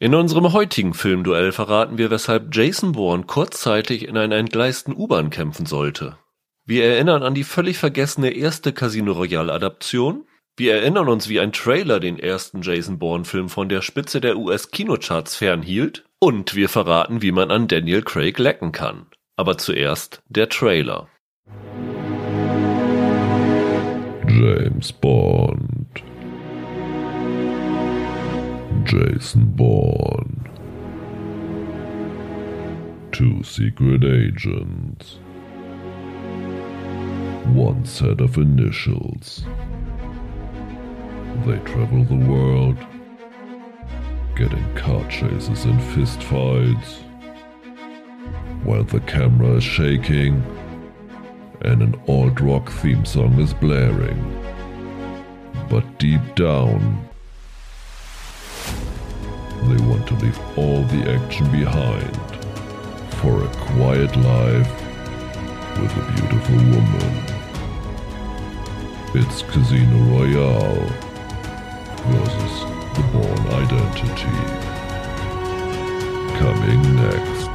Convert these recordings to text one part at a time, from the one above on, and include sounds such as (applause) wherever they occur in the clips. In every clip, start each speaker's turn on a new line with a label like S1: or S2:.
S1: In unserem heutigen Filmduell verraten wir, weshalb Jason Bourne kurzzeitig in einer entgleisten U-Bahn kämpfen sollte. Wir erinnern an die völlig vergessene erste Casino Royale Adaption. Wir erinnern uns, wie ein Trailer den ersten Jason Bourne Film von der Spitze der US-Kinocharts fernhielt. Und wir verraten, wie man an Daniel Craig lecken kann. Aber zuerst der Trailer.
S2: James Bond. Jason Bourne. Two secret agents. One set of initials. They travel the world, getting car chases and fistfights, while the camera is shaking and an alt rock theme song is blaring. But deep down, they want to leave all the action behind for a quiet life with a beautiful woman. It's Casino Royale versus the Born Identity. Coming next.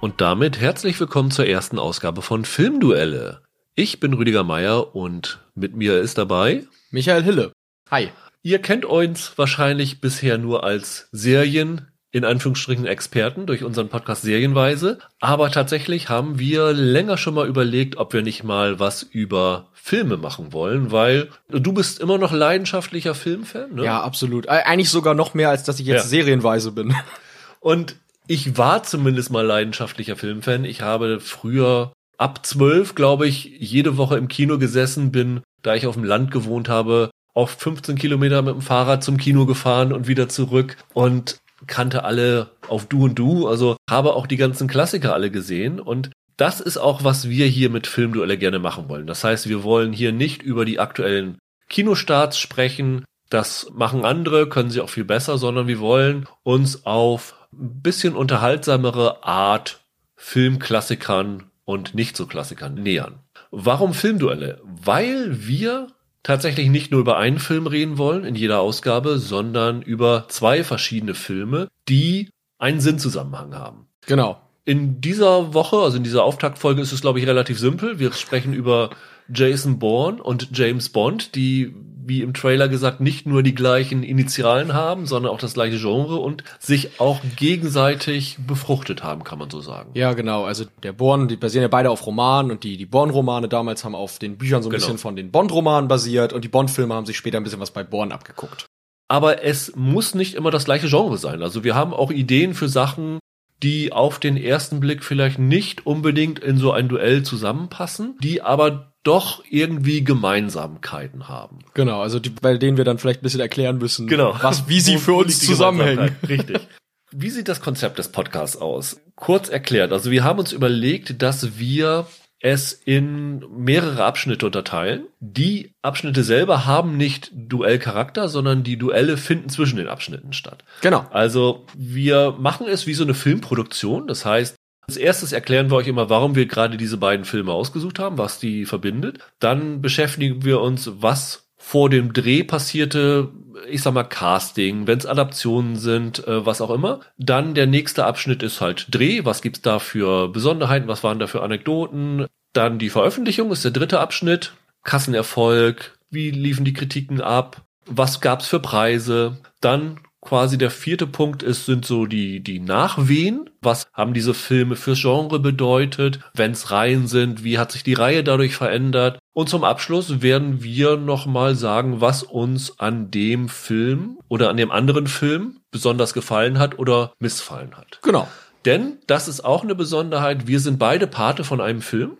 S1: Und damit herzlich willkommen zur ersten Ausgabe von Filmduelle. Ich bin Rüdiger Meier und mit mir ist dabei
S3: Michael Hille. Hi.
S1: Ihr kennt uns wahrscheinlich bisher nur als Serien, in Anführungsstrichen Experten durch unseren Podcast Serienweise. Aber tatsächlich haben wir länger schon mal überlegt, ob wir nicht mal was über Filme machen wollen, weil du bist immer noch leidenschaftlicher Filmfan, ne?
S3: Ja, absolut. Eigentlich sogar noch mehr, als dass ich jetzt
S1: Ja.
S3: serienweise bin. (laughs)
S1: Und ich war zumindest mal leidenschaftlicher Filmfan. Ich habe früher ab zwölf, glaube ich, jede Woche im Kino gesessen, bin, da ich auf dem Land gewohnt habe, auf 15 Kilometer mit dem Fahrrad zum Kino gefahren und wieder zurück und kannte alle auf Du und Du, also habe auch die ganzen Klassiker alle gesehen und das ist auch, was wir hier mit Filmduelle gerne machen wollen. Das heißt, wir wollen hier nicht über die aktuellen Kinostarts sprechen. Das machen andere, können sie auch viel besser, sondern wir wollen uns auf ein bisschen unterhaltsamere Art Filmklassikern und nicht so Klassikern nähern. Warum Filmduelle? Weil wir tatsächlich nicht nur über einen Film reden wollen in jeder Ausgabe, sondern über zwei verschiedene Filme, die einen Sinnzusammenhang haben.
S3: Genau.
S1: In dieser Woche, also in dieser Auftaktfolge, ist es, glaube ich, relativ simpel. Wir sprechen über Jason Bourne und James Bond, die, wie im Trailer gesagt, nicht nur die gleichen Initialen haben, sondern auch das gleiche Genre und sich auch gegenseitig befruchtet haben, kann man so sagen.
S3: Ja, genau. Also der Born, die basieren ja beide auf Romanen und die, die Born-Romane damals haben auf den Büchern so ein
S1: Genau.
S3: bisschen von den Bond-Romanen basiert und die Bond-Filme haben sich später ein bisschen was bei Born abgeguckt.
S1: Aber es muss nicht immer das gleiche Genre sein. Also wir haben auch Ideen für Sachen, die auf den ersten Blick vielleicht nicht unbedingt in so ein Duell zusammenpassen, die aber doch irgendwie Gemeinsamkeiten haben.
S3: Genau, also die, bei denen wir dann vielleicht ein bisschen erklären müssen,
S1: Genau.
S3: was, wie sie für uns zusammenhängen.
S1: Richtig. Wie sieht das Konzept des Podcasts aus? Kurz erklärt. Also wir haben uns überlegt, dass wir es in mehrere Abschnitte unterteilen. Die Abschnitte selber haben nicht Duellcharakter, sondern die Duelle finden zwischen den Abschnitten statt.
S3: Genau.
S1: Also wir machen es wie so eine Filmproduktion. Das heißt, als erstes erklären wir euch immer, warum wir gerade diese beiden Filme ausgesucht haben, was die verbindet. Dann beschäftigen wir uns, was vor dem Dreh passierte, ich sag mal Casting, wenn es Adaptionen sind, äh, was auch immer. Dann der nächste Abschnitt ist halt Dreh, was gibt's da für Besonderheiten, was waren da für Anekdoten. Dann die Veröffentlichung ist der dritte Abschnitt, Kassenerfolg, wie liefen die Kritiken ab, was gab's für Preise. Dann quasi der vierte Punkt ist, sind so die, die Nachwehen. Was haben diese Filme fürs Genre bedeutet? Wenn's Reihen sind, wie hat sich die Reihe dadurch verändert? Und zum Abschluss werden wir nochmal sagen, was uns an dem Film oder an dem anderen Film besonders gefallen hat oder missfallen hat.
S3: Genau.
S1: Denn das ist auch eine Besonderheit. Wir sind beide Pate von einem Film.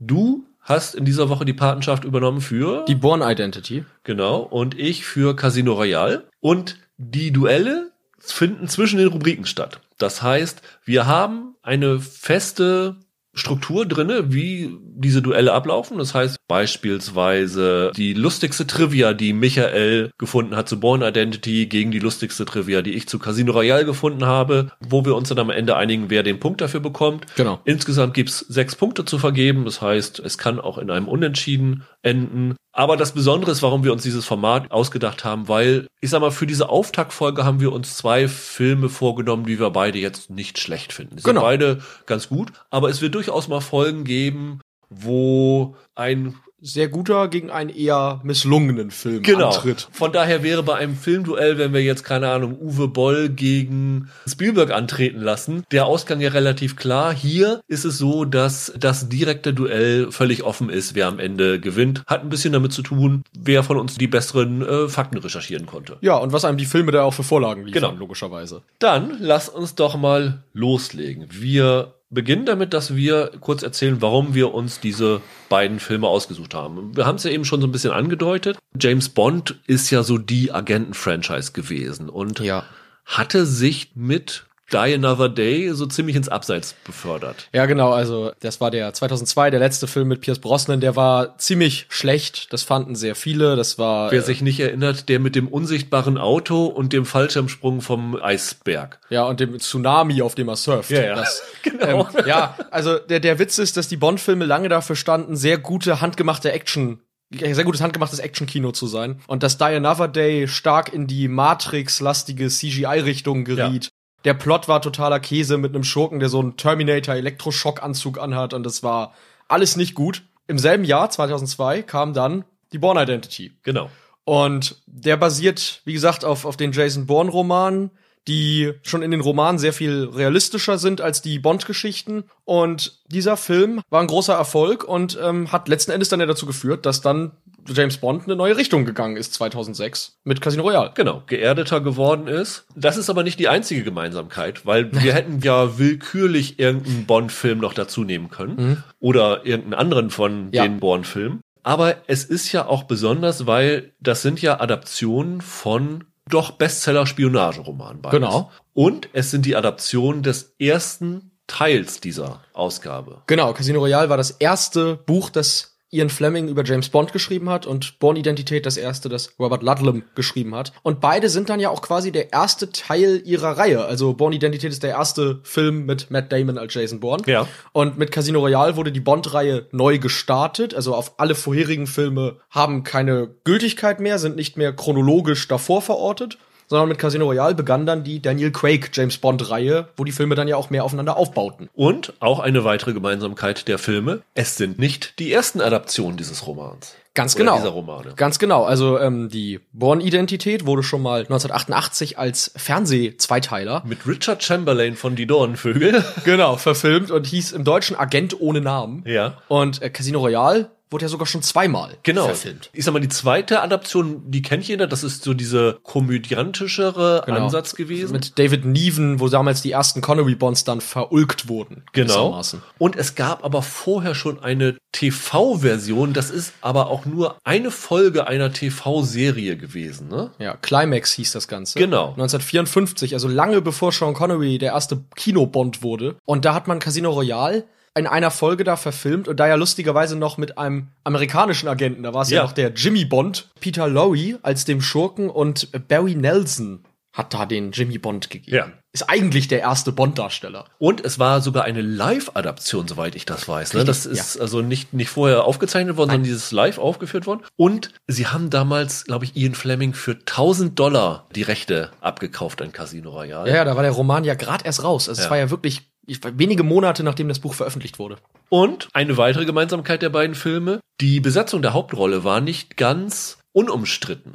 S1: Du hast in dieser Woche die Patenschaft übernommen für
S3: Die Born-Identity.
S1: Genau. Und ich für Casino Royale. Und die Duelle finden zwischen den Rubriken statt. Das heißt, wir haben eine feste Struktur drinne, wie diese Duelle ablaufen. Das heißt beispielsweise die lustigste Trivia, die Michael gefunden hat zu Born Identity gegen die lustigste Trivia, die ich zu Casino Royale gefunden habe, wo wir uns dann am Ende einigen, wer den Punkt dafür bekommt.
S3: Genau.
S1: Insgesamt gibt's sechs Punkte zu vergeben. Das heißt, es kann auch in einem Unentschieden enden. Aber das Besondere ist, warum wir uns dieses Format ausgedacht haben, weil, ich sag mal, für diese Auftaktfolge haben wir uns zwei Filme vorgenommen, die wir beide jetzt nicht schlecht finden. Die
S3: Genau.
S1: sind beide ganz gut, aber es wird durchaus mal Folgen geben, wo ein
S3: Sehr guter gegen einen eher misslungenen Film
S1: Genau.
S3: antritt.
S1: Von daher wäre bei einem Filmduell, wenn wir jetzt, keine Ahnung, Uwe Boll gegen Spielberg antreten lassen, der Ausgang ja relativ klar. Hier ist es so, dass das direkte Duell völlig offen ist, wer am Ende gewinnt. Hat ein bisschen damit zu tun, wer von uns die besseren äh, Fakten recherchieren konnte.
S3: Ja, und was einem die Filme da auch für Vorlagen liefern,
S1: Genau.
S3: logischerweise.
S1: Dann lass uns doch mal loslegen. Wir beginnen damit, dass wir kurz erzählen, warum wir uns diese beiden Filme ausgesucht haben. Wir haben es ja eben schon so ein bisschen angedeutet. James Bond ist ja so die Agenten-Franchise gewesen und
S3: Ja.
S1: hatte sich mit Die Another Day so ziemlich ins Abseits befördert.
S3: Ja, genau, also das war der 2002, der letzte Film mit Pierce Brosnan, der war ziemlich schlecht, das fanden sehr viele, das war
S1: Wer
S3: äh,
S1: sich nicht erinnert, der mit dem unsichtbaren Auto und dem Fallschirmsprung vom Eisberg.
S3: ja und dem Tsunami, auf dem er surft.
S1: Ja, ja.
S3: Das, (laughs)
S1: Genau.
S3: Ähm, ja, also der der Witz ist, dass die Bond-Filme lange dafür standen, sehr gute handgemachte Action sehr gutes handgemachtes Actionkino zu sein und dass Die Another Day stark in die Matrix-lastige CGI-Richtung geriet. Der Plot war totaler Käse mit einem Schurken, der so einen Terminator-Elektroschockanzug anhat und das war alles nicht gut. Im selben Jahr, 2002, kam dann die Born Identity.
S1: Genau.
S3: Und der basiert, wie gesagt, auf, auf den Jason Bourne-Romanen, die schon in den Romanen sehr viel realistischer sind als die Bond-Geschichten. Und dieser Film war ein großer Erfolg und ähm, hat letzten Endes dann ja dazu geführt, dass dann James Bond eine neue Richtung gegangen ist 2006 mit Casino Royale.
S1: Genau, geerdeter geworden ist. Das ist aber nicht die einzige Gemeinsamkeit, weil wir (laughs) hätten ja willkürlich irgendeinen Bond-Film noch dazu nehmen können oder irgendeinen anderen von
S3: Ja.
S1: den Bond-Filmen. Aber es ist ja auch besonders, weil das sind ja Adaptionen von doch Bestseller-Spionageromanen.
S3: Genau.
S1: Und es sind die Adaptionen des ersten Teils dieser Ausgabe.
S3: Genau, Casino Royale war das erste Buch, das Ian Fleming über James Bond geschrieben hat und Born Identität das erste, das Robert Ludlum geschrieben hat. Und beide sind dann ja auch quasi der erste Teil ihrer Reihe. Also Born Identität ist der erste Film mit Matt Damon als Jason Bourne.
S1: Ja.
S3: Und mit Casino Royale wurde die Bond-Reihe neu gestartet. Also auf alle vorherigen Filme haben keine Gültigkeit mehr, sind nicht mehr chronologisch davor verortet. Sondern mit Casino Royale begann dann die Daniel Craig James Bond Reihe, wo die Filme dann ja auch mehr aufeinander aufbauten.
S1: Und auch eine weitere Gemeinsamkeit der Filme. Es sind nicht die ersten Adaptionen dieses Romans.
S3: Ganz
S1: Oder
S3: genau.
S1: dieser Romane.
S3: Ganz genau. Also ähm, die Born-Identität wurde schon mal 1988 als Fernseh-Zweiteiler
S1: Mit Richard Chamberlain von Die Dornenvögel. (laughs)
S3: genau verfilmt und hieß im Deutschen Agent ohne Namen.
S1: Ja.
S3: Und äh, Casino Royale wurde ja sogar schon zweimal
S1: Genau.
S3: verfilmt.
S1: Ich sag mal, die zweite Adaption, die kennt jeder, das ist so diese komödiantischere
S3: Genau.
S1: Ansatz gewesen.
S3: Mit David Neven, wo damals die ersten Connery-Bonds dann verulgt wurden.
S1: genau. Und es gab aber vorher schon eine TV-Version, das ist aber auch nur eine Folge einer TV-Serie gewesen, ne?
S3: Ja, Climax hieß das Ganze.
S1: Genau.
S3: 1954, also lange bevor Sean Connery der erste Kinobond wurde. Und da hat man Casino Royale in einer Folge da verfilmt und da ja lustigerweise noch mit einem amerikanischen Agenten. Da war es ja.
S1: Ja.
S3: noch der Jimmy Bond, Peter Lorre als dem Schurken und Barry Nelson hat da den Jimmy Bond gegeben.
S1: Ja.
S3: Ist eigentlich der erste Bond-Darsteller.
S1: Und es war sogar eine Live-Adaption, soweit ich das weiß. Ne? Das ist also nicht, nicht vorher aufgezeichnet worden, sondern dieses live aufgeführt worden. Und sie haben damals, glaube ich, Ian Fleming für 1000 Dollar die Rechte abgekauft an Casino Royale.
S3: Ja, ja, da war der Roman ja gerade erst raus. Also es
S1: Ja.
S3: war ja wirklich ich, wenige Monate, nachdem das Buch veröffentlicht wurde.
S1: Und eine weitere Gemeinsamkeit der beiden Filme, die Besetzung der Hauptrolle war nicht ganz unumstritten,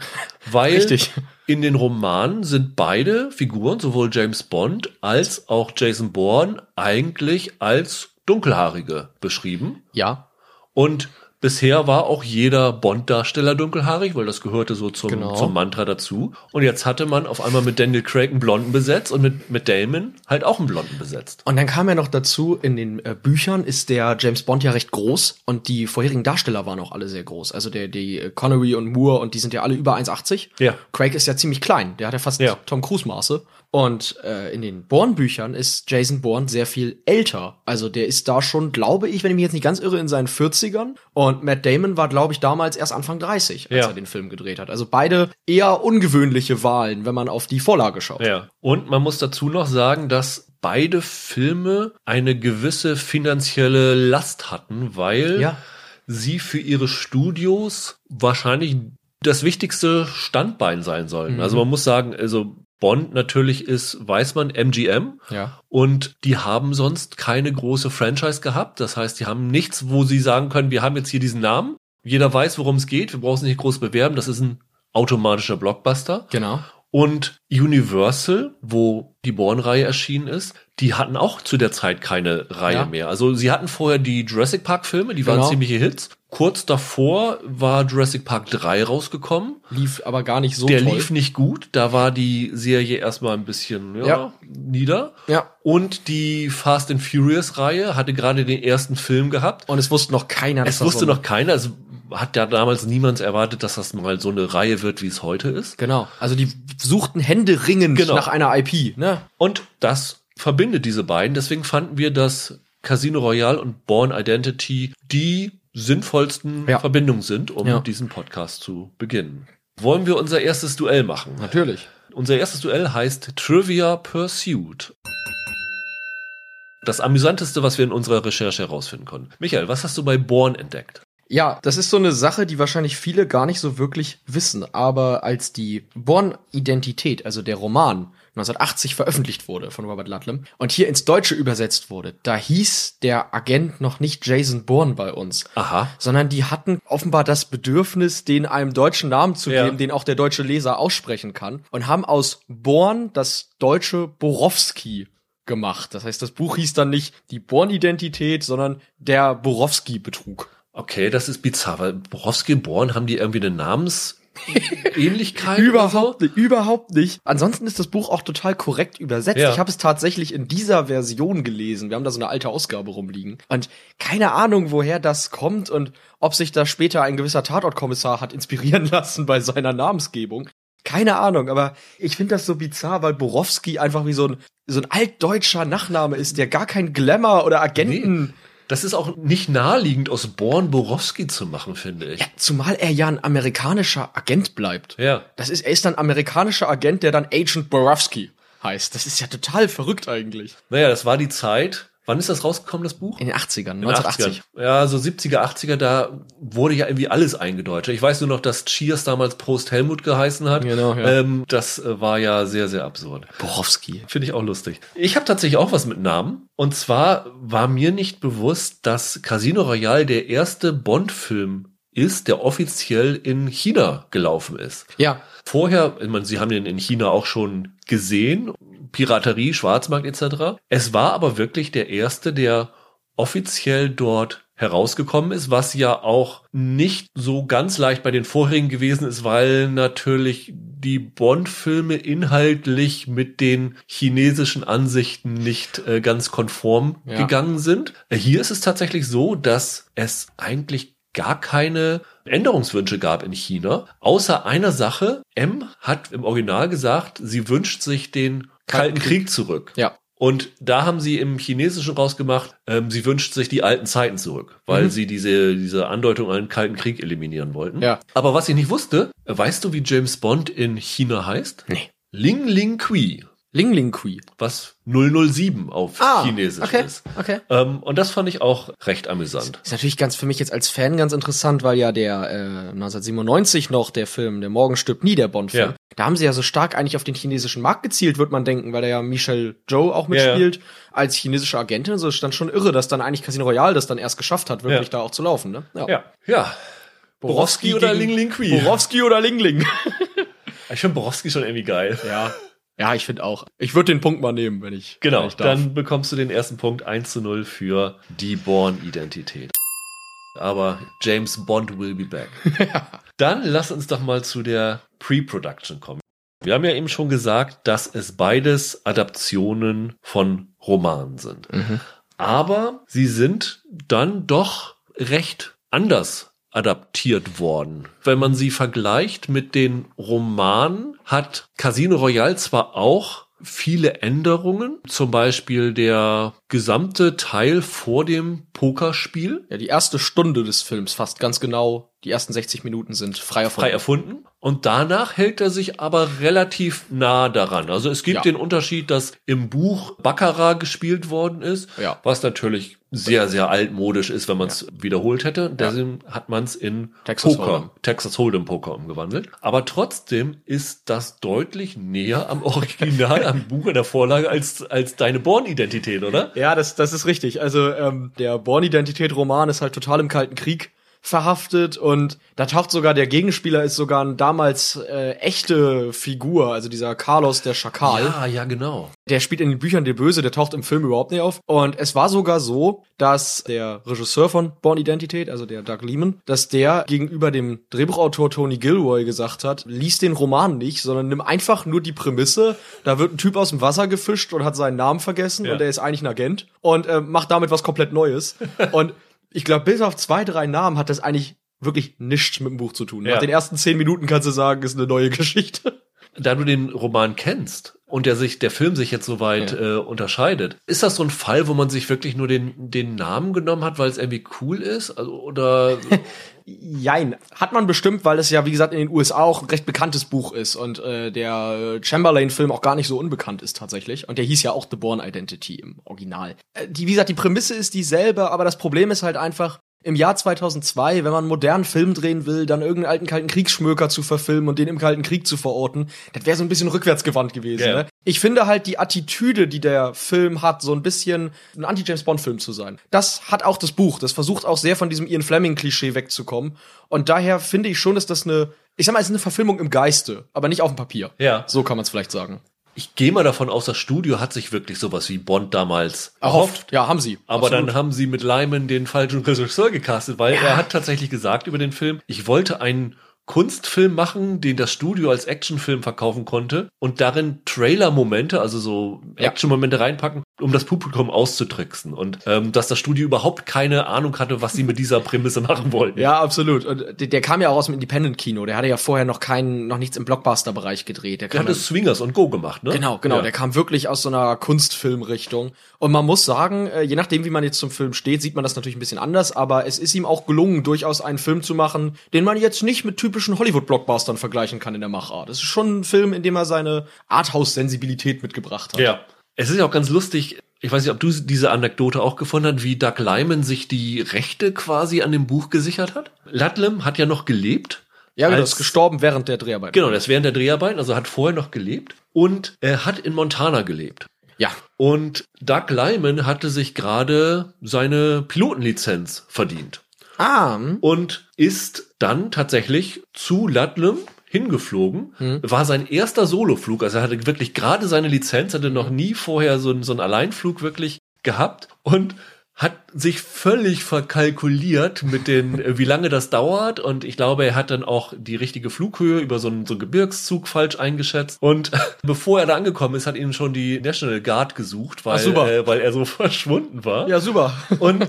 S1: weil
S3: Richtig.
S1: in den Romanen sind beide Figuren, sowohl James Bond als auch Jason Bourne, eigentlich als Dunkelhaarige beschrieben.
S3: Ja.
S1: Und bisher war auch jeder Bond-Darsteller dunkelhaarig, weil das gehörte so zum,
S3: Genau.
S1: zum Mantra dazu. Und jetzt hatte man auf einmal mit Daniel Craig einen Blonden besetzt und mit, mit Damon halt auch einen Blonden besetzt.
S3: Und dann kam ja noch dazu, in den äh, Büchern ist der James Bond ja recht groß und die vorherigen Darsteller waren auch alle sehr groß. Also der, die äh, Connery und Moore und die sind ja alle über 1,80.
S1: Ja.
S3: Craig ist ja ziemlich klein, der hat ja fast
S1: Ja.
S3: Tom Cruise Maße. Und äh, in den Bourne-Büchern ist Jason Bourne sehr viel älter. Also der ist da schon, glaube ich, wenn ich mich jetzt nicht ganz irre, in seinen 40ern. Und Matt Damon war, glaube ich, damals erst Anfang 30, als
S1: Ja.
S3: er den Film gedreht hat. Also beide eher ungewöhnliche Wahlen, wenn man auf die Vorlage schaut.
S1: Ja. Und man muss dazu noch sagen, dass beide Filme eine gewisse finanzielle Last hatten, weil
S3: Ja.
S1: sie für ihre Studios wahrscheinlich das wichtigste Standbein sein sollten.
S3: Mhm.
S1: Also man muss sagen, also Bond natürlich ist, weiß man, MGM.
S3: Ja.
S1: Und die haben sonst keine große Franchise gehabt. Das heißt, die haben nichts, wo sie sagen können, wir haben jetzt hier diesen Namen. Jeder weiß, worum es geht. Wir brauchen es nicht groß bewerben. Das ist ein automatischer Blockbuster.
S3: Genau.
S1: Und Universal, wo die Bourne-Reihe erschienen ist, die hatten auch zu der Zeit keine Reihe
S3: Ja.
S1: mehr. Also sie hatten vorher die Jurassic Park-Filme, die waren
S3: Genau.
S1: ziemliche Hits. Kurz davor war Jurassic Park 3 rausgekommen.
S3: Lief aber gar nicht so
S1: der
S3: toll.
S1: lief nicht gut. Da war die Serie erstmal ein bisschen ja,
S3: Ja.
S1: nieder.
S3: Ja.
S1: Und die Fast and Furious Reihe hatte gerade den ersten Film gehabt.
S3: Und es wusste noch keiner,
S1: Es wusste
S3: so
S1: noch keiner, es hat ja damals niemand erwartet, dass das mal so eine Reihe wird, wie es heute ist.
S3: Genau. Also die suchten händeringend
S1: Genau.
S3: nach einer IP, ne?
S1: Und das verbindet diese beiden. Deswegen fanden wir, dass Casino Royale und Born Identity die sinnvollsten
S3: Ja.
S1: Verbindungen sind, um
S3: Ja.
S1: diesen Podcast zu beginnen. Wollen wir unser erstes Duell machen?
S3: Natürlich.
S1: Unser erstes Duell heißt Trivia Pursuit. Das amüsanteste, was wir in unserer Recherche herausfinden konnten. Michael, was hast du bei Born entdeckt?
S3: Ja, das ist so eine Sache, die wahrscheinlich viele gar nicht so wirklich wissen. Aber als die Born-Identität, also der Roman, 1980 veröffentlicht wurde von Robert Ludlum und hier ins Deutsche übersetzt wurde, da hieß der Agent noch nicht Jason Bourne bei uns.
S1: Aha.
S3: Sondern die hatten offenbar das Bedürfnis, den einem deutschen Namen zu
S1: Ja.
S3: geben, den auch der deutsche Leser aussprechen kann. Und haben aus Born das deutsche Borowski gemacht. Das heißt, das Buch hieß dann nicht die Born-Identität, sondern der Borowski-Betrug.
S1: Okay, das ist bizarr, weil Borowski und Born haben die irgendwie eine (laughs) Namensähnlichkeit?
S3: Überhaupt nicht, überhaupt nicht. Ansonsten ist das Buch auch total korrekt übersetzt.
S1: Ja.
S3: Ich habe es tatsächlich in dieser Version gelesen. Wir haben da so eine alte Ausgabe rumliegen. Und keine Ahnung, woher das kommt und ob sich da später ein gewisser Tatortkommissar hat inspirieren (laughs) lassen bei seiner Namensgebung. Keine Ahnung, aber ich finde das so bizarr, weil Borowski einfach wie so ein, so ein altdeutscher Nachname ist, der gar kein Glamour oder Agenten.
S1: Das ist auch nicht naheliegend, aus Born Borowski zu machen, finde ich.
S3: Ja, zumal er ja ein amerikanischer Agent bleibt.
S1: Ja.
S3: Das ist, er ist ein amerikanischer Agent, der dann Agent Borowski heißt. Das ist ja total verrückt eigentlich.
S1: Naja, das war die Zeit. Wann ist das rausgekommen, das Buch?
S3: In den 80ern,
S1: In den
S3: 1980.
S1: 80ern. Ja, so 70er, 80er, da wurde ja irgendwie alles eingedeutscht. Ich weiß nur noch, dass Cheers damals Prost Helmut geheißen hat.
S3: Genau, ja.
S1: ähm, das äh, war ja sehr, sehr absurd.
S3: Borowski.
S1: Finde ich auch lustig. Ich habe tatsächlich auch was mit Namen. Und zwar war mir nicht bewusst, dass Casino Royale der erste Bond-Film ist, der offiziell in China gelaufen ist.
S3: Ja,
S1: Vorher, ich meine, Sie haben den in China auch schon gesehen, Piraterie, Schwarzmarkt etc. Es war aber wirklich der erste, der offiziell dort herausgekommen ist, was ja auch nicht so ganz leicht bei den vorherigen gewesen ist, weil natürlich die Bond-Filme inhaltlich mit den chinesischen Ansichten nicht äh, ganz konform
S3: Ja.
S1: gegangen sind. Äh, Hier ist es tatsächlich so, dass es eigentlich gar keine Änderungswünsche gab in China, außer einer Sache. M hat im Original gesagt, sie wünscht sich den Kalten
S3: Kalten
S1: Krieg zurück.
S3: ja.
S1: Und da haben sie im Chinesischen rausgemacht, ähm, sie wünscht sich die alten Zeiten zurück, weil
S3: Mhm.
S1: sie diese, diese Andeutung an den Kalten Krieg eliminieren wollten.
S3: Ja.
S1: Aber was ich nicht wusste, weißt du, wie James Bond in China heißt?
S3: Nee.
S1: Ling Ling Kui,
S3: Ling Ling Kui.
S1: was 007 auf Chinesisch
S3: Ah, okay,
S1: ist.
S3: okay.
S1: Ähm, und das fand ich auch recht amüsant.
S3: Ist natürlich ganz für mich jetzt als Fan ganz interessant, weil ja der äh, 1997 noch der Film Der Morgen stirbt nie der Bond-Film.
S1: Ja.
S3: Da haben sie ja so stark eigentlich auf den chinesischen Markt gezielt, wird man denken, weil da ja Michelle Joe auch
S1: Ja, ja.
S3: mitspielt als chinesische Agentin. So ist dann schon irre, dass dann eigentlich Casino Royale das dann erst geschafft hat, wirklich
S1: Ja.
S3: da auch zu laufen. Ne?
S1: Ja. Ja. Borowski oder
S3: gegen-
S1: Ling Ling Kui?
S3: Borowski oder Ling Ling. (laughs)
S1: Ich finde Borowski schon irgendwie geil.
S3: ja. Ja, ich finde auch. Ich würde den Punkt mal nehmen, wenn ich.
S1: Genau,
S3: wenn ich
S1: dann bekommst du den ersten Punkt 1 zu 0 für die Born-Identität. Aber James Bond will be back. (laughs) Dann lass uns doch mal zu der Pre-Production kommen. Wir haben ja eben schon gesagt, dass es beides Adaptionen von Romanen sind.
S3: Mhm.
S1: Aber sie sind dann doch recht anders adaptiert worden. Wenn man sie vergleicht mit den Romanen, hat Casino Royale zwar auch viele Änderungen, zum Beispiel der gesamte Teil vor dem Pokerspiel
S3: Ja, die erste Stunde des Films, fast ganz genau, die ersten 60 Minuten sind frei erfunden.
S1: frei erfunden. Und danach hält er sich aber relativ nah daran. Also es gibt
S3: Ja.
S1: den Unterschied, dass im Buch Baccarat gespielt worden ist,
S3: Ja.
S1: was natürlich sehr, sehr altmodisch ist, wenn man es wiederholt hätte. Deswegen hat man es in
S3: Texas
S1: Poker,
S3: Hold'em.
S1: Texas Hold'em Poker umgewandelt. Aber trotzdem ist das deutlich näher am Original, am (laughs) Buch in der Vorlage als, als deine Born-Identität, oder?
S3: Ja, das, das ist richtig. Also ähm, der Born-Identität-Roman ist halt total im Kalten Krieg verhaftet und da taucht sogar der Gegenspieler ist sogar ein damals äh, echte Figur, also dieser Carlos der Schakal.
S1: Ja, ja, genau.
S3: Der spielt in den Büchern der Böse, der taucht im Film überhaupt nicht auf. Und es war sogar so, dass der Regisseur von Born Identität, also der Doug Lehman, dass der gegenüber dem Drehbuchautor Tony Gilroy gesagt hat, lies den Roman nicht, sondern nimm einfach nur die Prämisse, da wird ein Typ aus dem Wasser gefischt und hat seinen Namen vergessen
S1: Ja.
S3: und der ist eigentlich ein Agent und äh, macht damit was komplett Neues. (laughs) und ich glaube, bis auf zwei, drei Namen hat das eigentlich wirklich nichts mit dem Buch zu tun.
S1: Ja.
S3: Nach den ersten zehn Minuten kannst du sagen, ist eine neue Geschichte.
S1: Da du den Roman kennst und der sich, der Film sich jetzt so weit äh, unterscheidet, ist das so ein Fall, wo man sich wirklich nur den, den Namen genommen hat, weil es irgendwie cool ist? Also, oder (laughs)
S3: Jein. Hat man bestimmt, weil es ja, wie gesagt, in den USA auch ein recht bekanntes Buch ist und äh, der äh, Chamberlain-Film auch gar nicht so unbekannt ist tatsächlich. Und der hieß ja auch The Born Identity im Original. Äh, die, wie gesagt, die Prämisse ist dieselbe, aber das Problem ist halt einfach, im Jahr 2002, wenn man einen modernen Film drehen will, dann irgendeinen alten kalten Kriegsschmöker zu verfilmen und den im kalten Krieg zu verorten, das wäre so ein bisschen rückwärtsgewandt gewesen.
S1: Ja.
S3: Ne? Ich finde halt die Attitüde, die der Film hat, so ein bisschen ein Anti-James Bond-Film zu sein. Das hat auch das Buch. Das versucht auch sehr von diesem Ian Fleming-Klischee wegzukommen. Und daher finde ich schon, dass das eine, ich sag mal, es ist eine Verfilmung im Geiste, aber nicht auf dem Papier.
S1: Ja.
S3: So kann man es vielleicht sagen.
S1: Ich gehe mal davon aus, das Studio hat sich wirklich sowas wie Bond damals erhofft.
S3: Ja, haben sie.
S1: Aber
S3: Absolut.
S1: dann haben sie mit Lyman den falschen Regisseur gecastet, weil er hat tatsächlich gesagt über den Film, ich wollte einen Kunstfilm machen, den das Studio als Actionfilm verkaufen konnte und darin Trailer-Momente, also so. Action-Momente reinpacken, um das Publikum auszutricksen. Und ähm, dass das Studio überhaupt keine Ahnung hatte, was sie mit dieser Prämisse (laughs) machen wollten.
S3: Ja, absolut. Und der, der kam ja auch aus dem Independent-Kino. Der hatte ja vorher noch keinen, noch nichts im Blockbuster-Bereich gedreht. Der
S1: Der
S3: kam
S1: hat das Swingers und Go gemacht, ne?
S3: Genau, genau.
S1: Ja.
S3: Der kam wirklich aus so einer Kunstfilmrichtung. Und man muss sagen, äh, je nachdem, wie man jetzt zum Film steht, sieht man das natürlich ein bisschen anders. Aber es ist ihm auch gelungen, durchaus einen Film zu machen, den man jetzt nicht mit typischen Hollywood-Blockbustern vergleichen kann in der Machart. Es ist schon ein Film, in dem er seine Arthouse-Sensibilität mitgebracht hat.
S1: Ja. Es ist ja auch ganz lustig, ich weiß nicht, ob du diese Anekdote auch gefunden hast, wie Doug Lyman sich die Rechte quasi an dem Buch gesichert hat. Ludlam hat ja noch gelebt.
S3: Ja, genau, ist gestorben während der Dreharbeit.
S1: Genau, das während der Dreharbeiten, also hat vorher noch gelebt und er hat in Montana gelebt.
S3: Ja.
S1: Und Doug Lyman hatte sich gerade seine Pilotenlizenz verdient
S3: Ah, hm.
S1: und ist dann tatsächlich zu Ludlam hingeflogen. War sein erster Soloflug, also er hatte wirklich gerade seine Lizenz, hatte noch nie vorher so, einen- so einen Alleinflug wirklich gehabt und hat sich völlig verkalkuliert mit den, (laughs) wie lange das dauert. Und ich glaube, er hat dann auch die richtige Flughöhe über so einen, so einen Gebirgszug falsch eingeschätzt. Und (laughs) bevor er da angekommen ist, hat ihn schon die National Guard gesucht, weil,
S3: Ach, super.
S1: Äh, weil er so (laughs) verschwunden war.
S3: ja, super.
S1: Und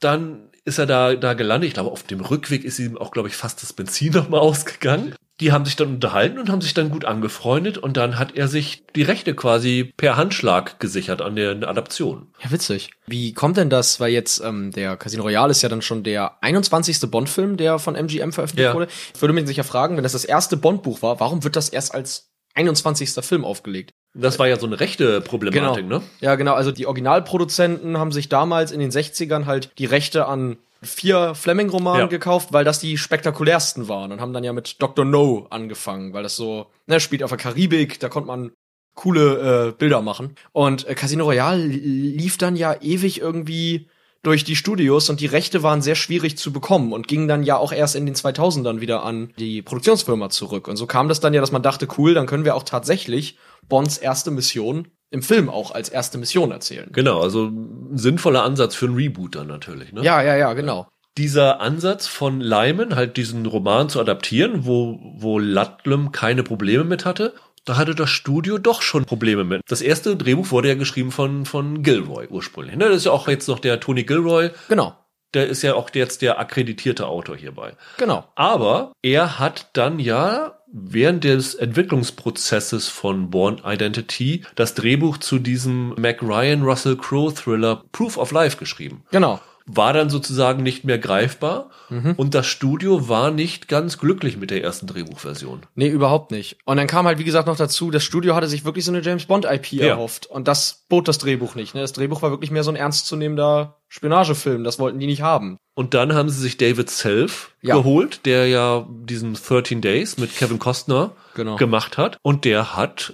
S1: dann ist er da, da gelandet. Ich glaube, auf dem Rückweg ist ihm auch, glaube ich, fast das Benzin (laughs) nochmal ausgegangen. Die haben sich dann unterhalten und haben sich dann gut angefreundet und dann hat er sich die Rechte quasi per Handschlag gesichert an der Adaption.
S3: Ja, witzig. Wie kommt denn das? Weil jetzt ähm, der Casino Royale ist ja dann schon der 21. Bond-Film, der von MGM veröffentlicht
S1: Ja.
S3: wurde. Ich würde mich sicher fragen, wenn das das erste Bond-Buch war, warum wird das erst als 21. Film aufgelegt?
S1: Das war ja so eine rechte Problematik, ne?
S3: Ja, genau. Also die Originalproduzenten haben sich damals in den 60ern halt die Rechte an vier Fleming-Romanen
S1: Ja.
S3: gekauft, weil das die spektakulärsten waren und haben dann ja mit Dr. No angefangen, weil das so, ne, spielt auf der Karibik, da konnte man coole äh, Bilder machen. Und äh, Casino Royale lief dann ja ewig irgendwie durch die Studios und die Rechte waren sehr schwierig zu bekommen und gingen dann ja auch erst in den 2000ern wieder an die Produktionsfirma zurück. Und so kam das dann ja, dass man dachte, cool, dann können wir auch tatsächlich Bonds erste Mission im Film auch als erste Mission erzählen.
S1: Genau, also ein sinnvoller Ansatz für einen Reboot dann natürlich, ne?
S3: Ja, ja, ja, genau.
S1: dieser Ansatz von Lyman, halt diesen Roman zu adaptieren, wo, wo Ludlam keine Probleme mit hatte, da hatte das Studio doch schon Probleme mit. Das erste Drehbuch wurde ja geschrieben von, von Gilroy ursprünglich. Ne? Das ist ja auch jetzt noch der Tony Gilroy,
S3: Genau.
S1: der ist ja auch jetzt der akkreditierte Autor hierbei.
S3: Genau.
S1: Aber er hat dann ja während des Entwicklungsprozesses von Born Identity das Drehbuch zu diesem Mac Ryan Russell Crowe Thriller Proof of Life geschrieben
S3: Genau.
S1: War dann sozusagen nicht mehr greifbar
S3: Mhm.
S1: und das Studio war nicht ganz glücklich mit der ersten Drehbuchversion.
S3: Nee, überhaupt nicht. Und dann kam halt, wie gesagt, noch dazu, das Studio hatte sich wirklich so eine James Bond IP
S1: Ja.
S3: erhofft. Und das bot das Drehbuch nicht. Ne? Das Drehbuch war wirklich mehr so ein ernstzunehmender Spionagefilm, das wollten die nicht haben.
S1: Und dann haben sie sich David Self
S3: Ja.
S1: geholt, der ja diesen 13 Days mit Kevin Costner
S3: Genau.
S1: gemacht hat. Und der hat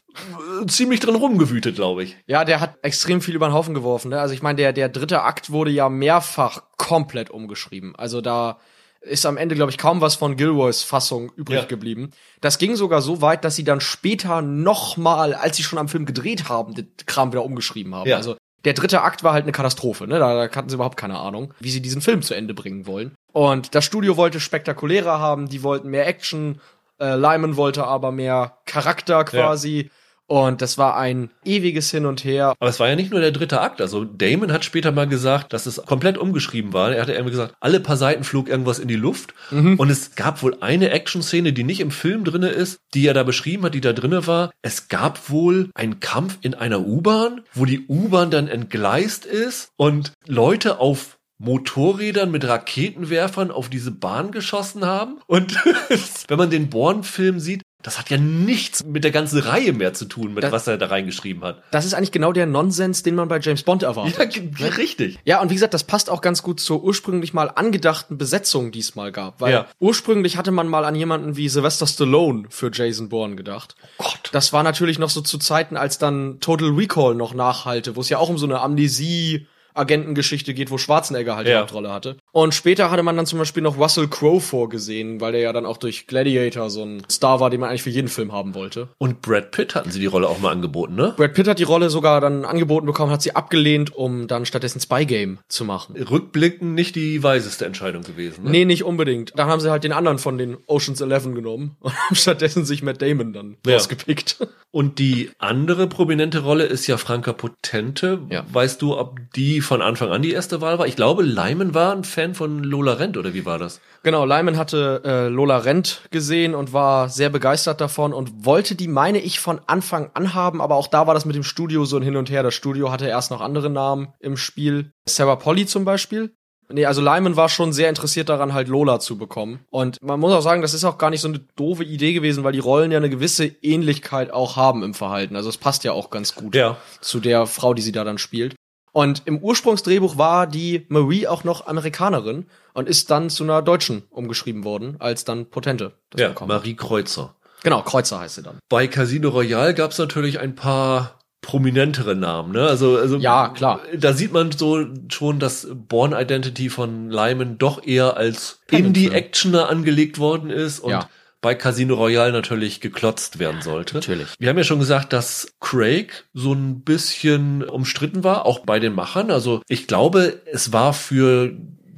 S1: äh, ziemlich drin rumgewütet, glaube ich.
S3: Ja, der hat extrem viel über den Haufen geworfen. Ne? Also ich meine, der, der dritte Akt wurde ja mehrfach komplett umgeschrieben. Also da ist am Ende, glaube ich, kaum was von Gilroys Fassung übrig
S1: Ja.
S3: geblieben. Das ging sogar so weit, dass sie dann später nochmal, als sie schon am Film gedreht haben, den Kram wieder umgeschrieben haben.
S1: Ja.
S3: Also der dritte Akt war halt eine Katastrophe. Ne? Da, da hatten sie überhaupt keine Ahnung, wie sie diesen Film zu Ende bringen wollen. Und das Studio wollte spektakulärer haben, die wollten mehr Action. Äh, Lyman wollte aber mehr Charakter quasi. Und das war ein ewiges Hin und Her.
S1: Aber es war ja nicht nur der dritte Akt. Also Damon hat später mal gesagt, dass es komplett umgeschrieben war. Er hatte irgendwie gesagt, alle paar Seiten flog irgendwas in die Luft. Und es gab wohl eine Action-Szene, die nicht im Film drinne ist, die er da beschrieben hat, die da drinne war. Es gab wohl einen Kampf in einer U-Bahn, wo die U-Bahn dann entgleist ist und Leute auf Motorrädern mit Raketenwerfern auf diese Bahn geschossen haben. Und (laughs) wenn man den Born-Film sieht, das hat ja nichts mit der ganzen Reihe mehr zu tun, mit
S3: Das-
S1: was er da reingeschrieben hat.
S3: Das ist eigentlich genau der Nonsens, den man bei James Bond erwartet.
S1: Ja, g- richtig.
S3: Ja, und wie gesagt, das passt auch ganz gut zur ursprünglich mal angedachten Besetzung, die es mal gab. Weil
S1: Ja.
S3: ursprünglich hatte man mal an jemanden wie Sylvester Stallone für Jason Bourne gedacht.
S1: Gott.
S3: Das war natürlich noch so zu Zeiten, als dann Total Recall noch nachhalte, wo es ja auch um so eine Amnesie Agentengeschichte geht, wo Schwarzenegger halt die
S1: Ja.
S3: Hauptrolle hatte. Und später hatte man dann zum Beispiel noch Russell Crowe vorgesehen, weil der ja dann auch durch Gladiator so ein Star war, den man eigentlich für jeden Film haben wollte.
S1: Und Brad Pitt hatten sie die Rolle auch mal angeboten, ne?
S3: Brad Pitt hat die Rolle sogar dann angeboten bekommen, hat sie abgelehnt, um dann stattdessen Spy Game zu machen.
S1: Rückblickend nicht die weiseste Entscheidung gewesen. Ne?
S3: Nee, nicht unbedingt. Dann haben sie halt den anderen von den Oceans 11 genommen (laughs) und haben stattdessen sich Matt Damon dann
S1: Ja.
S3: rausgepickt.
S1: Und die andere prominente Rolle ist ja Franka Potente.
S3: Ja.
S1: Weißt du, ob die von Anfang an die erste Wahl war? Ich glaube, Lyman war ein Fan von Lola Rent, oder wie war das?
S3: Genau, Lyman hatte äh, Lola Rent gesehen und war sehr begeistert davon und wollte die, meine ich, von Anfang an haben, aber auch da war das mit dem Studio so ein Hin und Her. Das Studio hatte erst noch andere Namen im Spiel. Sarah Polly zum Beispiel. Nee, also Lyman war schon sehr interessiert daran, halt Lola zu bekommen. Und man muss auch sagen, das ist auch gar nicht so eine doofe Idee gewesen, weil die Rollen ja eine gewisse Ähnlichkeit auch haben im Verhalten. Also es passt ja auch ganz gut
S1: Ja.
S3: zu der Frau, die sie da dann spielt. Und im Ursprungsdrehbuch war die Marie auch noch Amerikanerin und ist dann zu einer Deutschen umgeschrieben worden, als dann Potente das
S1: Ja,
S3: bekommen hat.
S1: Marie Kreuzer.
S3: Genau, Kreuzer heißt sie dann.
S1: Bei Casino Royale gab es natürlich ein paar prominentere Namen, ne? Also, also
S3: Ja, klar.
S1: Da sieht man so schon, dass Born Identity von Lyman doch eher als. Indie-Actioner angelegt worden ist und
S3: Ja.
S1: Bei Casino Royale natürlich geklotzt werden sollte.
S3: Natürlich.
S1: Wir haben ja schon gesagt, dass Craig so ein bisschen umstritten war, auch bei den Machern. Also ich glaube, es war für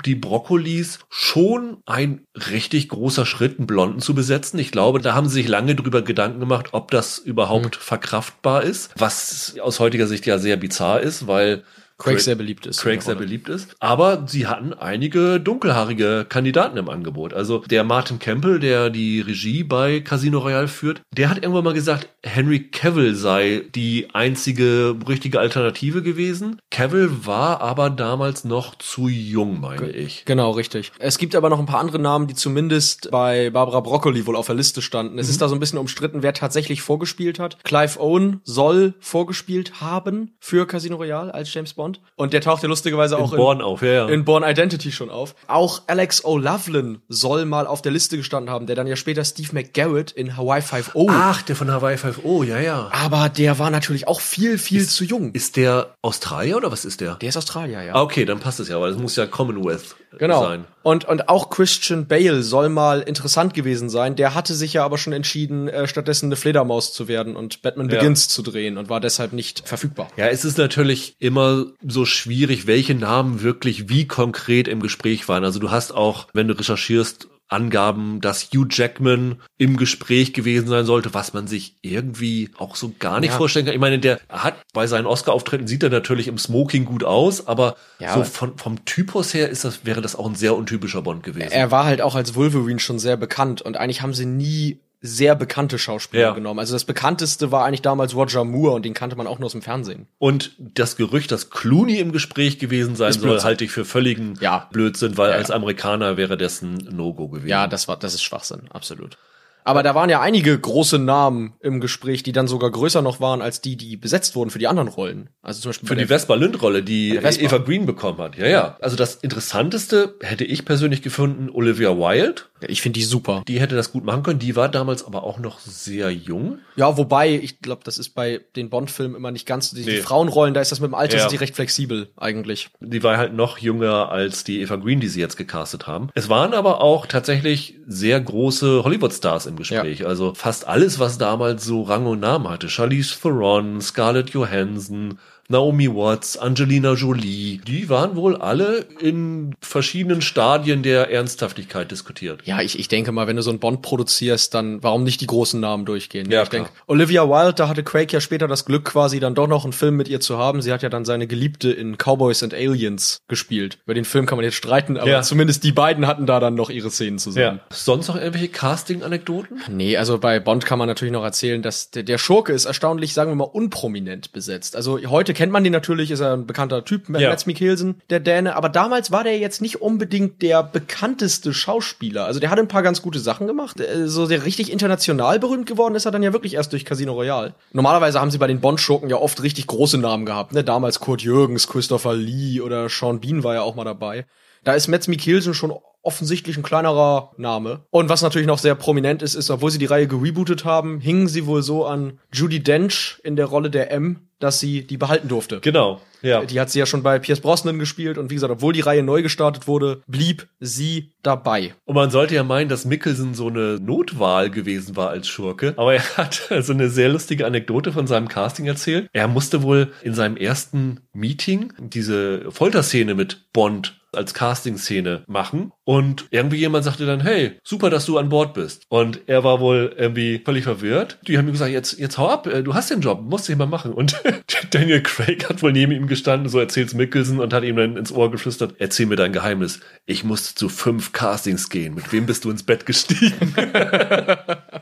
S1: die Brokkolis schon ein richtig großer Schritt, einen Blonden zu besetzen. Ich glaube, da haben sie sich lange drüber Gedanken gemacht, ob das überhaupt verkraftbar ist, was aus heutiger Sicht ja sehr bizarr ist, weil
S3: Craig sehr beliebt ist.
S1: Craig sehr beliebt ist. Aber sie hatten einige dunkelhaarige Kandidaten im Angebot. Also der Martin Campbell, der die Regie bei Casino Royale führt, der hat irgendwann mal gesagt, Henry Cavill sei die einzige richtige Alternative gewesen. Cavill war aber damals noch zu jung, meine ich.
S3: Genau, richtig. Es gibt aber noch ein paar andere Namen, die zumindest bei Barbara Broccoli wohl auf der Liste standen. Es ist da so ein bisschen umstritten, wer tatsächlich vorgespielt hat. Clive Owen soll vorgespielt haben für Casino Royale als James Bond. Und der taucht ja lustigerweise auch
S1: In Born auf, ja, ja.
S3: in Born Identity schon auf. Auch Alex O'Loughlin soll mal auf der Liste gestanden haben, der dann ja später Steve McGarrett in Hawaii 5.0.
S1: Ach, der von Hawaii 5 Oh, ja, ja.
S3: Aber der war natürlich auch viel, viel zu jung.
S1: Ist der Australier oder was ist der?
S3: Der ist Australier, ja.
S1: Ah, okay, dann passt es ja, weil es muss ja Commonwealth
S3: Genau.
S1: sein.
S3: Und, und auch Christian Bale soll mal interessant gewesen sein. Der hatte sich ja aber schon entschieden, äh, stattdessen eine Fledermaus zu werden und Batman
S1: Ja.
S3: Begins zu drehen und war deshalb nicht verfügbar.
S1: Ja, es ist natürlich immer so schwierig, welche Namen wirklich wie konkret im Gespräch waren. Also du hast auch, wenn du recherchierst, Angaben, dass Hugh Jackman im Gespräch gewesen sein sollte, was man sich irgendwie auch so gar nicht
S3: Ja.
S1: vorstellen kann. Ich meine, der hat bei seinen Oscar-Auftritten sieht er natürlich im Smoking gut aus, aber
S3: Ja,
S1: so von, vom Typus her ist das, wäre das auch ein sehr untypischer Bond gewesen.
S3: Er war halt auch als Wolverine schon sehr bekannt und eigentlich haben sie nie sehr bekannte Schauspieler
S1: Ja.
S3: genommen. Also das bekannteste war eigentlich damals Roger Moore und den kannte man auch nur aus dem Fernsehen.
S1: Und das Gerücht, dass Clooney im Gespräch gewesen sein soll, halte ich für völligen
S3: Ja.
S1: Blödsinn, weil
S3: Ja,
S1: als. Amerikaner wäre das ein No-Go gewesen.
S3: Ja, das war, das ist Schwachsinn, absolut. Aber da waren ja einige große Namen im Gespräch, die dann sogar größer noch waren als die, die besetzt wurden für die anderen Rollen. Also zum Beispiel
S1: Für die Vespa Lind-Rolle, die
S3: Vespa.
S1: Eva Green bekommen hat. Ja, ja. Also das Interessanteste hätte ich persönlich gefunden, Olivia Wilde.
S3: ich finde die super.
S1: Die hätte das gut machen können. Die war damals aber auch noch sehr jung.
S3: Ja, wobei, ich glaube, das ist bei den Bond-Filmen immer nicht ganz, die, die
S1: Nee.
S3: Frauenrollen, da ist das mit dem Alter,
S1: Ja.
S3: sind die recht flexibel eigentlich.
S1: Die war halt noch jünger als die Eva Green, die sie jetzt gecastet haben. Es waren aber auch tatsächlich sehr große Hollywood-Stars im Gespräch. Also fast alles, was damals so Rang und Namen hatte. Charlize Theron, Scarlett Johansson, Naomi Watts, Angelina Jolie, die waren wohl alle in verschiedenen Stadien der Ernsthaftigkeit diskutiert.
S3: Ja, ich, ich denke mal, wenn du so einen Bond produzierst, dann warum nicht die großen Namen durchgehen?
S1: Ja,
S3: ich denke, Olivia Wilde, da hatte Craig ja später das Glück, quasi dann doch noch einen Film mit ihr zu haben. Sie hat ja dann seine Geliebte in Cowboys and Aliens gespielt. Über den Film kann man jetzt streiten, aber
S1: Ja.
S3: zumindest die beiden hatten da dann noch ihre Szenen zusammen.
S1: Sonst noch irgendwelche Casting-Anekdoten?
S3: Nee, also bei Bond kann man natürlich noch erzählen, dass der, der Schurke ist erstaunlich, sagen wir mal, unprominent besetzt. Also heute kennt man den natürlich, ist er ein bekannter Typ,
S1: Ja.
S3: Mads Mikkelsen, der Däne, aber damals war der jetzt nicht unbedingt der bekannteste Schauspieler. Also der hat ein paar ganz gute Sachen gemacht. Äh, So der richtig international berühmt geworden ist er dann ja wirklich erst durch Casino Royale. Normalerweise haben sie bei den Bond-Schurken ja oft richtig große Namen gehabt, ne? Damals Kurt Jürgens, Christopher Lee oder Sean Bean war ja auch mal dabei. Da ist Mads Mikkelsen schon offensichtlich ein kleinerer Name. Und was natürlich noch sehr prominent ist, ist, obwohl sie die Reihe gerebootet haben, hingen sie wohl so an Judy Dench in der Rolle der M, dass sie die behalten durfte.
S1: Genau, ja.
S3: Die hat sie ja schon bei Pierce Brosnan gespielt und wie gesagt, obwohl die Reihe neu gestartet wurde, blieb sie dabei.
S1: Und man sollte ja meinen, dass Mickelson so eine Notwahl gewesen war als Schurke. Aber er (laughs) hat so eine sehr lustige Anekdote von seinem Casting erzählt. Er musste wohl in seinem ersten Meeting diese Folterszene mit Bond als Casting-Szene machen. Und irgendwie jemand sagte dann, hey, super, dass du an Bord bist. Und er war wohl irgendwie völlig verwirrt. Die haben ihm gesagt, jetzt, jetzt hau ab, äh, du hast den Job, musst den mal machen. Und (laughs) Daniel Craig hat wohl neben ihm gestanden, so erzählt's Mickelson und hat ihm dann ins Ohr geflüstert, erzähl mir dein Geheimnis. Ich musste zu fünf Castings gehen. Mit wem bist du ins Bett gestiegen? (laughs)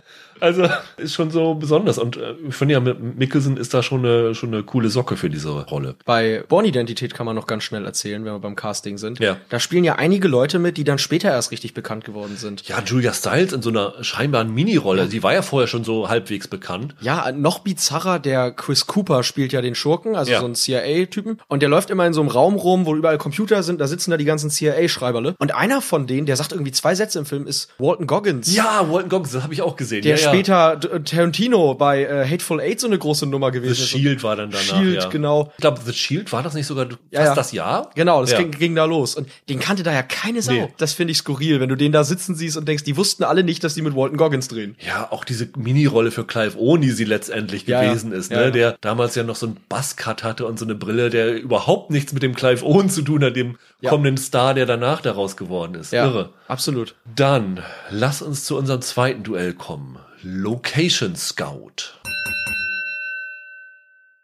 S1: also, ist schon so besonders. Und äh, ich finde ja, Mickelson ist da schon eine, schon eine coole Socke für diese Rolle.
S3: Bei Born-Identität kann man noch ganz schnell erzählen, wenn wir beim Casting sind.
S1: Ja.
S3: Da spielen ja einige Leute mit, die dann später erst richtig bekannt geworden sind.
S1: Ja, Julia Stiles in so einer scheinbaren Mini-Rolle. Die war ja vorher schon so halbwegs bekannt.
S3: Ja, noch bizarrer, der Chris Cooper spielt ja den Schurken, also
S1: Ja.
S3: so einen CIA-Typen. Und der läuft immer in so einem Raum rum, wo überall Computer sind, da sitzen da die ganzen CIA-Schreiberle. Und einer von denen, der sagt irgendwie zwei Sätze im Film, ist Walton Goggins.
S1: Ja, Walton Goggins, das habe ich auch gesehen.
S3: Der
S1: ja, ja.
S3: Später Tarantino bei äh, Hateful Eight so eine große Nummer gewesen
S1: The. Shield war dann danach.
S3: Shield,
S1: ja.
S3: genau.
S1: Ich glaube, The Shield war das nicht sogar fast
S3: Ja, ja.
S1: das Jahr?
S3: Genau, das ging, ging da los. Und den kannte da ja keine Sau.
S1: Nee.
S3: Das finde ich skurril, wenn du den da sitzen siehst und denkst, die wussten alle nicht, dass die mit Walton Goggins drehen.
S1: Ja, auch diese Mini-Rolle für Clive Owen, die sie letztendlich gewesen ist, ne? der damals ja noch so einen Buzzcut hatte und so eine Brille, der überhaupt nichts mit dem Clive Owen zu tun hat, dem
S3: Ja.
S1: kommenden Star, der danach daraus geworden ist. Irre.
S3: absolut.
S1: Dann lass uns zu unserem zweiten Duell kommen. Location Scout.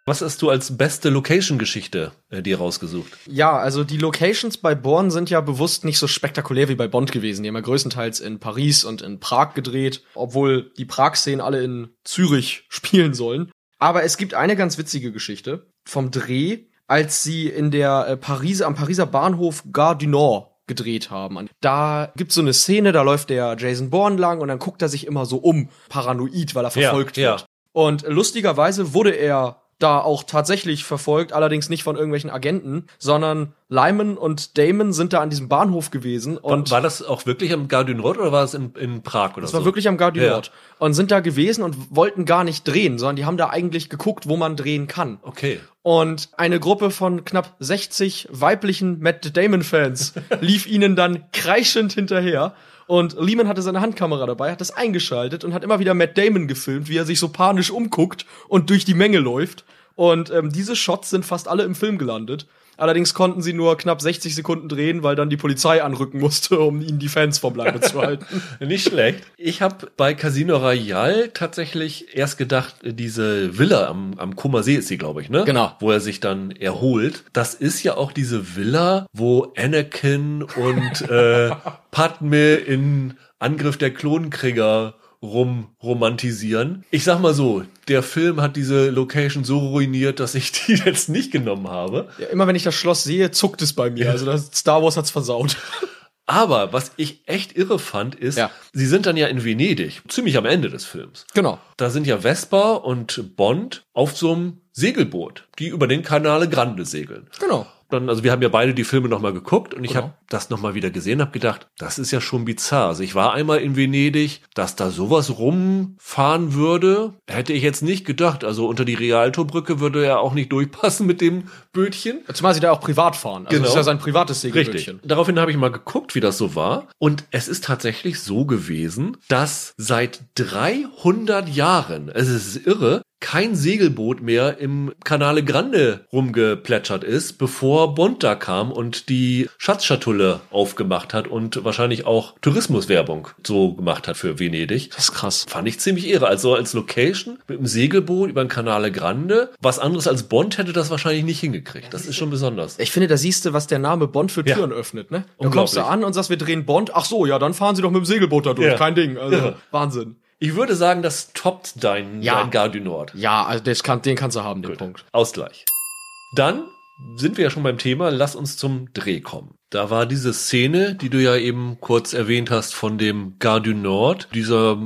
S1: Was hast du als beste Location-Geschichte äh, dir rausgesucht?
S3: Ja, also die Locations bei Born sind ja bewusst nicht so spektakulär wie bei Bond gewesen. Die haben ja größtenteils in Paris und in Prag gedreht, obwohl die Prag-Szenen alle in Zürich (laughs) spielen sollen. Aber es gibt eine ganz witzige Geschichte vom Dreh, als sie in der äh, Paris, am Pariser Bahnhof Gare du Nord gedreht haben. Und Da gibt's so eine Szene, da läuft der Jason Bourne lang und dann guckt er sich immer so um, paranoid, weil er
S1: Ja,
S3: verfolgt
S1: ja.
S3: wird. Und lustigerweise wurde er da auch tatsächlich verfolgt, allerdings nicht von irgendwelchen Agenten, sondern Lyman und Damon sind da an diesem Bahnhof gewesen und
S1: Und war das auch wirklich am Gare du Nord oder war es in, in Prag oder
S3: das
S1: so?
S3: war wirklich am Gare du
S1: Ja.
S3: Nord und sind da gewesen und wollten gar nicht drehen, sondern die haben da eigentlich geguckt, wo man drehen kann.
S1: Okay.
S3: Und eine Gruppe von knapp 60 weiblichen Matt Damon-Fans (laughs) lief ihnen dann kreischend hinterher. Und Lehman hatte seine Handkamera dabei, hat das eingeschaltet und hat immer wieder Matt Damon gefilmt, wie er sich so panisch umguckt und durch die Menge läuft. Und ähm, diese Shots sind fast alle im Film gelandet. Allerdings konnten sie nur knapp 60 Sekunden drehen, weil dann die Polizei anrücken musste, um ihnen die Fans vom Leibe zu halten. (laughs)
S1: Nicht schlecht. Ich habe bei Casino Royale tatsächlich erst gedacht, diese Villa am, am Kummer See ist sie, glaube ich, ne?
S3: Genau.
S1: Wo er sich dann erholt. Das ist ja auch diese Villa, wo Anakin und äh, (laughs) Padme in Angriff der Klonkrieger rum romantisieren. Ich sag mal so, der Film hat diese Location so ruiniert, dass ich (laughs) die jetzt nicht genommen habe.
S3: Ja, immer wenn ich das Schloss sehe, zuckt es bei mir. Also das Star Wars hat's versaut.
S1: Aber was ich echt irre fand, ist,
S3: Ja.
S1: sie sind dann ja in Venedig, ziemlich am Ende des Films.
S3: Genau.
S1: Da sind ja Vesper und Bond auf so einem Segelboot, die über den Canale Grande segeln.
S3: Genau.
S1: Dann, also wir haben ja beide die Filme nochmal geguckt und ich
S3: Genau.
S1: habe das nochmal wieder gesehen, habe gedacht, das ist ja schon bizarr. Also ich war einmal in Venedig, dass da sowas rumfahren würde, hätte ich jetzt nicht gedacht. Also unter die Rialto-Brücke würde er auch nicht durchpassen mit dem Bötchen.
S3: Zumal sie da auch privat fahren. Also
S1: Genau.
S3: das ist ja sein privates
S1: Richtig.
S3: Segelbötchen.
S1: Daraufhin habe ich mal geguckt, wie das so war. Und es ist tatsächlich so gewesen, dass seit 300 Jahren, es ist irre, kein Segelboot mehr im Canale Grande rumgeplätschert ist, bevor Bond da kam und die Schatzschatulle aufgemacht hat und wahrscheinlich auch Tourismuswerbung so gemacht hat für Venedig.
S3: Das ist krass.
S1: Fand ich ziemlich irre. Also als Location mit dem Segelboot über den Canale Grande. Was anderes als Bond hätte das wahrscheinlich nicht hingekriegt. Das ist schon besonders.
S3: Ich finde, da siehst du, was der Name Bond für
S1: Ja.
S3: Türen öffnet, ne? Da
S1: Unglaublich.
S3: kommst du an und sagst, wir drehen Bond. Ach so, ja, dann fahren sie doch mit dem Segelboot da durch.
S1: Ja.
S3: Kein Ding. Also,
S1: Irre.
S3: Wahnsinn.
S1: Ich würde sagen, das toppt dein,
S3: Ja.
S1: dein Gare du Nord.
S3: Ja, also das kann, den kannst du haben, den Punkt.
S1: Ausgleich. Dann sind wir ja schon beim Thema, lass uns zum Dreh kommen. Da war diese Szene, die du ja eben kurz erwähnt hast von dem Gare du Nord, dieser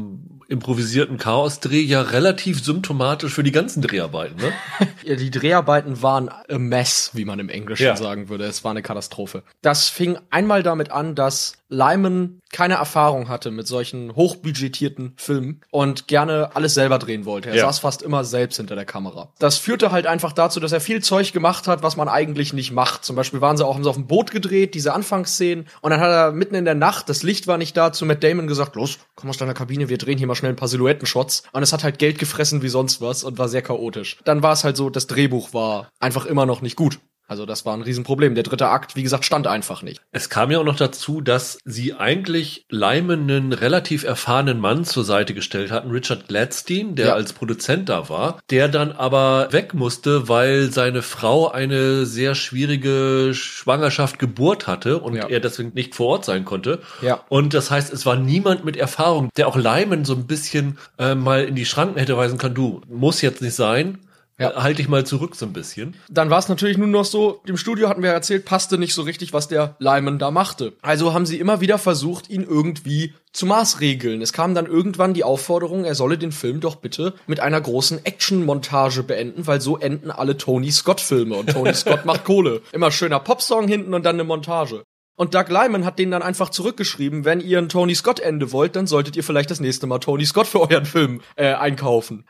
S1: improvisierten Chaos-Dreh, ja relativ symptomatisch für die ganzen Dreharbeiten, ne? (laughs)
S3: Ja, die Dreharbeiten waren a mess, wie man im Englischen
S1: Ja.
S3: sagen würde. Es war eine Katastrophe. Das fing einmal damit an, dass Lyman keine Erfahrung hatte mit solchen hochbudgetierten Filmen und gerne alles selber drehen wollte. Er
S1: Ja.
S3: saß fast immer selbst hinter der Kamera. Das führte halt einfach dazu, dass er viel Zeug gemacht hat, was man eigentlich nicht macht. Zum Beispiel waren sie auch haben sie auf dem Boot gedreht, diese Anfangsszenen. Und dann hat er mitten in der Nacht, das Licht war nicht da, zu Matt Damon gesagt, los, komm aus deiner Kabine, wir drehen hier mal schnell ein paar Silhouettenshots. Und es hat halt Geld gefressen wie sonst was und war sehr chaotisch. Dann war es halt so, das Drehbuch war einfach immer noch nicht gut. Also das war ein Riesenproblem. Der dritte Akt, wie gesagt, stand einfach nicht.
S1: Es kam ja auch noch dazu, dass sie eigentlich Lyman einen relativ erfahrenen Mann zur Seite gestellt hatten, Richard Gladstein, der
S3: Ja.
S1: als Produzent da war, der dann aber weg musste, weil seine Frau eine sehr schwierige Schwangerschaft Geburt hatte und
S3: Ja.
S1: er deswegen nicht vor Ort sein konnte.
S3: Ja.
S1: Und das heißt, es war niemand mit Erfahrung, der auch Lyman so ein bisschen äh, mal in die Schranken hätte weisen können, du, muss jetzt nicht sein.
S3: Ja.
S1: Äh, Halt dich mal zurück so ein bisschen.
S3: Dann war es natürlich nur noch so, dem Studio hatten wir ja erzählt, passte nicht so richtig, was der Lyman da machte. Also haben sie immer wieder versucht, ihn irgendwie zu maßregeln. Es kam dann irgendwann die Aufforderung, er solle den Film doch bitte mit einer großen Action-Montage beenden, weil so enden alle Tony Scott-Filme und Tony (laughs) Scott macht Kohle. Immer schöner Popsong hinten und dann eine Montage. Und Doug Lyman hat denen dann einfach zurückgeschrieben, wenn ihr ein Tony Scott-Ende wollt, dann solltet ihr vielleicht das nächste Mal Tony Scott für euren Film äh, einkaufen.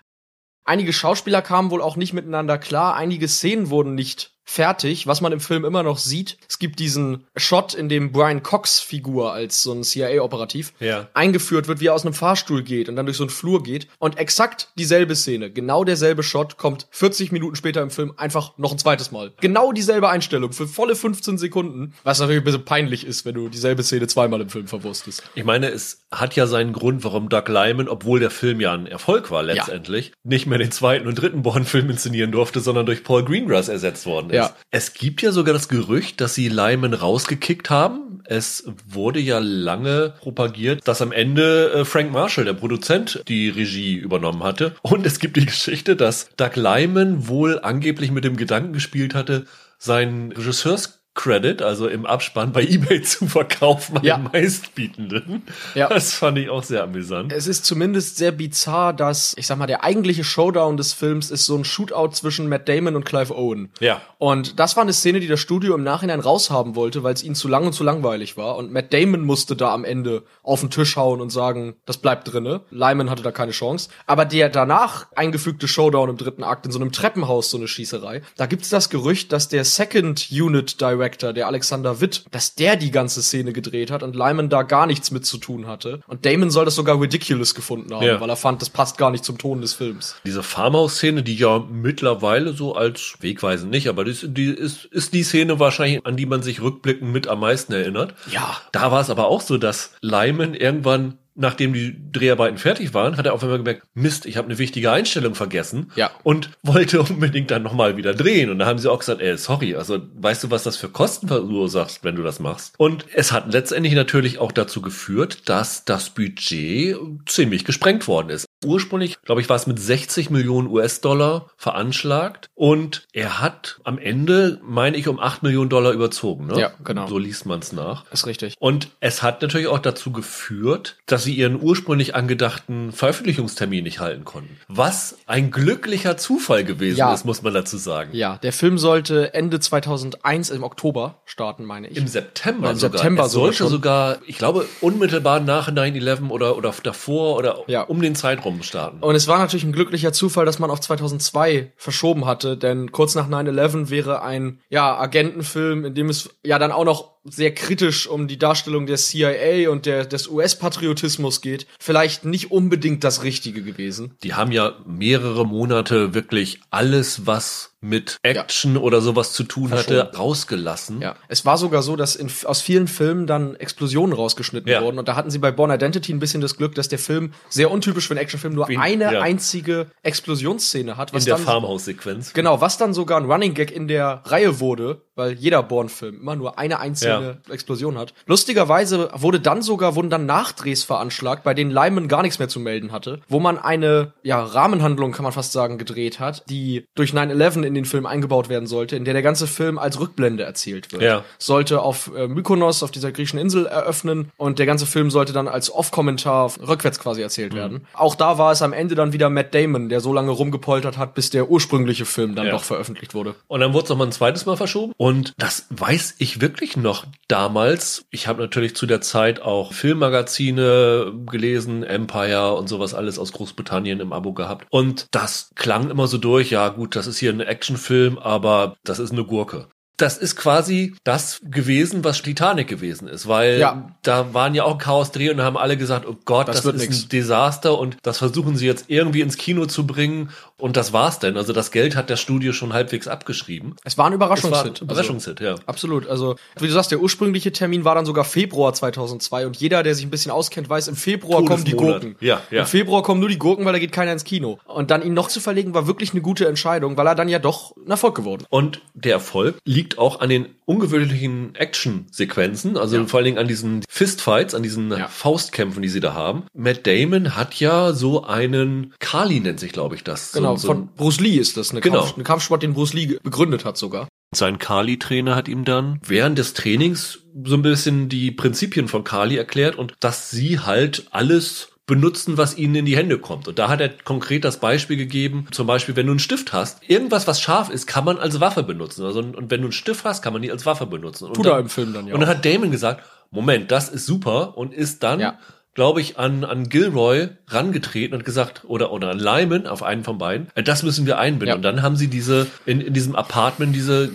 S3: Einige Schauspieler kamen wohl auch nicht miteinander klar, einige Szenen wurden nicht fertig, was man im Film immer noch sieht. Es gibt diesen Shot, in dem Brian Cox Figur als so ein CIA-Operativ
S1: Ja.
S3: eingeführt wird, wie er aus einem Fahrstuhl geht und dann durch so einen Flur geht. Und exakt dieselbe Szene, genau derselbe Shot kommt 40 Minuten später im Film einfach noch ein zweites Mal. Genau dieselbe Einstellung für volle 15 Sekunden, was natürlich ein bisschen peinlich ist, wenn du dieselbe Szene zweimal im Film verwurstest.
S1: Ich meine, es hat ja seinen Grund, warum Doug Lyman, obwohl der Film ja ein Erfolg war letztendlich, nicht mehr den zweiten und dritten Bond-Film inszenieren durfte, sondern durch Paul Greengrass ersetzt worden ist.
S3: Ja.
S1: Es gibt ja sogar das Gerücht, dass sie Lyman rausgekickt haben. Es wurde ja lange propagiert, dass am Ende äh, Frank Marshall, der Produzent, die Regie übernommen hatte. Und es gibt die Geschichte, dass Doug Lyman wohl angeblich mit dem Gedanken gespielt hatte, seinen Regisseurs Credit, also im Abspann bei eBay (laughs) zu verkaufen an
S3: Ja.
S1: den meistbietenden.
S3: Ja.
S1: Das fand ich auch sehr amüsant.
S3: Es ist zumindest sehr bizarr, dass, ich sag mal, der eigentliche Showdown des Films ist so ein Shootout zwischen Matt Damon und Clive Owen.
S1: Ja.
S3: Und das war eine Szene, die das Studio im Nachhinein raushaben wollte, weil es ihnen zu lang und zu langweilig war. Und Matt Damon musste da am Ende auf den Tisch hauen und sagen, das bleibt drinne. Lyman hatte da keine Chance. Aber der danach eingefügte Showdown im dritten Akt in so einem Treppenhaus, so eine Schießerei, da gibt's das Gerücht, dass der Second Unit Director, der Alexander Witt, dass der die ganze Szene gedreht hat und Lyman da gar nichts mit zu tun hatte. Und Damon soll das sogar ridiculous gefunden haben,
S1: Ja.
S3: weil er fand, das passt gar nicht zum Ton des Films.
S1: Diese Farmhouse-Szene, die ja mittlerweile so als wegweisend nicht, aber das, die ist, ist die Szene wahrscheinlich, an die man sich rückblickend mit am meisten erinnert.
S3: Ja.
S1: Da war es aber auch so, dass Lyman irgendwann, nachdem die Dreharbeiten fertig waren, hat er auf einmal gemerkt, Mist, ich habe eine wichtige Einstellung vergessen.
S3: Ja.
S1: Und wollte (laughs) unbedingt dann nochmal wieder drehen. Und da haben sie auch gesagt, ey, sorry, also weißt du, was das für Kosten verursacht, wenn du das machst? Und es hat letztendlich natürlich auch dazu geführt, dass das Budget ziemlich gesprengt worden ist. Ursprünglich, glaube ich, war es mit 60 Millionen US-Dollar veranschlagt und er hat am Ende, meine ich, um 8 Millionen Dollar überzogen. Ne?
S3: Ja, genau.
S1: So liest man es nach.
S3: Ist richtig.
S1: Und es hat natürlich auch dazu geführt, dass sie ihren ursprünglich angedachten Veröffentlichungstermin nicht halten konnten. Was ein glücklicher Zufall gewesen
S3: Ja.
S1: ist, muss man dazu sagen.
S3: Ja, der Film sollte Ende 2001 im Oktober starten, meine ich.
S1: Im September
S3: Oder im
S1: sogar.
S3: September
S1: es sollte
S3: sogar
S1: sogar, ich glaube, unmittelbar nach 9-11 oder, oder davor oder
S3: Ja.
S1: um den Zeitraum starten.
S3: Und es war natürlich ein glücklicher Zufall, dass man auf 2002 verschoben hatte, denn kurz nach 9/11 wäre ein ja Agentenfilm, in dem es ja dann auch noch sehr kritisch um die Darstellung der CIA und der des US-Patriotismus geht, vielleicht nicht unbedingt das Richtige gewesen.
S1: Die haben ja mehrere Monate wirklich alles, was mit Action oder sowas zu tun hatte, rausgelassen.
S3: Ja, es war sogar so, dass in, aus vielen Filmen dann Explosionen rausgeschnitten
S1: Ja.
S3: wurden und da hatten sie bei Born Identity ein bisschen das Glück, dass der Film sehr untypisch für einen Actionfilm nur
S1: Wie-
S3: eine
S1: ja.
S3: einzige Explosionsszene hat, was
S1: in der Farmhouse-Sequenz.
S3: Genau, was dann sogar ein Running Gag in der Reihe wurde, weil jeder Bourne-Film immer nur eine einzelne Explosion hat. Lustigerweise wurde dann sogar, wurden dann Nachdrehs veranschlagt, bei denen Lyman gar nichts mehr zu melden hatte, wo man eine, ja, Rahmenhandlung, kann man fast sagen, gedreht hat, die durch 9-11 in den Film eingebaut werden sollte, in der der ganze Film als Rückblende erzählt wird.
S1: Ja.
S3: Sollte auf äh, Mykonos, auf dieser griechischen Insel eröffnen und der ganze Film sollte dann als Off-Kommentar rückwärts quasi
S1: Mhm.
S3: erzählt werden. Auch da war es am Ende dann wieder Matt Damon, der so lange rumgepoltert hat, bis der ursprüngliche Film dann
S1: Ja.
S3: doch veröffentlicht wurde.
S1: Und dann wurde es noch mal ein zweites Mal verschoben. Und das weiß ich wirklich noch damals. Ich habe natürlich zu der Zeit auch Filmmagazine gelesen, Empire und sowas alles aus Großbritannien im Abo gehabt. Und das klang immer so durch, ja gut, das ist hier ein Actionfilm, aber das ist eine Gurke. Das ist quasi das gewesen, was Titanic gewesen ist, weil
S3: Ja.
S1: da waren ja auch Chaos-Dreh und haben alle gesagt, oh Gott,
S3: Das
S1: das,
S3: wird
S1: ist
S3: nix.
S1: ein Desaster und das versuchen sie jetzt irgendwie ins Kino zu bringen und das war's denn. Also das Geld hat das Studio schon halbwegs abgeschrieben.
S3: Es war ein
S1: war
S3: Überraschungshit.
S1: ein Überraschungshit, ja.
S3: Also, absolut. Also, wie du sagst, der ursprüngliche Termin war dann sogar Februar 2002 und jeder, der sich ein bisschen auskennt, weiß, im Februar kommen die. Gurken.
S1: Ja, ja.
S3: Im Februar kommen nur die Gurken, weil da geht keiner ins Kino. Und dann ihn noch zu verlegen, war wirklich eine gute Entscheidung, weil er dann ja doch ein Erfolg geworden.
S1: Und der Erfolg liegt auch an den ungewöhnlichen Action-Sequenzen, also
S3: Ja.
S1: vor allen Dingen an diesen Fistfights, an diesen
S3: Ja.
S1: Faustkämpfen, die sie da haben. Matt Damon hat ja so einen, Kali nennt sich, glaube ich, das.
S3: Genau,
S1: so, so
S3: von Bruce Lee ist das, eine,
S1: Genau.
S3: Kampf, eine Kampfsport, den Bruce Lee begründet hat sogar.
S1: Sein Kali-Trainer hat ihm dann während des Trainings so ein bisschen die Prinzipien von Kali erklärt und dass sie halt alles benutzen, was ihnen in die Hände kommt. Und da hat er konkret das Beispiel gegeben, zum Beispiel, wenn du einen Stift hast, irgendwas, was scharf ist, kann man als Waffe benutzen. Also, und wenn du einen Stift hast, kann man die als Waffe benutzen. Und
S3: Tut
S1: dann,
S3: er im Film dann ja
S1: Und dann hat Damon gesagt, Moment, das ist super und ist dann
S3: Ja.
S1: glaube ich, an, an Gilroy rangetreten und gesagt, oder, oder an Lyman, auf einen von beiden, äh, das müssen wir einbinden.
S3: Ja.
S1: Und dann haben sie diese, in, in diesem Apartment diese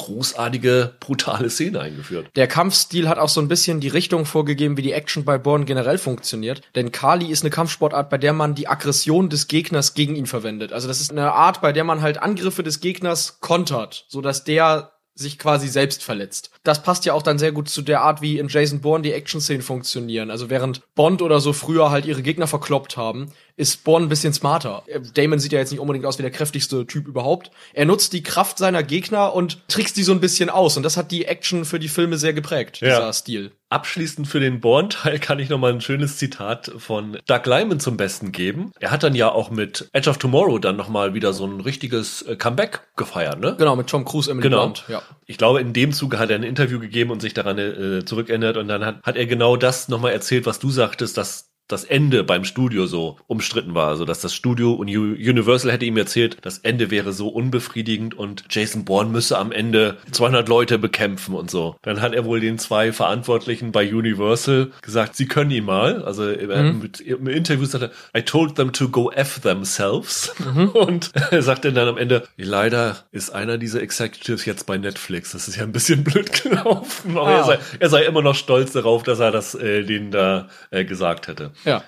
S1: großartige, brutale Szene eingeführt.
S3: Der Kampfstil hat auch so ein bisschen die Richtung vorgegeben, wie die Action bei Bourne generell funktioniert. Denn Kali ist eine Kampfsportart, bei der man die Aggression des Gegners gegen ihn verwendet. Also das ist eine Art, bei der man halt Angriffe des Gegners kontert, sodass der sich quasi selbst verletzt. Das passt ja auch dann sehr gut zu der Art, wie in Jason Bourne die Action-Szenen funktionieren. Also während Bond oder so früher halt ihre Gegner verkloppt haben, ist Bourne ein bisschen smarter. Äh, Damon sieht ja jetzt nicht unbedingt aus wie der kräftigste Typ überhaupt. Er nutzt die Kraft seiner Gegner und trickst die so ein bisschen aus. Und das hat die Action für die Filme sehr geprägt,
S1: Ja.
S3: dieser Stil.
S1: Abschließend für den Born-Teil kann ich noch mal ein schönes Zitat von Doug Lyman zum Besten geben. Er hat dann ja auch mit Edge of Tomorrow dann noch mal wieder so ein richtiges äh, Comeback gefeiert, ne?
S3: Genau, mit Tom Cruise, Emily
S1: Genau.
S3: Blunt. Ja.
S1: Ich glaube, in dem Zuge hat er ein Interview gegeben und sich daran äh, zurückerinnert und dann hat, hat er genau das nochmal erzählt, was du sagtest, dass das Ende beim Studio so umstritten war. Also, dass das Studio und Universal hätte ihm erzählt, das Ende wäre so unbefriedigend und Jason Bourne müsse am Ende 200 Leute bekämpfen und so. Dann hat er wohl den zwei Verantwortlichen bei Universal gesagt, sie können ihn mal. Also, er- mit, im Interview sagte er, I told them to go F themselves. (laughs) Und er sagte dann am Ende, leider ist einer dieser Executives jetzt bei Netflix. Das ist ja ein bisschen blöd (laughs) gelaufen. Aber
S3: Ah.
S1: er, sei, er sei immer noch stolz darauf, dass er das äh, denen da äh, gesagt hätte.
S3: Ja.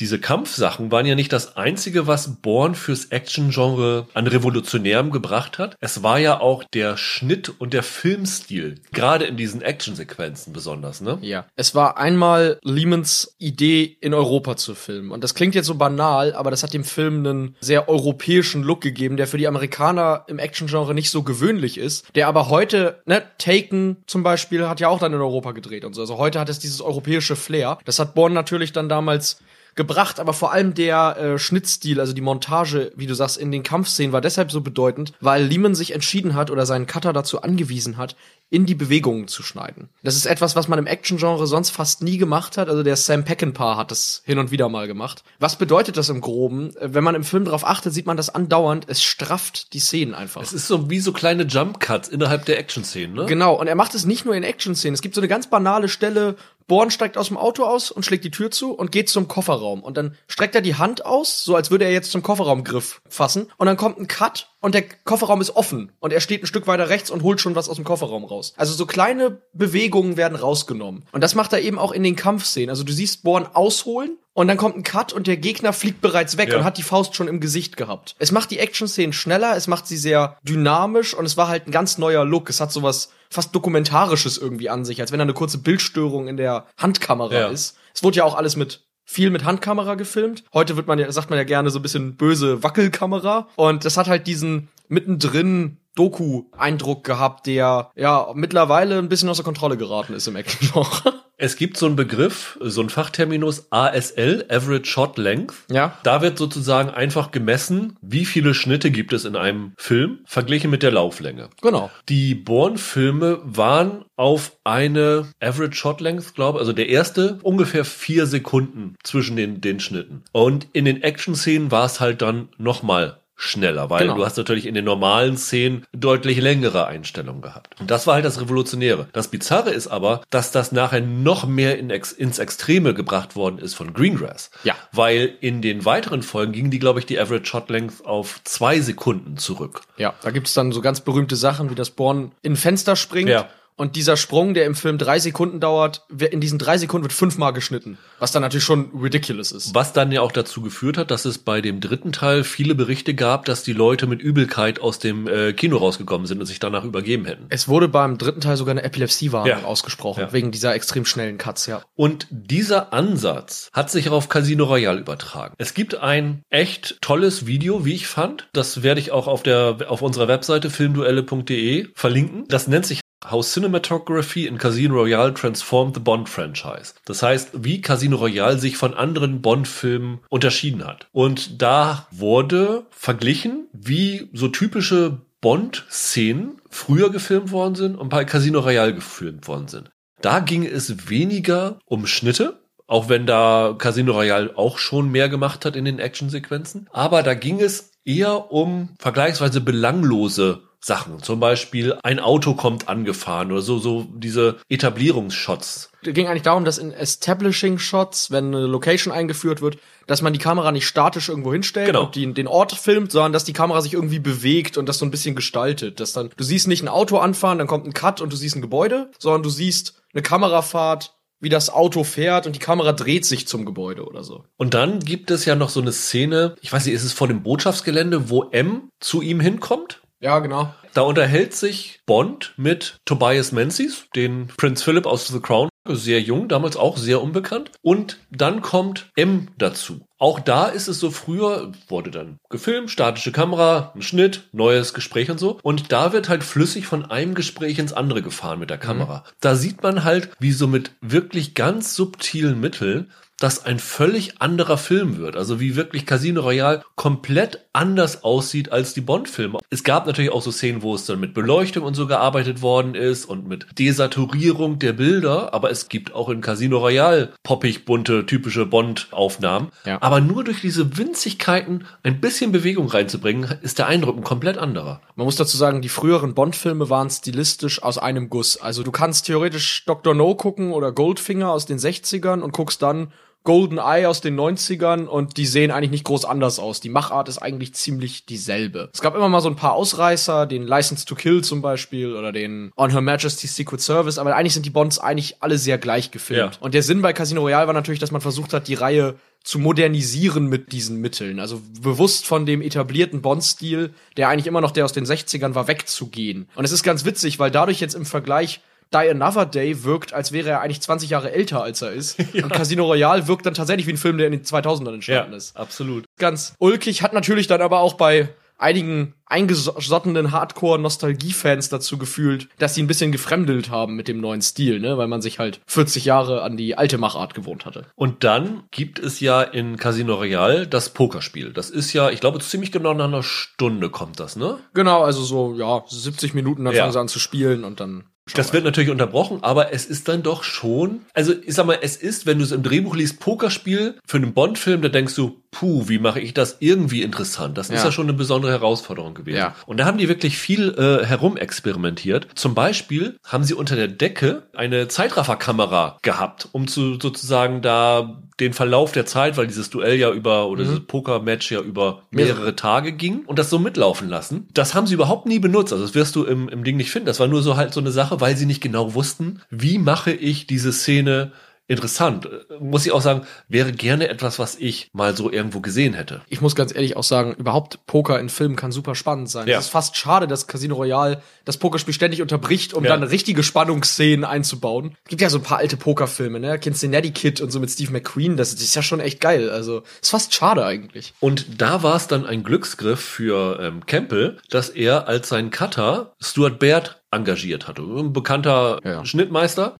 S1: Diese Kampfsachen waren ja nicht das einzige, was Bourne fürs Action-Genre an Revolutionärem gebracht hat. Es war ja auch der Schnitt und der Filmstil. Gerade in diesen Action-Sequenzen besonders, ne?
S3: Ja. Es war einmal Lehmans Idee, in Europa zu filmen. Und das klingt jetzt so banal, aber das hat dem Film einen sehr europäischen Look gegeben, der für die Amerikaner im Action-Genre nicht so gewöhnlich ist. Der aber heute, ne, Taken zum Beispiel hat ja auch dann in Europa gedreht und so. Also heute hat es dieses europäische Flair. Das hat Bourne natürlich dann damals gebracht, aber vor allem der äh, Schnittstil, also die Montage, wie du sagst, in den Kampfszenen war deshalb so bedeutend, weil Lehman sich entschieden hat oder seinen Cutter dazu angewiesen hat, in die Bewegungen zu schneiden. Das ist etwas, was man im Action-Genre sonst fast nie gemacht hat. Also der Sam Peckinpah hat das hin und wieder mal gemacht. Was bedeutet das im Groben? Äh, wenn man im Film darauf achtet, sieht man das andauernd. Es strafft die Szenen einfach.
S1: Es ist so wie so kleine Jump-Cuts innerhalb der Action-Szenen, ne?
S3: Genau, und er macht es nicht nur in Action-Szenen. Es gibt so eine ganz banale Stelle, Born steigt aus dem Auto aus und schlägt die Tür zu und geht zum Kofferraum. Und dann streckt er die Hand aus, so als würde er jetzt zum Kofferraumgriff fassen. Und dann kommt ein Cut und der Kofferraum ist offen. Und er steht ein Stück weiter rechts und holt schon was aus dem Kofferraum raus. Also so kleine Bewegungen werden rausgenommen. Und das macht er eben auch in den Kampfszenen. Also du siehst Born ausholen und dann kommt ein Cut und der Gegner fliegt bereits weg
S1: Ja.
S3: und hat die Faust schon im Gesicht gehabt. Es macht die Action-Szenen schneller, es macht sie sehr dynamisch und es war halt ein ganz neuer Look. Es hat sowas fast Dokumentarisches irgendwie an sich, als wenn da eine kurze Bildstörung in der Handkamera
S1: Ja.
S3: ist. Es wurde ja auch alles mit viel mit Handkamera gefilmt. Heute wird man ja, sagt man ja gerne so ein bisschen böse Wackelkamera. Und das hat halt diesen mittendrin Doku-Eindruck gehabt, der ja mittlerweile ein bisschen außer Kontrolle geraten ist im Action-Genre. (laughs)
S1: Es gibt so einen Begriff, so einen Fachterminus ASL, Average Shot Length.
S3: Ja.
S1: Da wird sozusagen einfach gemessen, wie viele Schnitte gibt es in einem Film, verglichen mit der Lauflänge.
S3: Genau.
S1: Die Bourne-Filme waren auf eine Average Shot Length, glaube ich, also der erste ungefähr vier Sekunden zwischen den, den Schnitten. Und in den Action-Szenen war es halt dann nochmal schneller, weil
S3: Genau.
S1: du hast natürlich in den normalen Szenen deutlich längere Einstellungen gehabt. Und das war halt das Revolutionäre. Das Bizarre ist aber, dass das nachher noch mehr in Ex ins Extreme gebracht worden ist von Greengrass.
S3: Ja.
S1: Weil in den weiteren Folgen ging die, glaube ich, die Average Shot Length auf zwei Sekunden zurück.
S3: Ja, da gibt's dann so ganz berühmte Sachen, wie das Born in Fenster springt.
S1: Ja.
S3: Und dieser Sprung, der im Film drei Sekunden dauert, in diesen drei Sekunden wird fünfmal geschnitten. Was dann natürlich schon ridiculous ist.
S1: Was dann ja auch dazu geführt hat, dass es bei dem dritten Teil viele Berichte gab, dass die Leute mit Übelkeit aus dem äh, Kino rausgekommen sind und sich danach übergeben hätten.
S3: Es wurde beim dritten Teil sogar eine Epilepsiewarnung
S1: Ja.
S3: ausgesprochen,
S1: Ja.
S3: wegen dieser extrem schnellen Cuts, ja.
S1: Und dieser Ansatz hat sich auch auf Casino Royale übertragen. Es gibt ein echt tolles Video, wie ich fand. Das werde ich auch auf der auf unserer Webseite filmduelle.de verlinken. Das nennt sich How Cinematography in Casino Royale Transformed the Bond Franchise. Das heißt, wie Casino Royale sich von anderen Bond-Filmen unterschieden hat. Und da wurde verglichen, wie so typische Bond-Szenen früher gefilmt worden sind und bei Casino Royale gefilmt worden sind. Da ging es weniger um Schnitte, auch wenn da Casino Royale auch schon mehr gemacht hat in den Actionsequenzen. Aber da ging es eher um vergleichsweise belanglose Sachen. Zum Beispiel ein Auto kommt angefahren oder so, so diese Etablierungsshots.
S3: Es ging eigentlich darum, dass in Establishing Shots, wenn eine Location eingeführt wird, dass man die Kamera nicht statisch irgendwo hinstellt
S1: Genau.
S3: und die, den Ort filmt, sondern dass die Kamera sich irgendwie bewegt und das so ein bisschen gestaltet. Dass dann, du siehst nicht ein Auto anfahren, dann kommt ein Cut und du siehst ein Gebäude, sondern du siehst eine Kamerafahrt, wie das Auto fährt und die Kamera dreht sich zum Gebäude oder so.
S1: Und dann gibt es ja noch so eine Szene, ich weiß nicht, ist es vor dem Botschaftsgelände, wo M zu ihm hinkommt?
S3: Ja, genau.
S1: Da unterhält sich Bond mit Tobias Menzies, den Prinz Philip aus The Crown, sehr jung, damals auch sehr unbekannt. Und dann kommt M dazu. Auch da ist es so früher, wurde dann gefilmt, statische Kamera, ein Schnitt, neues Gespräch und so. Und da wird halt flüssig von einem Gespräch ins andere gefahren mit der Kamera. Da sieht man halt, wie so mit wirklich ganz subtilen Mitteln das ein völlig anderer Film wird. Also wie wirklich Casino Royale komplett anders aussieht als die Bond-Filme. Es gab natürlich auch so Szenen, wo es dann mit Beleuchtung und so gearbeitet worden ist und mit Desaturierung der Bilder, aber es gibt auch in Casino Royale poppig bunte, typische Bond-Aufnahmen.
S3: Ja.
S1: Aber nur durch diese Winzigkeiten ein bisschen Bewegung reinzubringen, ist der Eindruck ein komplett anderer.
S3: Man muss dazu sagen, die früheren Bond-Filme waren stilistisch aus einem Guss. Also du kannst theoretisch Dr. No gucken oder Goldfinger aus den 60ern und guckst dann Golden Eye aus den 90ern und die sehen eigentlich nicht groß anders aus. Die Machart ist eigentlich ziemlich dieselbe. Es gab immer mal so ein paar Ausreißer, den License to Kill zum Beispiel oder den On Her Majesty's Secret Service, aber eigentlich sind die Bonds eigentlich alle sehr gleich gefilmt.
S1: Ja.
S3: Und der Sinn bei Casino Royale war natürlich, dass man versucht hat, die Reihe zu modernisieren mit diesen Mitteln. Also bewusst von dem etablierten Bond-Stil, der eigentlich immer noch der aus den 60ern war, wegzugehen. Und es ist ganz witzig, weil dadurch jetzt im Vergleich Die Another Day wirkt, als wäre er eigentlich 20 Jahre älter, als er ist. (laughs) Und Casino Royale wirkt dann tatsächlich wie ein Film, der in den 2000ern entstanden ist.
S1: absolut.
S3: Ganz ulkig, hat natürlich dann aber auch bei einigen eingesottenen Hardcore-Nostalgie-Fans dazu gefühlt, dass sie ein bisschen gefremdelt haben mit dem neuen Stil, ne? weil man sich halt 40 Jahre an die alte Machart gewohnt hatte.
S1: Und dann gibt es ja in Casino Royale das Pokerspiel. Das ist ja, ich glaube, ziemlich genau nach einer Stunde kommt das, ne?
S3: Genau, also so, ja, 70 Minuten, dann
S1: Ja.
S3: fangen sie an zu spielen und dann.
S1: Das wird natürlich unterbrochen, aber es ist dann doch schon, also ich sag mal, es ist, wenn du es im Drehbuch liest, Pokerspiel für einen Bond-Film, da denkst du, puh, wie mache ich das irgendwie interessant? Das ist
S3: Ja.
S1: ja schon eine besondere Herausforderung gewesen.
S3: Ja.
S1: Und da haben die wirklich viel äh, herumexperimentiert. Zum Beispiel haben sie unter der Decke eine Zeitrafferkamera gehabt, um zu sozusagen da den Verlauf der Zeit, weil dieses Duell ja über oder dieses Poker-Match ja über mehrere
S3: Mehrere.
S1: Tage ging und das so mitlaufen lassen. Das haben sie überhaupt nie benutzt. Also das wirst du im, im Ding nicht finden. Das war nur so halt so eine Sache, weil sie nicht genau wussten, wie mache ich diese Szene interessant. Muss ich auch sagen, wäre gerne etwas, was ich mal so irgendwo gesehen hätte.
S3: Ich muss ganz ehrlich auch sagen, überhaupt Poker in Filmen kann super spannend sein.
S1: Ja.
S3: Es ist fast schade, dass Casino Royale das Pokerspiel ständig unterbricht, um
S1: Ja.
S3: dann richtige Spannungsszenen einzubauen. Es gibt ja so ein paar alte Pokerfilme, ne? Cincinnati Kid und so mit Steve McQueen, das, das ist ja schon echt geil. Also, ist fast schade eigentlich.
S1: Und da war es dann ein Glücksgriff für ähm, Campbell, dass er als sein Cutter Stuart Baird engagiert hatte. Ein bekannter
S3: Ja.
S1: Schnittmeister.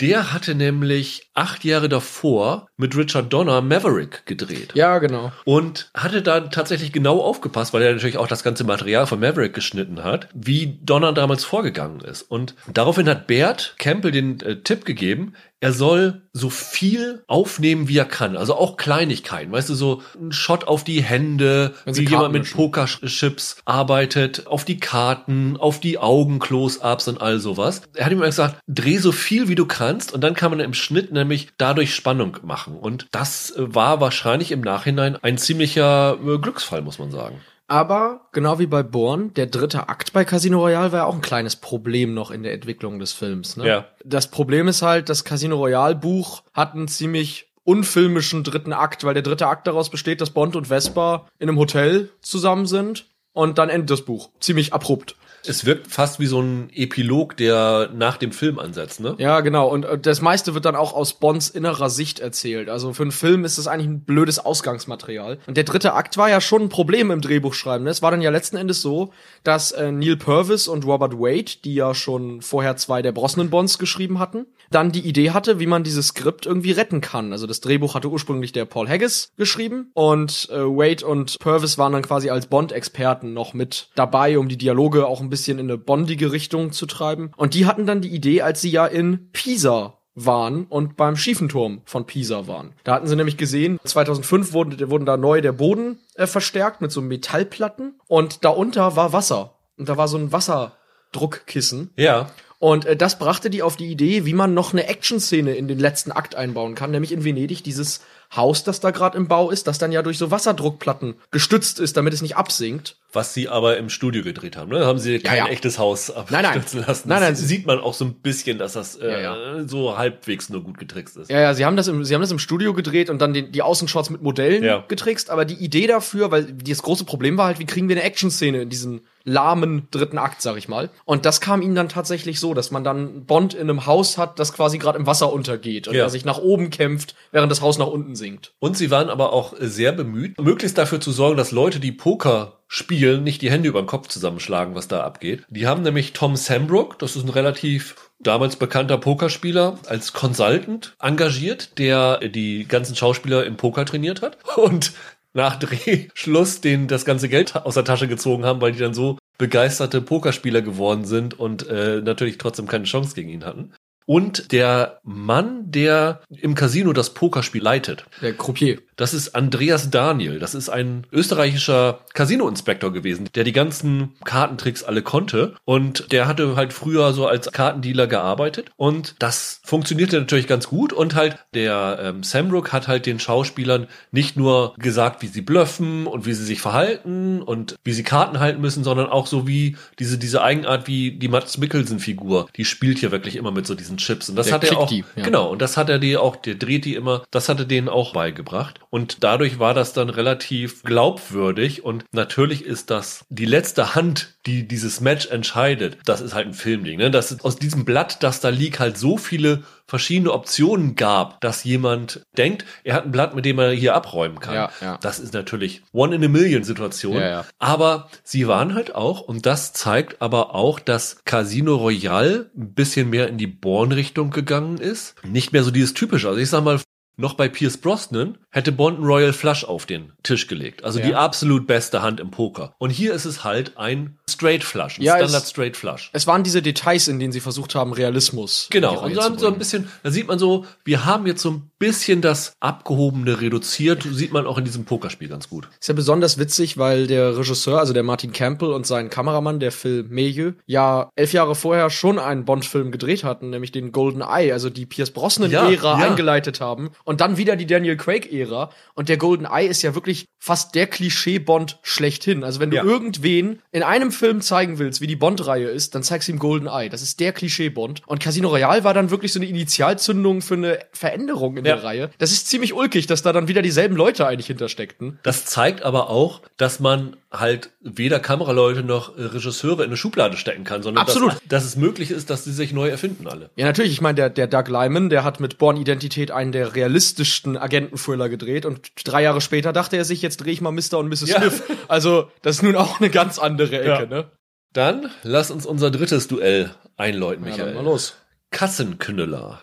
S1: Der hatte nämlich acht Jahre davor mit Richard Donner Maverick gedreht.
S3: Ja, genau.
S1: Und hatte da tatsächlich genau aufgepasst, weil er natürlich auch das ganze Material von Maverick geschnitten hat, wie Donner damals vorgegangen ist. Und daraufhin hat Bert Campbell den äh, Tipp gegeben, er soll so viel aufnehmen, wie er kann. Also auch Kleinigkeiten. Weißt du, so ein Shot auf die Hände,
S3: Wenn
S1: wie jemand mit. Pokerchips arbeitet, auf die Karten, auf die Augen, Close-Ups und all sowas. Er hat ihm immer gesagt, dreh so viel, wie du kannst. Und dann kann man im Schnitt nämlich dadurch Spannung machen. Und das war wahrscheinlich im Nachhinein ein ziemlicher äh, Glücksfall, muss man sagen.
S3: Aber genau wie bei Bourne, der dritte Akt bei Casino Royale war ja auch ein kleines Problem noch in der Entwicklung des Films. Ne?
S1: Ja.
S3: Das Problem ist halt, das Casino Royale Buch hat einen ziemlich unfilmischen dritten Akt, weil der dritte Akt daraus besteht, dass Bond und Vespa in einem Hotel zusammen sind und dann endet das Buch. Ziemlich abrupt.
S1: Es wirkt fast wie so ein Epilog, der nach dem Film ansetzt, ne?
S3: Ja, genau. Und äh, das meiste wird dann auch aus Bonds innerer Sicht erzählt. Also für einen Film ist das eigentlich ein blödes Ausgangsmaterial. Und der dritte Akt war ja schon ein Problem im Drehbuchschreiben. ne? Es war dann ja letzten Endes so, dass äh, Neil Purvis und Robert Wade, die ja schon vorher zwei der Brosnan-Bonds geschrieben hatten, dann die Idee hatte, wie man dieses Skript irgendwie retten kann. Also das Drehbuch hatte ursprünglich der Paul Haggis geschrieben und äh, Wade und Purvis waren dann quasi als Bond-Experten noch mit dabei, um die Dialoge auch ein bisschen in eine bondige Richtung zu treiben. Und die hatten dann die Idee, als sie ja in Pisa waren und beim Schiefenturm von Pisa waren. Da hatten sie nämlich gesehen, 2005 wurden, wurden da neu der Boden äh, verstärkt mit so Metallplatten und darunter war Wasser. Und da war so ein Wasserdruckkissen.
S1: Ja.
S3: Und äh, das brachte die auf die Idee, wie man noch eine Action-Szene in den letzten Akt einbauen kann, nämlich in Venedig dieses Haus, das da gerade im Bau ist, das dann ja durch so Wasserdruckplatten gestützt ist, damit es nicht absinkt.
S1: Was sie aber im Studio gedreht haben, ne? Haben sie kein
S3: ja.
S1: echtes Haus
S3: Nein, nein.
S1: abstürzen lassen.
S3: Nein, nein.
S1: Das sieht man auch so ein bisschen, dass das äh,
S3: Ja,
S1: so halbwegs nur gut getrickst ist.
S3: Ja, ja, sie haben das im, sie haben das im Studio gedreht und dann die, die Außenshots mit Modellen
S1: Ja.
S3: getrickst, aber die Idee dafür, weil das große Problem war halt, wie kriegen wir eine Action-Szene in diesem lahmen dritten Akt, sag ich mal. Und das kam ihnen dann tatsächlich so, dass man dann Bond in einem Haus hat, das quasi gerade im Wasser untergeht und
S1: Ja.
S3: er sich nach oben kämpft, während das Haus nach unten sinkt.
S1: Und sie waren aber auch sehr bemüht, möglichst dafür zu sorgen, dass Leute, die Poker spielen, nicht die Hände über den Kopf zusammenschlagen, was da abgeht. Die haben nämlich Tom Sambrook, das ist ein relativ damals bekannter Pokerspieler, als Consultant engagiert, der die ganzen Schauspieler im Poker trainiert hat. (laughs) Und nach Drehschluss denen das ganze Geld aus der Tasche gezogen haben, weil die dann so begeisterte Pokerspieler geworden sind und äh, natürlich trotzdem keine Chance gegen ihn hatten. Und der Mann, der im Casino das Pokerspiel leitet,
S3: Der Croupier.
S1: das ist Andreas Daniel. Das ist ein österreichischer Casino-Inspektor gewesen, der die ganzen Kartentricks alle konnte. Und der hatte halt früher so als Kartendealer gearbeitet. Und das funktionierte natürlich ganz gut. Und halt der ähm, Samrook hat halt den Schauspielern nicht nur gesagt, wie sie bluffen und wie sie sich verhalten und wie sie Karten halten müssen, sondern auch so wie diese, diese Eigenart, wie die Mats Mikkelsen-Figur. Die spielt hier wirklich immer mit so diesen Chips. Und das
S3: Der
S1: hat er auch,
S3: die, ja.
S1: genau. Und das hat er die auch, der dreht die immer, das hat er denen auch beigebracht. Und dadurch war das dann relativ glaubwürdig. Und natürlich ist das die letzte Hand die dieses Match entscheidet, das ist halt ein Filmding. Ne? Dass aus diesem Blatt, das da liegt, halt so viele verschiedene Optionen gab, dass jemand denkt, er hat ein Blatt, mit dem er hier abräumen kann.
S3: Ja, ja.
S1: Das ist natürlich One in a Million Situation.
S3: Ja.
S1: Aber sie waren halt auch, und das zeigt aber auch, dass Casino Royale ein bisschen mehr in die Born-Richtung gegangen ist. Nicht mehr so dieses typische. Also ich sag mal, noch bei Pierce Brosnan hätte Bond einen Royal Flush auf den Tisch gelegt. Also
S3: Ja.
S1: die absolut beste Hand im Poker. Und hier ist es halt ein Straight Flush, ein
S3: Ja, es-
S1: Standard Straight Flush.
S3: Es waren diese Details, in denen sie versucht haben, Realismus.
S1: Genau, und
S3: Reihe
S1: so, ein bisschen, da sieht man so, wir haben jetzt so ein bisschen das Abgehobene reduziert, sieht man auch in diesem Pokerspiel ganz gut.
S3: Ist ja besonders witzig, weil der Regisseur, also der Martin Campbell und sein Kameramann, der Phil Mayhew, ja elf Jahre vorher schon einen Bond-Film gedreht hatten, nämlich den Golden Eye, also die Pierce Brosnan-Ära
S1: ja.
S3: eingeleitet haben und dann wieder die Daniel Craig-Ära. Und der Golden Eye ist ja wirklich fast der Klischee-Bond schlechthin. Also wenn du
S1: Ja.
S3: irgendwen in einem Film zeigen willst, wie die Bond-Reihe ist, dann zeigst du ihm Golden Eye. Das ist der Klischee-Bond. Und Casino Royale war dann wirklich so eine Initialzündung für eine Veränderung in
S1: Ja.
S3: der Reihe. Das ist ziemlich ulkig, dass da dann wieder dieselben Leute eigentlich hintersteckten.
S1: Das zeigt aber auch, dass man halt weder Kameraleute noch Regisseure in eine Schublade stecken kann, sondern
S3: Absolut.
S1: Dass, dass es möglich ist, dass sie sich neu erfinden alle.
S3: Ja, natürlich. Ich meine, der, der Doug Lyman, der hat mit Born Identität einen der realistischsten Agenten-Thriller gedreht und drei Jahre später dachte er sich, jetzt drehe ich mal Mr. und Mrs.
S1: Ja.
S3: Smith. Also, das ist nun auch eine ganz andere Ecke,
S1: Ja.
S3: ne?
S1: Dann lass uns unser drittes Duell einläuten,
S3: Ja,
S1: Michael.
S3: dann mal los.
S1: Kassenknüller.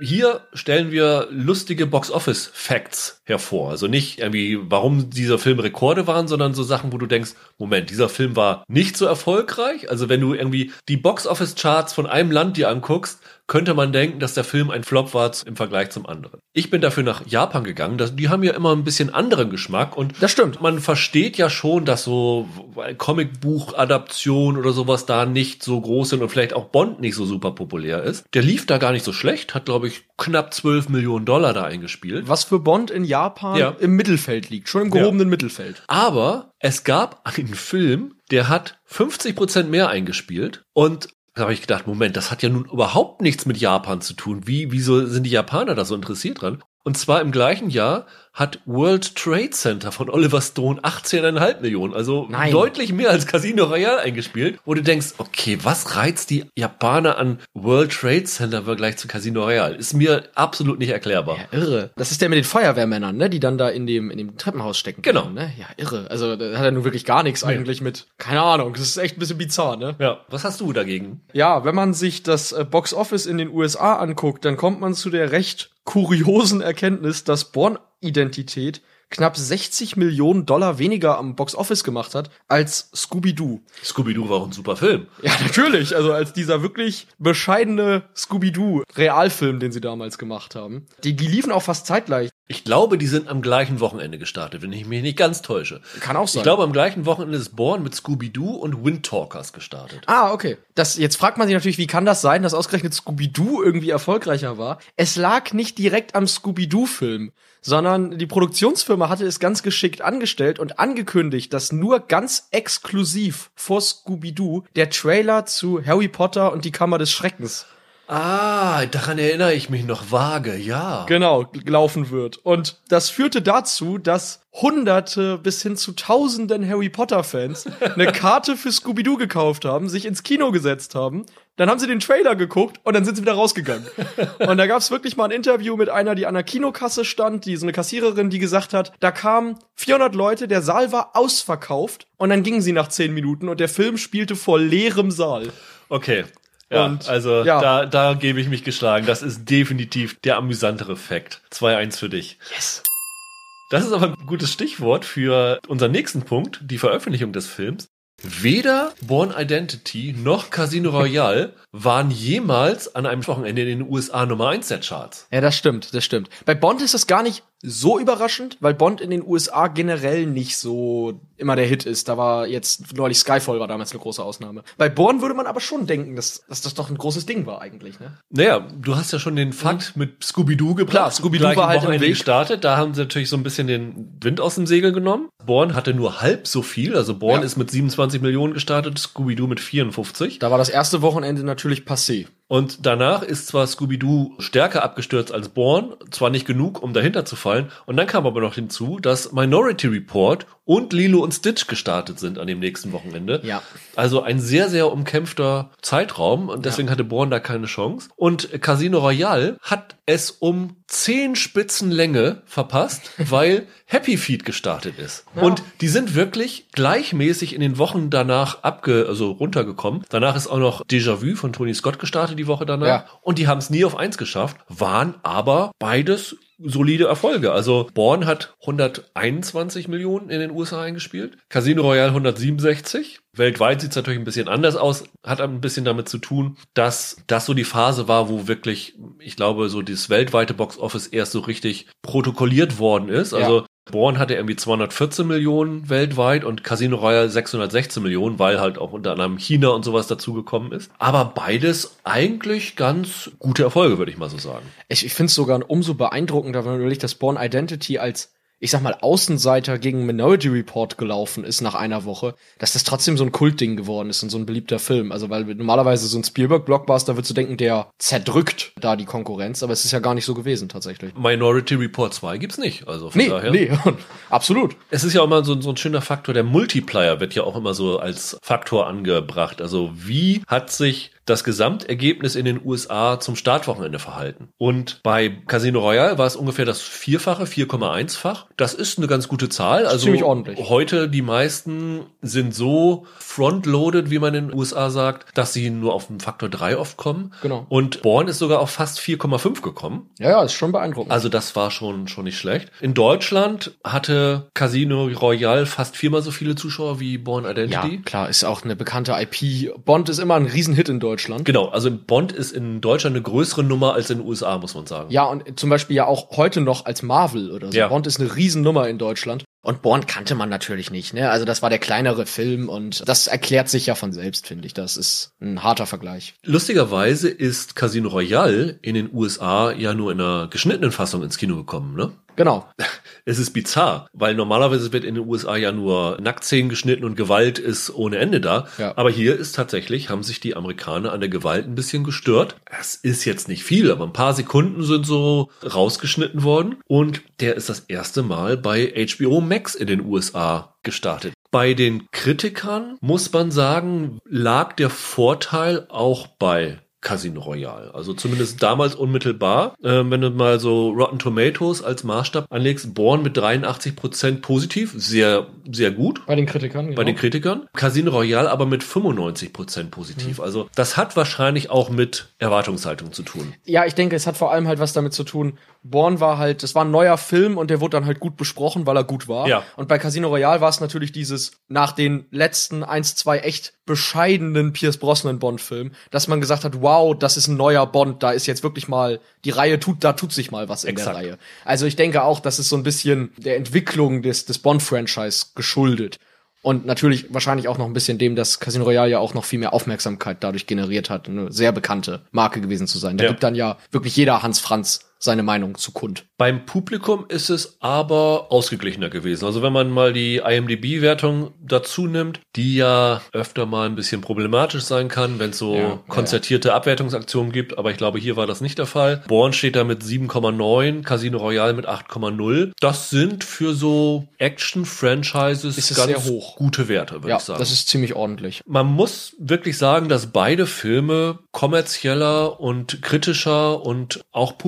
S1: Hier stellen wir lustige Box-Office-Facts hervor. Also nicht irgendwie, warum dieser Film Rekorde waren, sondern so Sachen, wo du denkst, Moment, dieser Film war nicht so erfolgreich. Also wenn du irgendwie die Box-Office-Charts von einem Land dir anguckst, könnte man denken, dass der Film ein Flop war im Vergleich zum anderen. Ich bin dafür nach Japan gegangen. Die haben ja immer ein bisschen anderen Geschmack und
S3: Das stimmt.
S1: man versteht ja schon, dass so Comicbuch-Adaption oder sowas da nicht so groß sind und vielleicht auch Bond nicht so super populär ist. Der lief da gar nicht so schlecht, hat glaube ich knapp 12 Millionen Dollar da eingespielt.
S3: Was für Bond in Japan
S1: Ja.
S3: im Mittelfeld liegt, schon im gehobenen Mittelfeld.
S1: Aber es gab einen Film, der hat 50 Prozent mehr eingespielt und da habe ich gedacht, Moment, das hat ja nun überhaupt nichts mit Japan zu tun. Wie, wieso sind die Japaner da so interessiert dran? Und zwar im gleichen Jahr hat World Trade Center von Oliver Stone 18,5 Millionen, also
S3: Nein.
S1: deutlich mehr als Casino Royale eingespielt, wo du denkst, okay, was reizt die Japaner an World Trade Center im Vergleich zu Casino Royale? Ist mir absolut nicht erklärbar.
S3: Ja, irre. Das ist der mit den Feuerwehrmännern, ne, die dann da in dem, in dem Treppenhaus stecken.
S1: Genau.
S3: können, Ne? Ja, irre. Also, da hat er nun wirklich gar nichts eigentlich mit, keine Ahnung, das ist echt ein bisschen bizarr, ne?
S1: Ja, was hast du dagegen?
S3: Ja, wenn man sich das äh, Box Office in den USA anguckt, dann kommt man zu der recht kuriosen Erkenntnis, dass Born-Identität knapp 60 Millionen Dollar weniger am Box Office gemacht hat als Scooby-Doo.
S1: Scooby-Doo war auch ein super Film.
S3: Ja, natürlich. Also als dieser wirklich bescheidene Scooby-Doo-Realfilm, den sie damals gemacht haben. Die, die liefen auch fast zeitgleich.
S1: Ich glaube, die sind am gleichen Wochenende gestartet, wenn ich mich nicht ganz täusche.
S3: Kann auch sein.
S1: Ich glaube, am gleichen Wochenende ist Born mit Scooby-Doo und Windtalkers gestartet.
S3: Ah, okay. Das, jetzt fragt man sich natürlich, wie kann das sein, dass ausgerechnet Scooby-Doo irgendwie erfolgreicher war? Es lag nicht direkt am Scooby-Doo-Film, sondern die Produktionsfirma hatte es ganz geschickt angestellt und angekündigt, dass nur ganz exklusiv vor Scooby-Doo der Trailer zu Harry Potter und die Kammer des Schreckens
S1: Ah, daran erinnere ich mich noch vage, ja.
S3: genau laufen wird. Und das führte dazu, dass Hunderte bis hin zu Tausenden Harry Potter-Fans (laughs) eine Karte für Scooby-Doo gekauft haben, sich ins Kino gesetzt haben. Dann haben sie den Trailer geguckt und dann sind sie wieder rausgegangen. (laughs) und da gab es wirklich mal ein Interview mit einer, die an der Kinokasse stand, die so eine Kassiererin, die gesagt hat, da kamen 400 Leute, der Saal war ausverkauft und dann gingen sie nach 10 Minuten und der Film spielte vor leerem Saal.
S1: Okay. Ja,
S3: Und,
S1: also
S3: ja.
S1: da, da gebe ich mich geschlagen. Das ist definitiv der amüsantere Fakt. 2-1 für dich.
S3: Yes.
S1: Das ist aber ein gutes Stichwort für unseren nächsten Punkt, die Veröffentlichung des Films. Weder Born Identity noch Casino Royale (laughs) waren jemals an einem Wochenende in den USA Nummer 1 der Charts.
S3: Ja, das stimmt, das stimmt. Bei Bond ist das gar nicht so überraschend, weil Bond in den USA generell nicht so immer der Hit ist. Da war jetzt neulich Skyfall war damals eine große Ausnahme. Bei Bourne würde man aber schon denken, dass, dass das doch ein großes Ding war eigentlich, ne?
S1: Naja, du hast ja schon den Fakt mit Scooby-Doo gebracht.
S3: Klar, Scooby-Doo war halt im
S1: Wochenende
S3: Weg.
S1: gestartet. Da haben sie natürlich so ein bisschen den Wind aus dem Segel genommen. Born hatte nur halb so viel. Also Born
S3: Ja.
S1: ist mit 27 Millionen gestartet, Scooby-Doo mit 54.
S3: Da war das erste Wochenende natürlich passé.
S1: Und danach ist zwar Scooby-Doo stärker abgestürzt als Bourne, zwar nicht genug, um dahinter zu fallen. Und dann kam aber noch hinzu, dass Minority Report und Lilo und Stitch gestartet sind an dem nächsten Wochenende.
S3: Ja.
S1: Also ein sehr, sehr umkämpfter Zeitraum und deswegen hatte Bourne da keine Chance. Und Casino Royale hat es um zehn Spitzen Länge verpasst, weil Happy Feet gestartet ist. Und die sind wirklich gleichmäßig in den Wochen danach abge, also runtergekommen. Danach ist auch noch Déjà-vu von Tony Scott gestartet die Woche danach.
S3: Ja.
S1: Und die haben es nie auf eins geschafft, waren aber beides solide Erfolge. Also Born hat 121 Millionen in den USA eingespielt, Casino Royale 167. Weltweit sieht es natürlich ein bisschen anders aus, hat ein bisschen damit zu tun, dass das so die Phase war, wo wirklich, ich glaube, so das weltweite Box Office erst so richtig protokolliert worden ist. Also Born hatte irgendwie 214 Millionen weltweit und Casino Royale 616 Millionen, weil halt auch unter anderem China und sowas dazugekommen ist. Aber beides eigentlich ganz gute Erfolge, würde ich mal so sagen.
S3: Ich, ich finde es sogar umso beeindruckender, wenn man überlegt, dass Born Identity als ich sag mal, Außenseiter gegen Minority Report gelaufen ist nach einer Woche, dass das trotzdem so ein Kultding geworden ist und so ein beliebter Film. Also, weil normalerweise so ein Spielberg-Blockbuster würdest du denken, der zerdrückt da die Konkurrenz, aber es ist ja gar nicht so gewesen tatsächlich.
S1: Minority Report 2 gibt's nicht. Also von
S3: Nee,
S1: daher.
S3: nee, (laughs) absolut.
S1: Es ist ja auch immer so, so ein schöner Faktor, der Multiplier wird ja auch immer so als Faktor angebracht. Also wie hat sich das Gesamtergebnis in den USA zum Startwochenende verhalten? Und bei Casino Royale war es ungefähr das Vierfache, 4,1-fach. Das ist eine ganz gute Zahl. Also
S3: ziemlich ordentlich.
S1: heute die meisten sind so frontloaded, wie man in den USA sagt, dass sie nur auf den Faktor 3 oft kommen.
S3: Genau.
S1: Und Born ist sogar auf fast 4,5 gekommen.
S3: Ja, ja, ist schon beeindruckend.
S1: Also das war schon, schon nicht schlecht. In Deutschland hatte Casino Royale fast viermal so viele Zuschauer wie Born
S3: ja,
S1: Identity.
S3: klar, ist auch eine bekannte IP. Bond ist immer ein Riesenhit in Deutschland.
S1: Genau, also Bond ist in Deutschland eine größere Nummer als in den USA, muss man sagen.
S3: Ja, und zum Beispiel ja auch heute noch als Marvel oder so.
S1: Ja.
S3: Bond ist eine Riesennummer in Deutschland. Und Bond kannte man natürlich nicht, ne? Also das war der kleinere Film und das erklärt sich ja von selbst, finde ich. Das ist ein harter Vergleich.
S1: Lustigerweise ist Casino Royale in den USA ja nur in einer geschnittenen Fassung ins Kino gekommen, ne?
S3: Genau. (laughs)
S1: Es ist bizarr, weil normalerweise wird in den USA ja nur Nacktszenen geschnitten und Gewalt ist ohne Ende da.
S3: Ja.
S1: Aber hier ist tatsächlich, haben sich die Amerikaner an der Gewalt ein bisschen gestört. Es ist jetzt nicht viel, aber ein paar Sekunden sind so rausgeschnitten worden. Und der ist das erste Mal bei HBO Max in den USA gestartet. Bei den Kritikern muss man sagen, lag der Vorteil auch bei Casino Royale. Also zumindest damals unmittelbar. Ähm, wenn du mal so Rotten Tomatoes als Maßstab anlegst, Born mit 83 Prozent positiv, sehr, sehr gut.
S3: Bei den Kritikern. Genau.
S1: Bei den Kritikern. Casino Royale aber mit 95 Prozent positiv.
S3: Mhm.
S1: Also das hat wahrscheinlich auch mit Erwartungshaltung zu tun.
S3: Ja, ich denke, es hat vor allem halt was damit zu tun. Born war halt, es war ein neuer Film und der wurde dann halt gut besprochen, weil er gut war.
S1: Ja.
S3: Und bei Casino Royale war es natürlich dieses, nach den letzten eins, zwei echt bescheidenen Pierce Brosnan Bond-Filmen, dass man gesagt hat, wow, das ist ein neuer Bond, da ist jetzt wirklich mal, die Reihe tut, da tut sich mal was in
S1: Exakt.
S3: der Reihe. Also ich denke auch, das ist so ein bisschen der Entwicklung des, des Bond-Franchise geschuldet. Und natürlich wahrscheinlich auch noch ein bisschen dem, dass Casino Royale ja auch noch viel mehr Aufmerksamkeit dadurch generiert hat, eine sehr bekannte Marke gewesen zu sein. Da
S1: Ja.
S3: gibt dann ja wirklich jeder Hans Franz seine Meinung zu kund.
S1: Beim Publikum ist es aber ausgeglichener gewesen. Also wenn man mal die IMDb-Wertung dazu nimmt, die ja öfter mal ein bisschen problematisch sein kann, wenn es so
S3: Ja, ja,
S1: konzertierte Abwertungsaktionen gibt. Aber ich glaube, hier war das nicht der Fall. Born steht da mit 7,9, Casino Royale mit 8,0 Das sind für so Action-Franchises ganz
S3: sehr hoch.
S1: gute Werte, würde
S3: Ja,
S1: ich sagen.
S3: das ist ziemlich ordentlich.
S1: Man muss wirklich sagen, dass beide Filme kommerzieller und kritischer und auch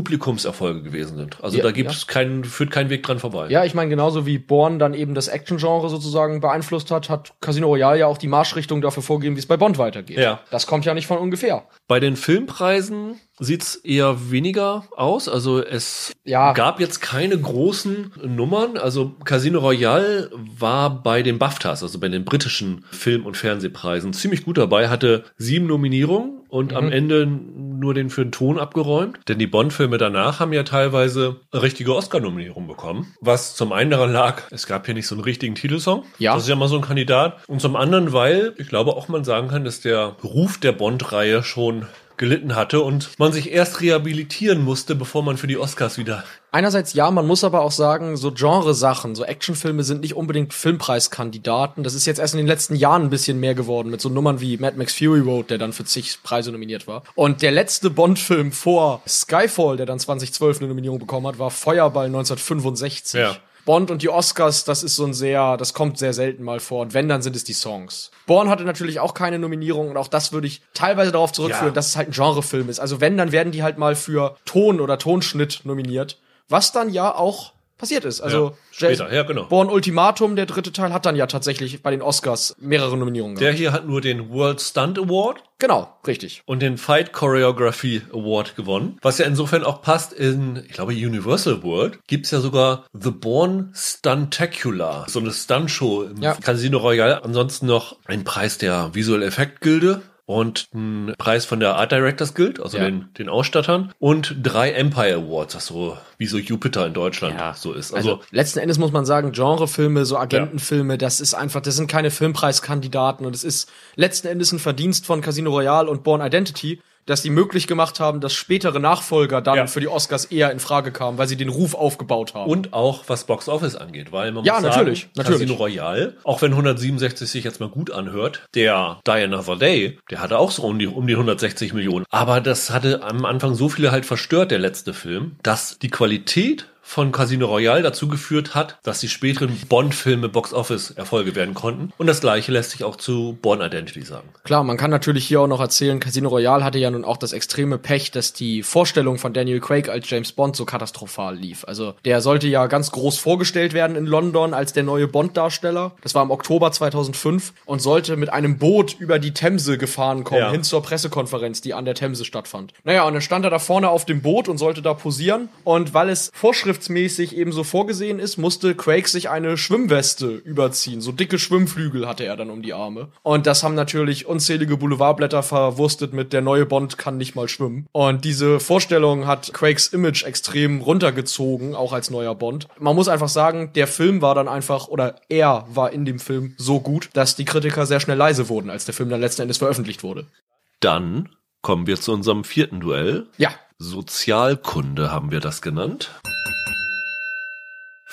S1: Publikumserfolge gewesen sind. Also
S3: Ja,
S1: da gibt es keinen, führt kein Weg dran vorbei.
S3: Ja, ich meine, genauso wie Bourne dann eben das Action-Genre sozusagen beeinflusst hat, hat Casino Royale ja auch die Marschrichtung dafür vorgegeben, wie es bei Bond weitergeht.
S1: Ja.
S3: Das kommt ja nicht von ungefähr.
S1: Bei den Filmpreisen sieht's eher weniger aus. Also es
S3: Ja.
S1: gab jetzt keine großen Nummern. Also Casino Royale war bei den BAFTAs, also bei den britischen Film- und Fernsehpreisen, ziemlich gut dabei, hatte sieben Nominierungen und am Ende nur den für den Ton abgeräumt. Denn die Bond-Filme danach haben ja teilweise richtige Oscar-Nominierungen bekommen. Was zum einen daran lag, es gab hier nicht so einen richtigen Titelsong.
S3: Ja.
S1: Das ist ja mal so ein Kandidat. Und zum anderen, weil ich glaube auch man sagen kann, dass der Ruf der Bond-Reihe schon gelitten hatte und man sich erst rehabilitieren musste, bevor man für die Oscars wieder.
S3: Einerseits ja, man muss aber auch sagen, so Genresachen, so Actionfilme sind nicht unbedingt Filmpreiskandidaten. Das ist jetzt erst in den letzten Jahren ein bisschen mehr geworden mit so Nummern wie Mad Max Fury Road, der dann für zig Preise nominiert war. Und der letzte Bond-Film vor Skyfall, der dann 2012 eine Nominierung bekommen hat, war Feuerball 1965.
S1: Ja.
S3: Bond und die Oscars, das ist so ein sehr, das kommt sehr selten mal vor. Und wenn, dann sind es die Songs. Born hatte natürlich auch keine Nominierung und auch das würde ich teilweise darauf zurückführen,
S1: Ja.
S3: dass es halt ein Genrefilm ist. Also wenn, dann werden die halt mal für Ton oder Tonschnitt nominiert. Was dann ja auch passiert ist. Also
S1: Ja, später, ja, genau.
S3: Born Ultimatum, der dritte Teil, hat dann ja tatsächlich bei den Oscars mehrere Nominierungen
S1: Der
S3: gehabt.
S1: hier hat nur den World Stunt Award
S3: Genau, richtig.
S1: und den Fight Choreography Award gewonnen. Was ja insofern auch passt in, ich glaube, Universal World gibt's ja sogar The Born Stuntacular, so eine Stuntshow im
S3: Ja.
S1: Casino Royale. Ansonsten noch ein Preis der Visual Effect Gilde und ein Preis von der Art Directors Guild, also
S3: Ja.
S1: den, den Ausstattern und drei Empire Awards, das so wie so Jupiter in Deutschland so ist.
S3: Also,
S1: Also,
S3: letzten Endes muss man sagen, Genrefilme, so Agentenfilme, das ist einfach, das sind keine Filmpreiskandidaten und es ist letzten Endes ein Verdienst von Casino Royale und Born Identity, dass die möglich gemacht haben, dass spätere Nachfolger dann
S1: Ja.
S3: für die Oscars eher in Frage kamen, weil sie den Ruf aufgebaut haben.
S1: Und auch was Box Office angeht, weil man
S3: Ja,
S1: muss sagen,
S3: natürlich, natürlich.
S1: Casino Royale, auch wenn 167 sich jetzt mal gut anhört, der Die Another Day, der hatte auch so um die, um die 160 Millionen. Aber das hatte am Anfang so viele halt verstört, der letzte Film, dass die Qualität von Casino Royale dazu geführt hat, dass die späteren Bond-Filme Box-Office-Erfolge werden konnten. Und das gleiche lässt sich auch zu Born Identity sagen.
S3: Klar, man kann natürlich hier auch noch erzählen, Casino Royale hatte ja nun auch das extreme Pech, dass die Vorstellung von Daniel Craig als James Bond so katastrophal lief. Also der sollte ja ganz groß vorgestellt werden in London als der neue Bond-Darsteller. Das war im Oktober 2005 und sollte mit einem Boot über die Themse gefahren kommen,
S1: Ja.
S3: hin zur Pressekonferenz, die an der Themse stattfand. Naja, und dann stand er da vorne auf dem Boot und sollte da posieren. Und weil es vorschriftsmäßig eben so vorgesehen ist, musste Craig sich eine Schwimmweste überziehen. So dicke Schwimmflügel hatte er dann um die Arme. Und das haben natürlich unzählige Boulevardblätter verwurstet mit der neue Bond kann nicht mal schwimmen. Und diese Vorstellung hat Craigs Image extrem runtergezogen, auch als neuer Bond. Man muss einfach sagen, der Film war dann einfach, oder er war in dem Film so gut, dass die Kritiker sehr schnell leise wurden, als der Film dann letzten Endes veröffentlicht wurde.
S1: Dann kommen wir zu unserem vierten Duell.
S3: Ja,
S1: Sozialkunde haben wir das genannt.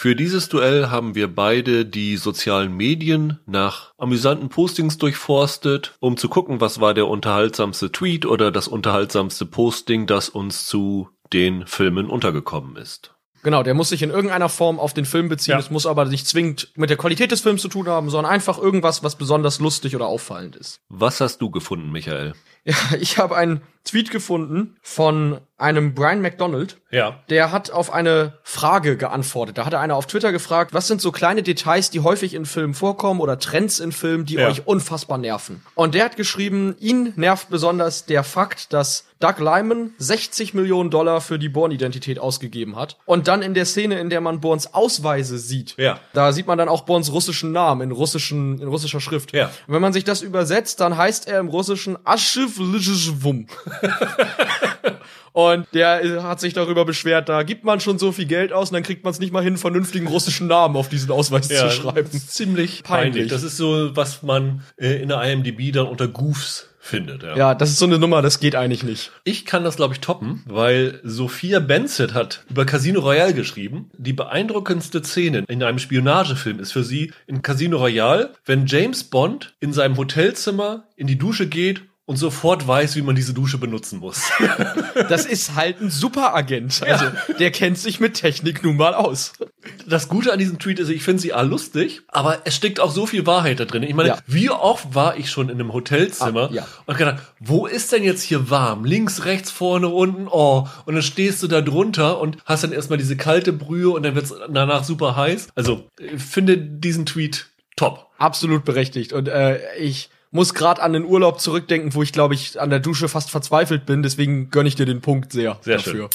S1: Für dieses Duell haben wir beide die sozialen Medien nach amüsanten Postings durchforstet, um zu gucken, was war der unterhaltsamste Tweet oder das unterhaltsamste Posting, das uns zu den Filmen untergekommen ist.
S3: Genau, der muss sich in irgendeiner Form auf den Film beziehen.
S1: Ja.
S3: Es muss aber nicht zwingend mit der Qualität des Films zu tun haben, sondern einfach irgendwas, was besonders lustig oder auffallend ist.
S1: Was hast du gefunden, Michael? (laughs)
S3: Ja, ich habe einen Tweet gefunden von einem Brian McDonald.
S1: Ja.
S3: Der hat auf eine Frage geantwortet. Da hat er einer auf Twitter gefragt, was sind so kleine Details, die häufig in Filmen vorkommen oder Trends in Filmen, die
S1: Ja.
S3: euch unfassbar nerven. Und der hat geschrieben, ihn nervt besonders der Fakt, dass Doug Lyman 60 Millionen Dollar für die Bourne-Identität ausgegeben hat. Und dann in der Szene, in der man Bournes Ausweise sieht,
S1: Ja.
S3: da sieht man dann auch Bournes russischen Namen in, russischen, in russischer Schrift.
S1: Ja.
S3: Und wenn man sich das übersetzt, dann heißt er im Russischen Aschif Wum. (laughs) Und der hat sich darüber beschwert, da gibt man schon so viel Geld aus und dann kriegt man es nicht mal hin, vernünftigen russischen Namen auf diesen Ausweis zu schreiben.
S1: das ist ziemlich peinlich.
S3: Peinlich.
S1: Das ist so, was man äh, in der IMDb dann unter Goofs findet. Ja.
S3: Ja, das ist so eine Nummer, das geht eigentlich nicht.
S1: Ich kann das, glaube ich, toppen, weil Sophia Bensett hat über Casino Royale geschrieben. Die beeindruckendste Szene in einem Spionagefilm ist für sie in Casino Royale, wenn James Bond in seinem Hotelzimmer in die Dusche geht und sofort weiß, wie man diese Dusche benutzen muss. (laughs)
S3: Das ist halt ein Superagent. Also, der kennt sich mit Technik nun mal aus.
S1: Das Gute an diesem Tweet ist, ich finde sie A lustig, aber es steckt auch so viel Wahrheit da drin. Ich meine,
S3: Ja.
S1: wie oft war ich schon in einem Hotelzimmer
S3: Ah, ja.
S1: und gedacht, wo ist denn jetzt hier warm? Links, rechts, vorne, unten, oh. Und dann stehst du da drunter und hast dann erstmal diese kalte Brühe und dann wird's danach super heiß. Also, finde diesen Tweet top.
S3: Absolut berechtigt. Und äh, ich muss gerade an den Urlaub zurückdenken, wo ich, glaube ich, an der Dusche fast verzweifelt bin. Deswegen gönne ich dir den Punkt sehr,
S1: Sehr
S3: dafür.
S1: schön.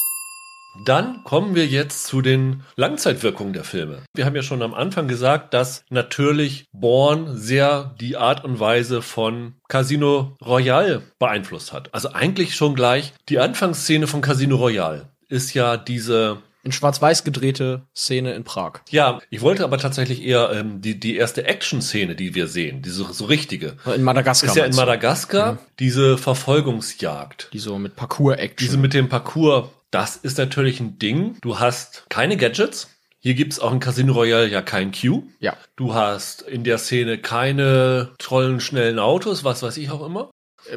S1: Dann kommen wir jetzt zu den Langzeitwirkungen der Filme. Wir haben ja schon am Anfang gesagt, dass natürlich Bourne sehr die Art und Weise von Casino Royale beeinflusst hat. Also eigentlich schon gleich die Anfangsszene von Casino Royale ist ja diese
S3: in Schwarz-Weiß gedrehte Szene in Prag.
S1: Ja, ich wollte aber tatsächlich eher ähm, die, die erste Action-Szene, die wir sehen, diese so richtige.
S3: In Madagaskar.
S1: Ist ja in? Madagaskar diese Verfolgungsjagd.
S3: Die so mit Parcours-Action.
S1: Diese mit dem Parcours, das ist natürlich ein Ding. Du hast keine Gadgets. Hier gibt's auch in Casino Royale ja kein Q.
S3: ja.
S1: Du hast in der Szene keine tollen, schnellen Autos, was weiß ich auch immer.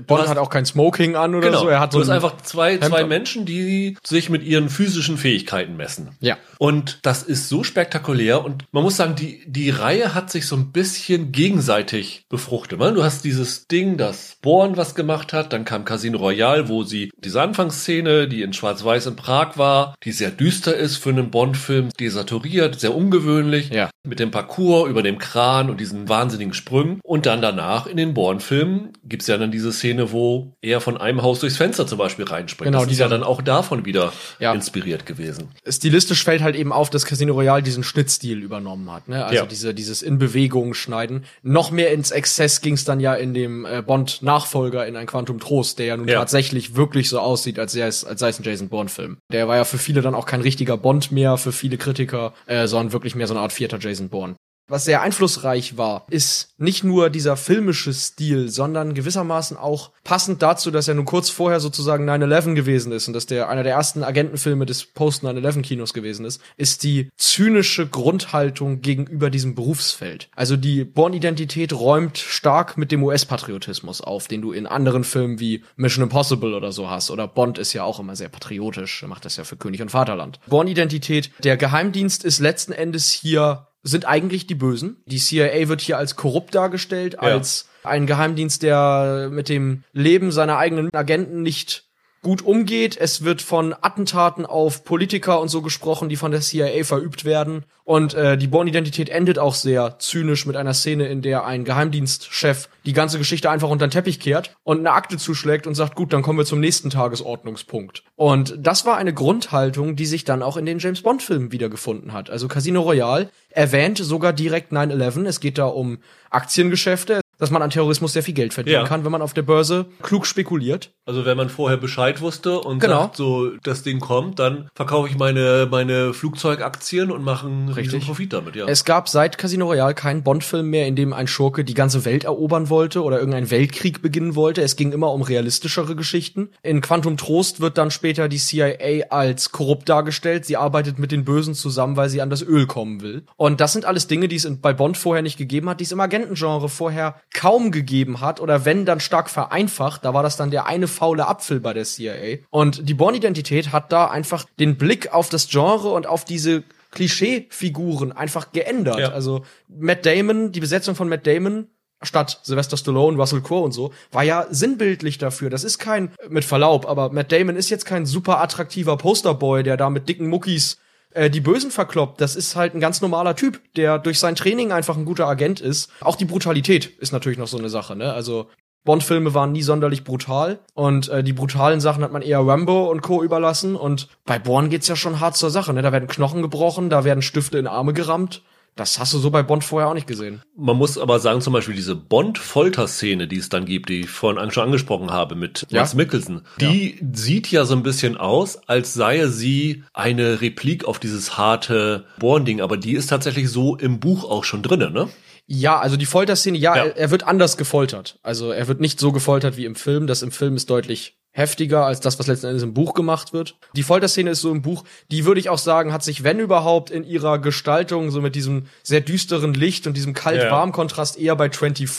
S3: Bond
S1: hast-
S3: hat auch kein Smoking an oder so. Er hat
S1: du
S3: so
S1: hast
S3: ein-
S1: einfach zwei,
S3: Hemd
S1: zwei. Menschen, die sich mit ihren physischen Fähigkeiten messen.
S3: Ja.
S1: Und das ist so spektakulär und man muss sagen, die, die Reihe hat sich so ein bisschen gegenseitig befruchtet. Du hast dieses Ding, das Born was gemacht hat, dann kam Casino Royale, wo sie diese Anfangsszene, die in Schwarz-Weiß in Prag war, die sehr düster ist für einen Bond-Film, desaturiert, sehr ungewöhnlich,
S3: Ja.
S1: Mit dem Parcours über dem Kran und diesen wahnsinnigen Sprüngen. Und dann danach in den Born-Filmen gibt's ja dann diese Szene, wo er von einem Haus durchs Fenster zum Beispiel reinspringt.
S3: Genau,
S1: das ist
S3: dieser-
S1: ja dann auch davon wieder
S3: Ja.
S1: inspiriert gewesen.
S3: stilistisch fällt halt eben auf, dass Casino Royale diesen Schnittstil übernommen hat. Ne? Also
S1: Ja.
S3: diese, dieses in Bewegung schneiden. Noch mehr ins Exzess ging es dann ja in dem äh, Bond-Nachfolger in ein Quantum Trost, der ja nun
S1: Ja.
S3: tatsächlich wirklich so aussieht, als sei es, als sei es ein Jason Bourne-Film. Der war ja für viele dann auch kein richtiger Bond mehr, für viele Kritiker, äh, sondern wirklich mehr so eine Art vierter Jason Bourne. Was sehr einflussreich war, ist nicht nur dieser filmische Stil, sondern gewissermaßen auch passend dazu, dass er nun kurz vorher sozusagen 9-11 gewesen ist und dass der einer der ersten Agentenfilme des Post-9-11-Kinos gewesen ist, ist die zynische Grundhaltung gegenüber diesem Berufsfeld. Also die Born-Identität räumt stark mit dem US-Patriotismus auf, den du in anderen Filmen wie Mission Impossible oder so hast. Oder Bond ist ja auch immer sehr patriotisch, macht das ja für König und Vaterland. Born-Identität, der Geheimdienst ist letzten Endes hier sind eigentlich die Bösen. Die CIA wird hier als korrupt dargestellt, als ein Geheimdienst, der mit dem Leben seiner eigenen Agenten nicht gut umgeht. Es wird von Attentaten auf Politiker und so gesprochen, die von der CIA verübt werden. Und äh, die Born-Identität endet auch sehr zynisch mit einer Szene, in der ein Geheimdienstchef die ganze Geschichte einfach unter den Teppich kehrt und eine Akte zuschlägt und sagt, gut, dann kommen wir zum nächsten Tagesordnungspunkt. Und das war eine Grundhaltung, die sich dann auch in den James Bond-Filmen wiedergefunden hat. Also Casino Royale erwähnt sogar direkt 9-11. Es geht da um Aktiengeschäfte, dass man an Terrorismus sehr viel Geld verdienen
S1: Ja.
S3: kann, wenn man auf der Börse klug spekuliert.
S1: Also wenn man vorher Bescheid wusste und
S3: Genau.
S1: sagt, so das Ding kommt, dann verkaufe ich meine meine Flugzeugaktien und mache einen
S3: Richtig.
S1: Profit damit, ja.
S3: Es gab seit Casino Royale keinen Bond-Film mehr, in dem ein Schurke die ganze Welt erobern wollte oder irgendeinen Weltkrieg beginnen wollte. Es ging immer um realistischere Geschichten. In Quantum Trost wird dann später die CIA als korrupt dargestellt. Sie arbeitet mit den Bösen zusammen, weil sie an das Öl kommen will. Und das sind alles Dinge, die es bei Bond vorher nicht gegeben hat, die es im Agentengenre vorher kaum gegeben hat oder wenn dann stark vereinfacht. Da war das dann der eine faule Apfel bei der CIA. Und die Born-Identität hat da einfach den Blick auf das Genre und auf diese Klischee-Figuren einfach geändert.
S1: Ja.
S3: Also Matt Damon, die Besetzung von Matt Damon statt Sylvester Stallone, Russell Crowe und so, war ja sinnbildlich dafür. Das ist kein, mit Verlaub, aber Matt Damon ist jetzt kein super attraktiver Posterboy, der da mit dicken Muckis äh, die Bösen verkloppt. Das ist halt ein ganz normaler Typ, der durch sein Training einfach ein guter Agent ist. Auch die Brutalität ist natürlich noch so eine Sache, ne? Also Bond-Filme waren nie sonderlich brutal und äh, die brutalen Sachen hat man eher Rambo und Co. überlassen und bei Bourne geht's ja schon hart zur Sache, ne? Da werden Knochen gebrochen, da werden Stifte in Arme gerammt. Das hast du so bei Bond vorher auch nicht gesehen.
S1: Man muss aber sagen, zum Beispiel diese Bond-Folter-Szene, die es dann gibt, die ich vorhin schon angesprochen habe mit
S3: Ja.
S1: Max Mikkelsen, die sieht ja so ein bisschen aus, als sei sie eine Replik auf dieses harte Born-Ding, aber die ist tatsächlich so im Buch auch schon drinne, ne?
S3: Ja, also die Folterszene, ja,
S1: Ja.
S3: Er wird anders gefoltert. Also er wird nicht so gefoltert wie im Film. Das im Film ist deutlich heftiger als das, was letzten Endes im Buch gemacht wird. Die Folterszene ist so im Buch, die würde ich auch sagen, hat sich, wenn überhaupt, in ihrer Gestaltung so mit diesem sehr düsteren Licht und diesem kalt-warm-Kontrast eher bei 24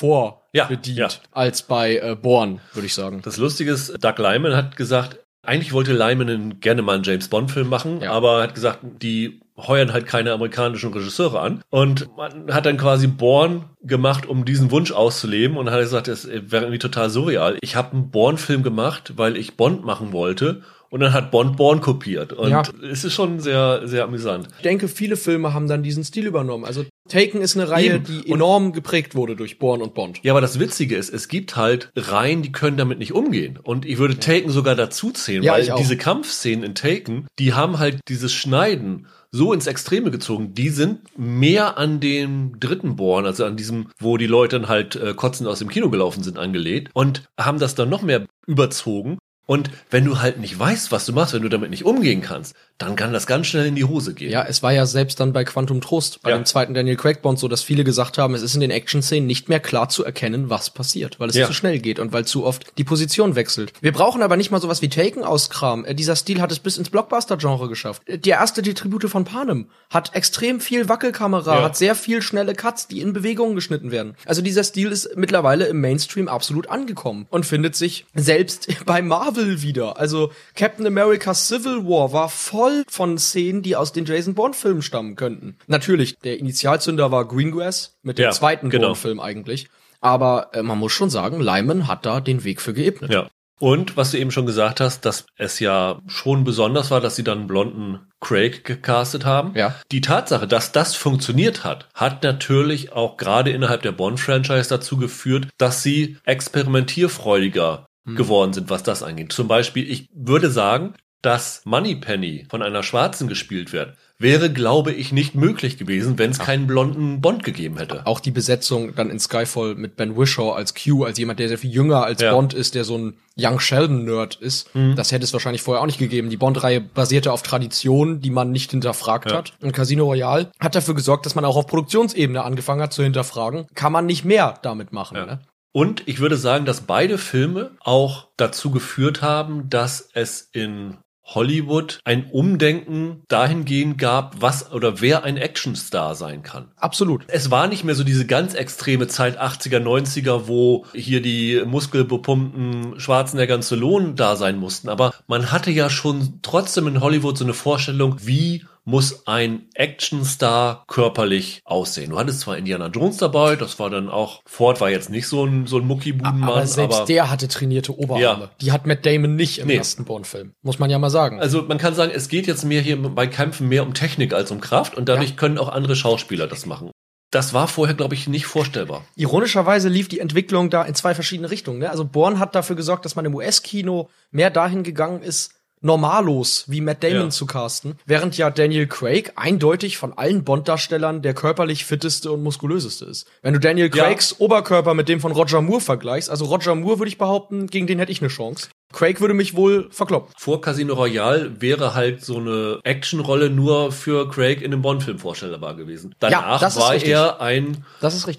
S1: Ja,
S3: bedient,
S1: ja.
S3: als bei äh, Born, würde ich sagen.
S1: Das Lustige ist, Doug Lyman hat gesagt, eigentlich wollte Lyman gerne mal einen James Bond Film machen,
S3: Ja.
S1: aber er hat gesagt, die heuern halt keine amerikanischen Regisseure an. Und man hat dann quasi Born gemacht, um diesen Wunsch auszuleben und hat gesagt, es wäre irgendwie total surreal. Ich habe einen Born-Film gemacht, weil ich Bond machen wollte. Und dann hat Bond Born kopiert. Und
S3: Ja.
S1: es ist schon sehr, sehr amüsant.
S3: Ich denke, viele Filme haben dann diesen Stil übernommen. Also Taken ist eine Reihe,
S1: Eben.
S3: die enorm geprägt wurde durch Born und Bond.
S1: Ja, aber das Witzige ist, es gibt halt Reihen, die können damit nicht umgehen. Und ich würde Taken sogar dazu zählen,
S3: Ja,
S1: weil diese Kampfszenen in Taken, die haben halt dieses Schneiden so ins Extreme gezogen. Die sind mehr an dem dritten Born, also an diesem, wo die Leute dann halt äh, kotzend aus dem Kino gelaufen sind, angelegt und haben das dann noch mehr überzogen. Und wenn du halt nicht weißt, was du machst, wenn du damit nicht umgehen kannst, dann kann das ganz schnell in die Hose gehen.
S3: Ja, es war ja selbst dann bei Quantum Trost, bei
S1: Ja.
S3: dem zweiten Daniel Craig Bond so, dass viele gesagt haben, es ist in den Action-Szenen nicht mehr klar zu erkennen, was passiert, weil es
S1: Ja.
S3: zu schnell geht und weil zu oft die Position wechselt. Wir brauchen aber nicht mal sowas wie Taken auskram. Äh, Dieser Stil hat es bis ins Blockbuster-Genre geschafft. Äh, Der erste die Tribute von Panem hat extrem viel Wackelkamera,
S1: Ja.
S3: hat sehr viel schnelle Cuts, die in Bewegungen geschnitten werden. Also dieser Stil ist mittlerweile im Mainstream absolut angekommen und findet sich selbst (laughs) bei Marvel wieder. Also Captain America Civil War war voll von Szenen, die aus den Jason Bourne Filmen stammen könnten. Natürlich, der Initialzünder war Greengrass mit dem
S1: Ja,
S3: zweiten
S1: genau.
S3: Bourne Film eigentlich. Aber äh, man muss schon sagen, Lyman hat da den Weg für geebnet.
S1: Ja. Und was du eben schon gesagt hast, dass es ja schon besonders war, dass sie dann einen blonden Craig gecastet haben.
S3: Ja.
S1: Die Tatsache, dass das funktioniert hat, hat natürlich auch gerade innerhalb der Bond-Franchise dazu geführt, dass sie experimentierfreudiger
S3: Hm.
S1: geworden sind, was das angeht. Zum Beispiel, ich würde sagen, dass Moneypenny von einer Schwarzen gespielt wird, wäre, glaube ich, nicht möglich gewesen, wenn es keinen blonden Bond gegeben hätte.
S3: Auch die Besetzung dann in Skyfall mit Ben Wishaw als Q, als jemand, der sehr viel jünger als
S1: Ja.
S3: Bond ist, der so ein Young Sheldon-Nerd ist. Das hätte es wahrscheinlich vorher auch nicht gegeben. Die Bond-Reihe basierte auf Traditionen, die man nicht hinterfragt
S1: Ja.
S3: hat. Und Casino Royale hat dafür gesorgt, dass man auch auf Produktionsebene angefangen hat zu hinterfragen. Kann man nicht mehr damit machen. Ne?
S1: Und ich würde sagen, dass beide Filme auch dazu geführt haben, dass es in Hollywood ein Umdenken dahingehend gab, was oder wer ein Actionstar sein kann.
S3: Absolut.
S1: Es war nicht mehr so diese ganz extreme Zeit 80er, 90er, wo hier die muskelbepumpten Schwarzenegger und Stallone da sein mussten. Aber man hatte ja schon trotzdem in Hollywood so eine Vorstellung, wie muss ein Actionstar körperlich aussehen. Du hattest zwar Indiana Jones dabei, das war dann auch, Ford war jetzt nicht so ein, so ein Muckibudenmann,
S3: Aber selbst
S1: aber
S3: der hatte trainierte Oberarme.
S1: Ja.
S3: Die hat Matt Damon nicht im
S1: Nee.
S3: ersten Bond-Film. Muss man ja mal sagen.
S1: also man kann sagen, es geht jetzt mehr hier bei Kämpfen mehr um Technik als um Kraft und dadurch
S3: Ja.
S1: können auch andere Schauspieler das machen. Das war vorher, glaube ich, nicht vorstellbar.
S3: Ironischerweise lief die Entwicklung da in zwei verschiedene Richtungen. Ne? Also Bourne hat dafür gesorgt, dass man im US-Kino mehr dahin gegangen ist, normallos wie Matt Damon
S1: Ja.
S3: zu casten, während ja Daniel Craig eindeutig von allen Bond-Darstellern der körperlich fitteste und muskulöseste ist. Wenn du Daniel
S1: Ja.
S3: Craigs Oberkörper mit dem von Roger Moore vergleichst, also Roger Moore würde ich behaupten, gegen den hätte ich eine Chance. Craig würde mich wohl verkloppen.
S1: Vor Casino Royale wäre halt so eine Actionrolle nur für Craig in einem Bond-Film vorstellbar gewesen. Danach
S3: ist
S1: war
S3: richtig.
S1: er ein,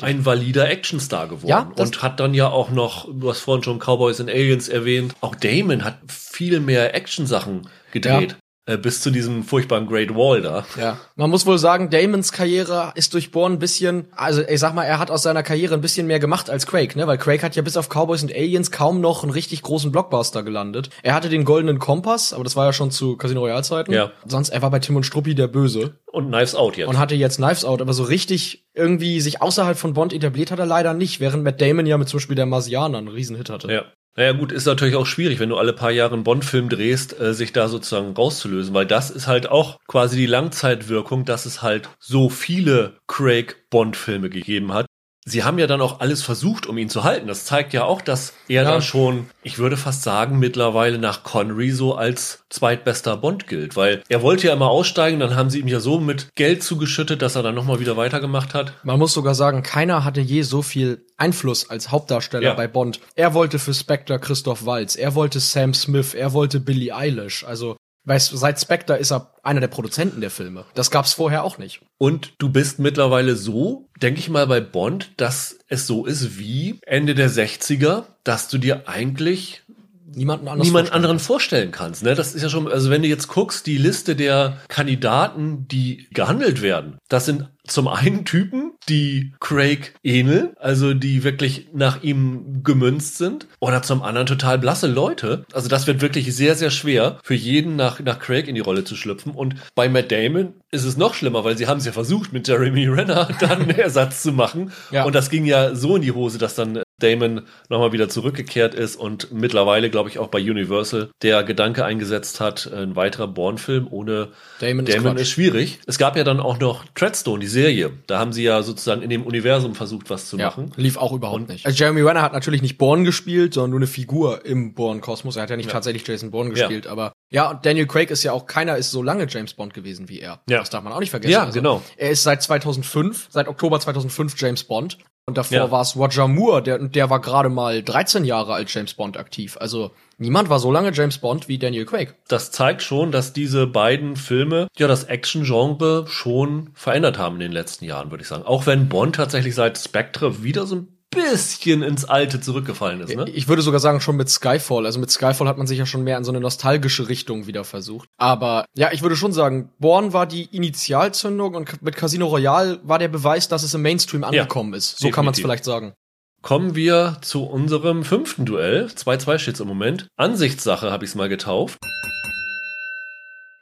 S1: ein valider Actionstar geworden
S3: Ja,
S1: und hat dann ja auch noch, du hast vorhin schon Cowboys and Aliens erwähnt, auch Damon hat viel mehr Action-Sachen gedreht. Äh, bis zu diesem furchtbaren Great Wall da.
S3: Ja, man muss wohl sagen, Damons Karriere ist durch Bourne ein bisschen, also ich sag mal, er hat aus seiner Karriere ein bisschen mehr gemacht als Craig, ne? Weil Craig hat ja bis auf Cowboys und Aliens kaum noch einen richtig großen Blockbuster gelandet. Er hatte den goldenen Kompass, aber das war ja schon zu Casino Royale Zeiten.
S1: Ja.
S3: Sonst er war bei Tim und Struppi der Böse
S1: Und Knives Out jetzt.
S3: und hatte jetzt Knives Out, aber so richtig irgendwie sich außerhalb von Bond etabliert hat er leider nicht, während Matt Damon ja mit zum Beispiel der Marsianer einen Riesenhit hatte.
S1: Ja. Naja gut, ist natürlich auch schwierig, wenn du alle paar Jahre einen Bond-Film drehst, äh, sich da sozusagen rauszulösen, weil das ist halt auch quasi die Langzeitwirkung, dass es halt so viele Craig-Bond-Filme gegeben hat. Sie haben ja dann auch alles versucht, um ihn zu halten. Das zeigt ja auch, dass er
S3: Ja.
S1: da schon, ich würde fast sagen, mittlerweile nach Connery so als zweitbester Bond gilt, weil er wollte ja immer aussteigen, dann haben sie ihm ja so mit Geld zugeschüttet, dass er dann nochmal wieder weitergemacht hat.
S3: Man muss sogar sagen, keiner hatte je so viel Einfluss als Hauptdarsteller
S1: Ja.
S3: bei Bond. Er wollte für Spectre Christoph Waltz, er wollte Sam Smith, er wollte Billie Eilish. Also, weißt du, seit Spectre ist er einer der Produzenten der Filme. Das gab's vorher auch nicht.
S1: Und du bist mittlerweile so, denke ich mal, bei Bond, dass es so ist wie Ende der 60er, dass du dir eigentlich
S3: Niemanden anders
S1: niemand
S3: vorstellen.
S1: anderen vorstellen kannst. Ne? Das ist ja schon, also wenn du jetzt guckst, die Liste der Kandidaten, die gehandelt werden, das sind zum einen Typen, die Craig ähneln, also die wirklich nach ihm gemünzt sind, oder zum anderen total blasse Leute. Also das wird wirklich sehr, sehr schwer für jeden nach, nach Craig in die Rolle zu schlüpfen. Und bei Matt Damon ist es noch schlimmer, weil sie haben es ja versucht, mit Jeremy Renner (laughs) dann einen Ersatz zu machen.
S3: Ja.
S1: Und das ging ja so in die Hose, dass dann Damon nochmal wieder zurückgekehrt ist und mittlerweile, glaube ich, auch bei Universal der Gedanke eingesetzt hat, ein weiterer Bourne-Film ohne
S3: Damon ist
S1: Damon
S3: Quatsch.
S1: ist schwierig. Es gab ja dann auch noch Treadstone, die Serie. Da haben sie ja sozusagen in dem Universum versucht, was zu
S3: Ja,
S1: machen.
S3: lief auch überhaupt nicht. Also Jeremy Renner hat natürlich nicht Bourne gespielt, sondern nur eine Figur im Bourne-Kosmos. Er hat ja nicht tatsächlich Jason Bourne
S1: Ja.
S3: gespielt, aber ja, und Daniel Craig ist ja auch keiner ist so lange James Bond gewesen wie er.
S1: Ja.
S3: Das darf man auch nicht vergessen.
S1: Ja, genau.
S3: Er ist seit 2005, seit Oktober 2005 James Bond. Und davor
S1: Ja.
S3: war es Roger Moore, der, der war gerade mal 13 Jahre als James Bond aktiv. Also niemand war so lange James Bond wie Daniel Craig.
S1: Das zeigt schon, dass diese beiden Filme ja das Action-Genre schon verändert haben in den letzten Jahren, würde ich sagen. Auch wenn Bond tatsächlich seit Spectre wieder so ein bisschen ins Alte zurückgefallen ist, ne?
S3: Ich würde sogar sagen, schon mit Skyfall. Also mit Skyfall hat man sich ja schon mehr in so eine nostalgische Richtung wieder versucht. Aber ja, ich würde schon sagen, Bourne war die Initialzündung und mit Casino Royale war der Beweis, dass es im Mainstream angekommen ist. So kann man es
S1: definitiv.
S3: vielleicht sagen.
S1: Kommen wir zu unserem fünften Duell. 2-2 steht's im Moment. Ansichtssache habe ich es mal getauft.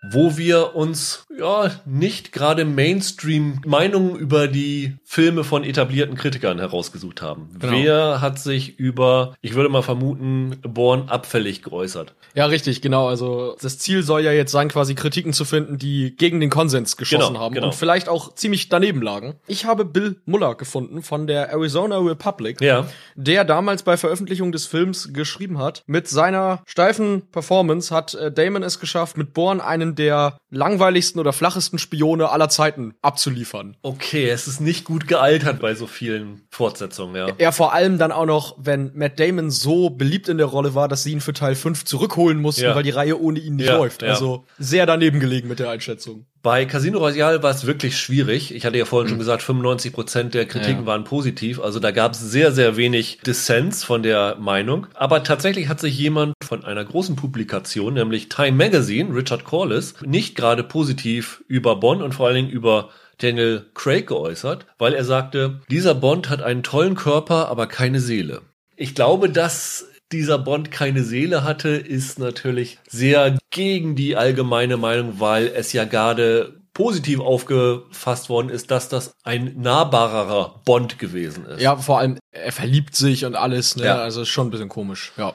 S1: Wo wir uns ja nicht gerade Mainstream-Meinungen über die Filme von etablierten Kritikern herausgesucht haben.
S3: Genau.
S1: Wer hat sich über, ich würde mal vermuten, Born abfällig geäußert?
S3: Ja, richtig, genau. Also das Ziel soll ja jetzt sein, quasi Kritiken zu finden, die gegen den Konsens geschossen
S1: Genau,
S3: haben
S1: genau.
S3: und vielleicht auch ziemlich daneben lagen. Ich habe Bill Muller gefunden von der Arizona Republic.
S1: Ja.
S3: der damals bei Veröffentlichung des Films geschrieben hat. Mit seiner steifen Performance hat äh, Damon es geschafft, mit Bourne einen der langweiligsten oder flachesten Spione aller Zeiten abzuliefern.
S1: Okay, es ist nicht gut gealtert bei so vielen Fortsetzungen, ja.
S3: Er vor allem dann auch noch, wenn Matt Damon so beliebt in der Rolle war, dass sie ihn für Teil 5 zurückholen mussten,
S1: Ja.
S3: weil die Reihe ohne ihn nicht
S1: Ja,
S3: läuft.
S1: ja.
S3: Also sehr daneben gelegen mit der Einschätzung.
S1: Bei Casino Royale war es wirklich schwierig. Ich hatte ja vorhin schon gesagt, 95 Prozent der Kritiken
S3: Ja.
S1: waren positiv. Also da gab es sehr, sehr wenig Dissens von der Meinung. Aber tatsächlich hat sich jemand von einer großen Publikation, nämlich Time Magazine, Richard Corliss, nicht gerade positiv über Bond und vor allen Dingen über Daniel Craig geäußert, weil er sagte, dieser Bond hat einen tollen Körper, aber keine Seele. Ich glaube, dass dieser Bond keine Seele hatte, ist natürlich sehr gegen die allgemeine Meinung, weil es ja gerade positiv aufgefasst worden ist, dass das ein nahbarerer Bond gewesen ist.
S3: Ja, vor allem, er verliebt sich und alles, ne?
S1: Ja.
S3: Also ist schon ein bisschen komisch. Ja.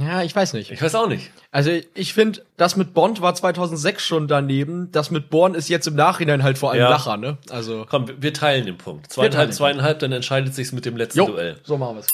S3: Ja, ich weiß nicht.
S1: Ich weiß auch nicht.
S3: Also ich finde, das mit Bond war 2006 schon daneben. Das mit Bourne ist jetzt im Nachhinein halt vor allem
S1: Ja.
S3: Lacher, ne? Also
S1: Komm, wir- teilen den Punkt.
S3: teilen
S1: Zweieinhalb,
S3: den
S1: zweieinhalb, dann entscheidet sich's mit dem letzten
S3: jo,
S1: Duell.
S3: so machen wir's.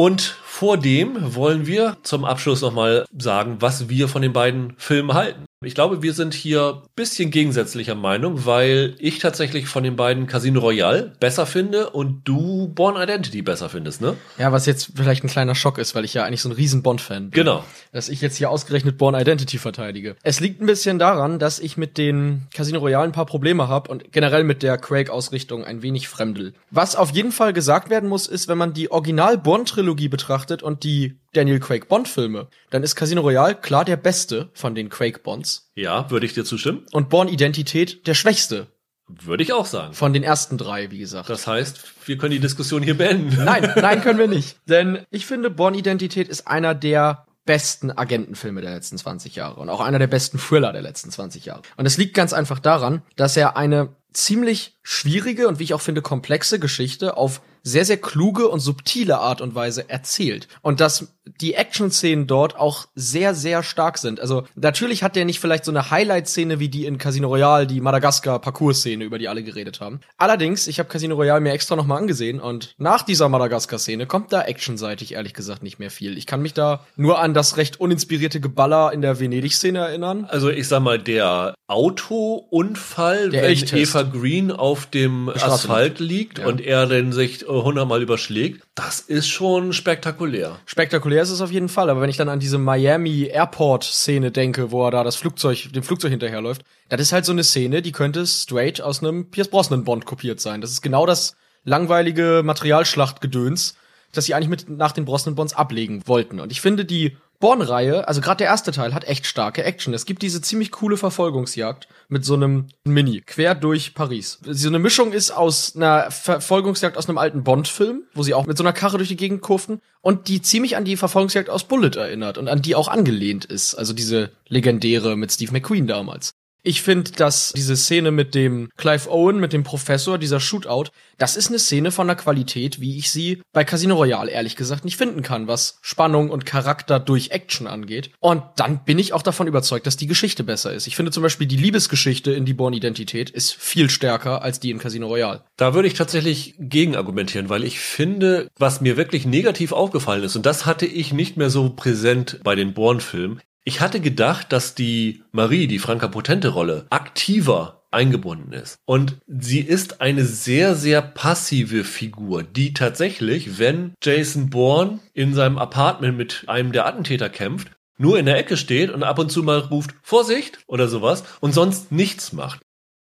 S1: Und vor dem wollen wir zum Abschluss nochmal sagen, was wir von den beiden Filmen halten. Ich glaube, wir sind hier bisschen gegensätzlicher Meinung, weil ich tatsächlich von den beiden Casino Royale besser finde und du Born Identity besser findest, ne?
S3: Ja, was jetzt vielleicht ein kleiner Schock ist, weil ich ja eigentlich so ein riesen Bond-Fan bin.
S1: Genau.
S3: Dass ich jetzt hier ausgerechnet Born Identity verteidige. Es liegt ein bisschen daran, dass ich mit den Casino Royale ein paar Probleme habe und generell mit der Craig-Ausrichtung ein wenig fremdel. Was auf jeden Fall gesagt werden muss, ist, wenn man die Original-Bond-Trilogie betrachtet und die Daniel Craig Bond-Filme, dann ist Casino Royale klar der beste von den Craig-Bonds
S1: Ja, würde ich dir zustimmen?
S3: und Born Identität der schwächste
S1: Würde ich auch sagen.
S3: von den ersten drei, wie gesagt.
S1: Das heißt, wir können die Diskussion hier beenden. (laughs)
S3: Nein, nein, können wir nicht. (laughs) Denn ich finde, Born Identität ist einer der besten Agentenfilme der letzten 20 Jahre und auch einer der besten Thriller der letzten 20 Jahre. Und es liegt ganz einfach daran, dass er eine ziemlich schwierige und wie ich auch finde komplexe Geschichte auf sehr, sehr kluge und subtile Art und Weise erzählt. Und dass die Action-Szenen dort auch sehr, sehr stark sind. Also natürlich hat der nicht vielleicht so eine Highlight-Szene wie die in Casino Royale, die Madagaskar-Parcours-Szene, über die alle geredet haben. Allerdings, ich habe Casino Royale mir extra nochmal angesehen und nach dieser Madagaskar-Szene kommt da actionseitig ehrlich gesagt nicht mehr viel. Ich kann mich da nur an das recht uninspirierte Geballer in der Venedig-Szene erinnern.
S1: Also ich sag mal, der Autounfall,
S3: Der
S1: wenn
S3: Elchtest.
S1: Eva Green auf dem Asphalt liegt
S3: Ja.
S1: und er dann sich hundertmal überschlägt, das ist schon spektakulär.
S3: Spektakulär ist es auf jeden Fall, aber wenn ich dann an diese Miami Airport Szene denke, wo er da das Flugzeug, dem Flugzeug hinterherläuft, das ist halt so eine Szene, die könnte straight aus einem Pierce Brosnan Bond kopiert sein. Das ist genau das langweilige Materialschlachtgedöns, das sie eigentlich mit nach den Brosnan Bonds ablegen wollten. Und ich finde die Bourne-Reihe, also gerade der erste Teil, hat echt starke Action. Es gibt diese ziemlich coole Verfolgungsjagd mit so einem Mini quer durch Paris. So eine Mischung ist aus einer Verfolgungsjagd aus einem alten Bond-Film, wo sie auch mit so einer Karre durch die Gegend kurften und die ziemlich an die Verfolgungsjagd aus Bullet erinnert und an die auch angelehnt ist. Also diese legendäre mit Steve McQueen damals. Ich finde, dass diese Szene mit dem Clive Owen, mit dem Professor, dieser Shootout, das ist eine Szene von der Qualität, wie ich sie bei Casino Royale ehrlich gesagt nicht finden kann, was Spannung und Charakter durch Action angeht. Und dann bin ich auch davon überzeugt, dass die Geschichte besser ist. Ich finde zum Beispiel die Liebesgeschichte in die Born-Identität ist viel stärker als die in Casino Royale.
S1: Da würde ich tatsächlich gegen argumentieren, weil ich finde, was mir wirklich negativ aufgefallen ist, und das hatte ich nicht mehr so präsent bei den Bourne-Filmen, ich hatte gedacht, dass die Marie, die Franka Potente-Rolle, aktiver eingebunden ist. Und sie ist eine sehr, sehr passive Figur, die tatsächlich, wenn Jason Bourne in seinem Apartment mit einem der Attentäter kämpft, nur in der Ecke steht und ab und zu mal ruft Vorsicht oder sowas und sonst nichts macht.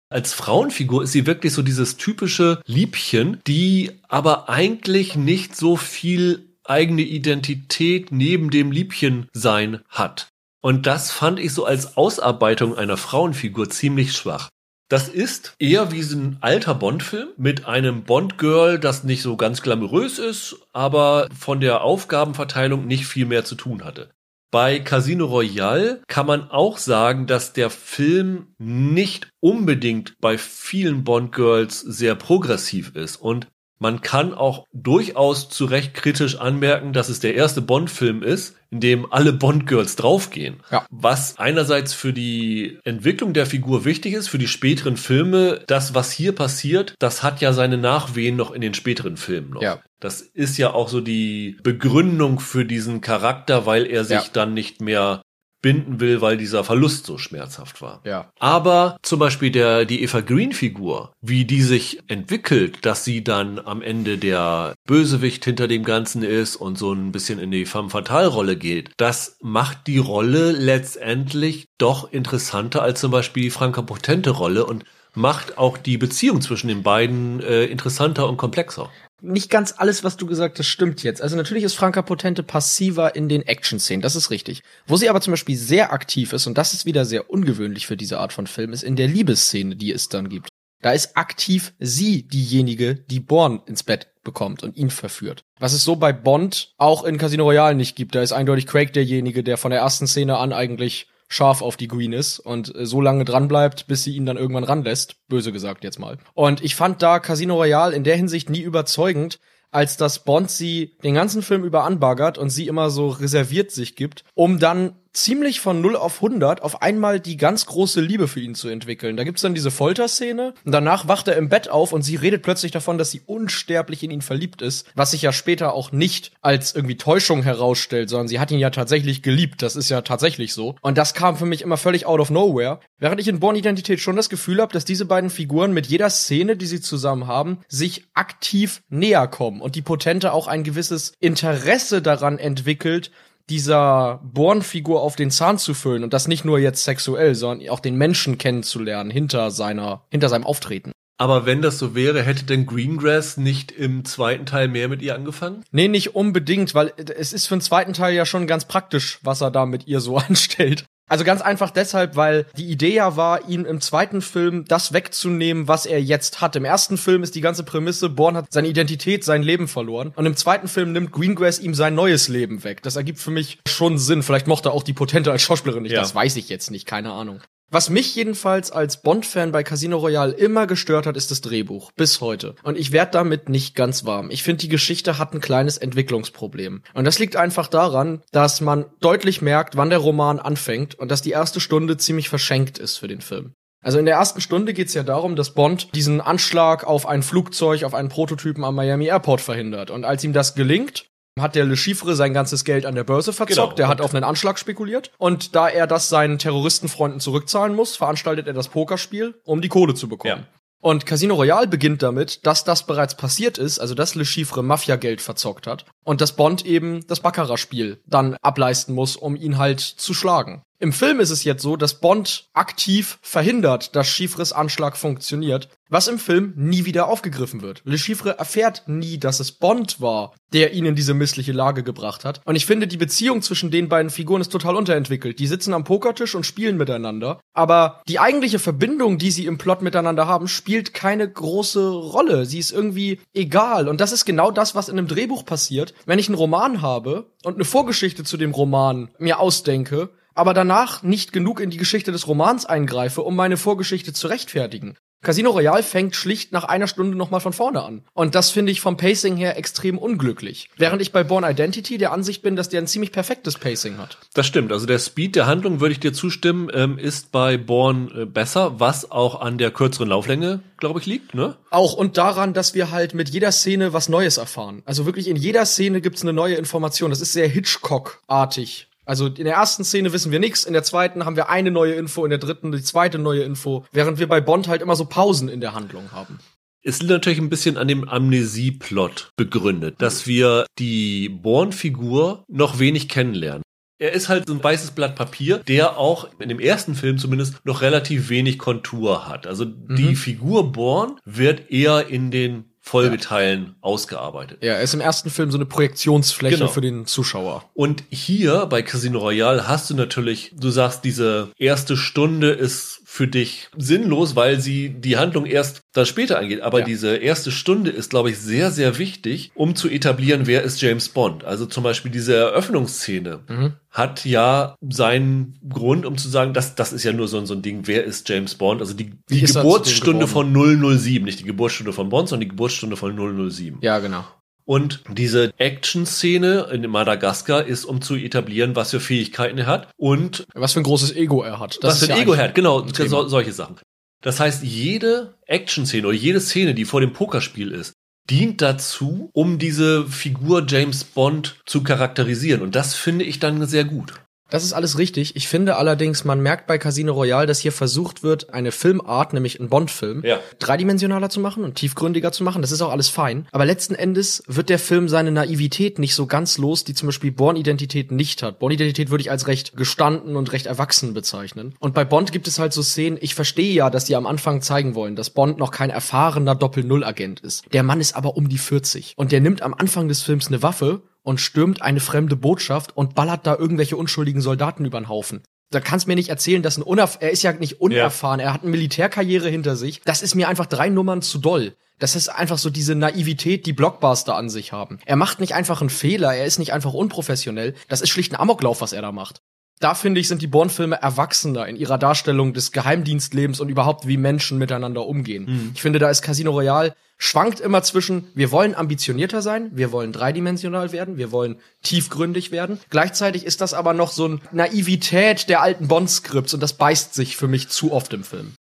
S1: Als Frauenfigur ist sie wirklich so dieses typische Liebchen, die aber eigentlich nicht so viel eigene Identität neben dem Liebchen sein hat. Und das fand ich so als Ausarbeitung einer Frauenfigur ziemlich schwach. Das ist eher wie so ein alter Bond-Film mit einem Bond-Girl, das nicht so ganz glamourös ist, aber von der Aufgabenverteilung nicht viel mehr zu tun hatte. Bei Casino Royale kann man auch sagen, dass der Film nicht unbedingt bei vielen Bond-Girls sehr progressiv ist und man kann auch durchaus zu Recht kritisch anmerken, dass es der erste Bond-Film ist, in dem alle Bond-Girls draufgehen. Ja. Was einerseits für die Entwicklung der Figur wichtig ist, für die späteren Filme. Das, was hier passiert, das hat ja seine Nachwehen noch in den späteren Filmen noch. Ja. Das ist ja auch so die Begründung für diesen Charakter, weil er sich ja. dann nicht mehr binden will, weil dieser Verlust so schmerzhaft war.
S3: Ja.
S1: Aber zum Beispiel der, die Eva Green Figur, wie die sich entwickelt, dass sie dann am Ende der Bösewicht hinter dem Ganzen ist und so ein bisschen in die femme fatale Rolle geht, das macht die Rolle letztendlich doch interessanter als zum Beispiel die Franka Potente Rolle und macht auch die Beziehung zwischen den beiden äh, interessanter und komplexer
S3: nicht ganz alles, was du gesagt hast, stimmt jetzt. Also natürlich ist Franka Potente passiver in den Action-Szenen, das ist richtig. Wo sie aber zum Beispiel sehr aktiv ist, und das ist wieder sehr ungewöhnlich für diese Art von Film, ist in der Liebesszene, die es dann gibt. Da ist aktiv sie diejenige, die Born ins Bett bekommt und ihn verführt. Was es so bei Bond auch in Casino Royale nicht gibt. Da ist eindeutig Craig derjenige, der von der ersten Szene an eigentlich scharf auf die Green ist und äh, so lange dran bleibt, bis sie ihn dann irgendwann ranlässt. Böse gesagt jetzt mal. Und ich fand da Casino Royale in der Hinsicht nie überzeugend, als dass Bond sie den ganzen Film über anbaggert und sie immer so reserviert sich gibt, um dann ziemlich von 0 auf 100 auf einmal die ganz große Liebe für ihn zu entwickeln. Da gibt's dann diese Folterszene und danach wacht er im Bett auf und sie redet plötzlich davon, dass sie unsterblich in ihn verliebt ist, was sich ja später auch nicht als irgendwie Täuschung herausstellt, sondern sie hat ihn ja tatsächlich geliebt. Das ist ja tatsächlich so. Und das kam für mich immer völlig out of nowhere. Während ich in Born Identität schon das Gefühl habe, dass diese beiden Figuren mit jeder Szene, die sie zusammen haben, sich aktiv näher kommen und die Potente auch ein gewisses Interesse daran entwickelt, dieser Born-Figur auf den Zahn zu füllen und das nicht nur jetzt sexuell, sondern auch den Menschen kennenzulernen hinter seiner, hinter seinem Auftreten.
S1: Aber wenn das so wäre, hätte denn Greengrass nicht im zweiten Teil mehr mit ihr angefangen?
S3: Nee, nicht unbedingt, weil es ist für den zweiten Teil ja schon ganz praktisch, was er da mit ihr so (laughs) anstellt. Also ganz einfach deshalb, weil die Idee ja war, ihm im zweiten Film das wegzunehmen, was er jetzt hat. Im ersten Film ist die ganze Prämisse, Bourne hat seine Identität, sein Leben verloren. Und im zweiten Film nimmt Greengrass ihm sein neues Leben weg. Das ergibt für mich schon Sinn. Vielleicht mochte auch die Potente als Schauspielerin nicht. Ja. Das weiß ich jetzt nicht, keine Ahnung. Was mich jedenfalls als Bond-Fan bei Casino Royale immer gestört hat, ist das Drehbuch. Bis heute. Und ich werde damit nicht ganz warm. Ich finde, die Geschichte hat ein kleines Entwicklungsproblem. Und das liegt einfach daran, dass man deutlich merkt, wann der Roman anfängt und dass die erste Stunde ziemlich verschenkt ist für den Film. Also in der ersten Stunde geht es ja darum, dass Bond diesen Anschlag auf ein Flugzeug, auf einen Prototypen am Miami Airport verhindert. Und als ihm das gelingt, hat der Le Chiffre sein ganzes Geld an der Börse verzockt, genau. der hat auf einen Anschlag spekuliert und da er das seinen Terroristenfreunden zurückzahlen muss, veranstaltet er das Pokerspiel, um die Kohle zu bekommen. Ja. Und Casino Royale beginnt damit, dass das bereits passiert ist, also dass Le Chiffre Mafia-Geld verzockt hat und dass Bond eben das Baccarat-Spiel dann ableisten muss, um ihn halt zu schlagen. Im Film ist es jetzt so, dass Bond aktiv verhindert, dass Chiffres Anschlag funktioniert, was im Film nie wieder aufgegriffen wird. Le Chiffre erfährt nie, dass es Bond war, der ihn in diese missliche Lage gebracht hat. Und ich finde, die Beziehung zwischen den beiden Figuren ist total unterentwickelt. Die sitzen am Pokertisch und spielen miteinander. Aber die eigentliche Verbindung, die sie im Plot miteinander haben, spielt keine große Rolle. Sie ist irgendwie egal. Und das ist genau das, was in einem Drehbuch passiert. Wenn ich einen Roman habe und eine Vorgeschichte zu dem Roman mir ausdenke, aber danach nicht genug in die Geschichte des Romans eingreife, um meine Vorgeschichte zu rechtfertigen. Casino Royale fängt schlicht nach einer Stunde nochmal von vorne an. Und das finde ich vom Pacing her extrem unglücklich. Während ich bei Born Identity der Ansicht bin, dass der ein ziemlich perfektes Pacing hat.
S1: Das stimmt. Also der Speed der Handlung, würde ich dir zustimmen, ähm, ist bei Born äh, besser, was auch an der kürzeren Lauflänge, glaube ich, liegt, ne?
S3: Auch und daran, dass wir halt mit jeder Szene was Neues erfahren. Also wirklich in jeder Szene gibt's eine neue Information. Das ist sehr Hitchcock-artig Also in der ersten Szene wissen wir nichts, in der zweiten haben wir eine neue Info, in der dritten die zweite neue Info, während wir bei Bond halt immer so Pausen in der Handlung haben.
S1: Es liegt natürlich ein bisschen an dem Amnesie-Plot begründet, dass wir die Bourne-Figur noch wenig kennenlernen. Er ist halt so ein weißes Blatt Papier, der auch in dem ersten Film zumindest noch relativ wenig Kontur hat. Also die
S3: Mhm.
S1: Figur Bourne wird eher in den Folgeteilen ausgearbeitet.
S3: Ja, er ist im ersten Film so eine Projektionsfläche
S1: Genau.
S3: für den Zuschauer.
S1: Und hier bei Casino Royale hast du natürlich, du sagst, diese erste Stunde ist für dich sinnlos, weil sie die Handlung erst dann später angeht. Aber
S3: Ja.
S1: diese erste Stunde ist, glaube ich, sehr, sehr wichtig, um zu etablieren, wer ist James Bond. Also zum Beispiel diese Eröffnungsszene
S3: Mhm.
S1: hat ja seinen Grund, um zu sagen, das, das ist ja nur so, ein- so ein Ding, wer ist James Bond? Also die, die Geburtsstunde von 007, nicht die Geburtsstunde von Bond, sondern die Geburtsstunde von 007.
S3: Ja, genau.
S1: Und diese Action-Szene in Madagaskar ist, um zu etablieren, was für Fähigkeiten er hat und
S3: Was für ein großes Ego er hat.
S1: was für ein
S3: ja
S1: Ego er hat. Genau, so, solche Sachen. Das heißt, jede Action-Szene oder jede Szene, die vor dem Pokerspiel ist, dient dazu, um diese Figur James Bond zu charakterisieren. Und das finde ich dann sehr gut.
S3: Das ist alles richtig. Ich finde allerdings, man merkt bei Casino Royale, dass hier versucht wird, eine Filmart, nämlich einen Bond-Film,
S1: Ja.
S3: dreidimensionaler zu machen und tiefgründiger zu machen. Das ist auch alles fein. Aber letzten Endes wird der Film seine Naivität nicht so ganz los, die zum Beispiel Born-Identität nicht hat. Born-Identität würde ich als recht gestanden und recht erwachsen bezeichnen. Und bei Bond gibt es halt so Szenen, ich verstehe ja, dass die am Anfang zeigen wollen, dass Bond noch kein erfahrener Doppel-Null-Agent ist. Der Mann ist aber um die 40. Und der nimmt am Anfang des Films eine Waffe und stürmt eine fremde Botschaft und ballert da irgendwelche unschuldigen Soldaten über den Haufen. Da kannst mir nicht erzählen, dass ein Unerf er ist ja nicht unerfahren, er hat eine Militärkarriere hinter sich. Das ist mir einfach drei Nummern zu doll. Das ist einfach so diese Naivität, die Blockbuster an sich haben. Er macht nicht einfach einen Fehler, er ist nicht einfach unprofessionell. Das ist schlicht ein Amoklauf, was er da macht. Da finde ich, sind die Bourne-Filme erwachsener in ihrer Darstellung des Geheimdienstlebens und überhaupt, wie Menschen miteinander umgehen. Ich finde, da ist Casino Royale schwankt immer zwischen, wir wollen ambitionierter sein, wir wollen dreidimensional werden, wir wollen tiefgründig werden. Gleichzeitig ist das aber noch so eine Naivität der alten Bond-Skripts und das beißt sich für mich zu oft im Film.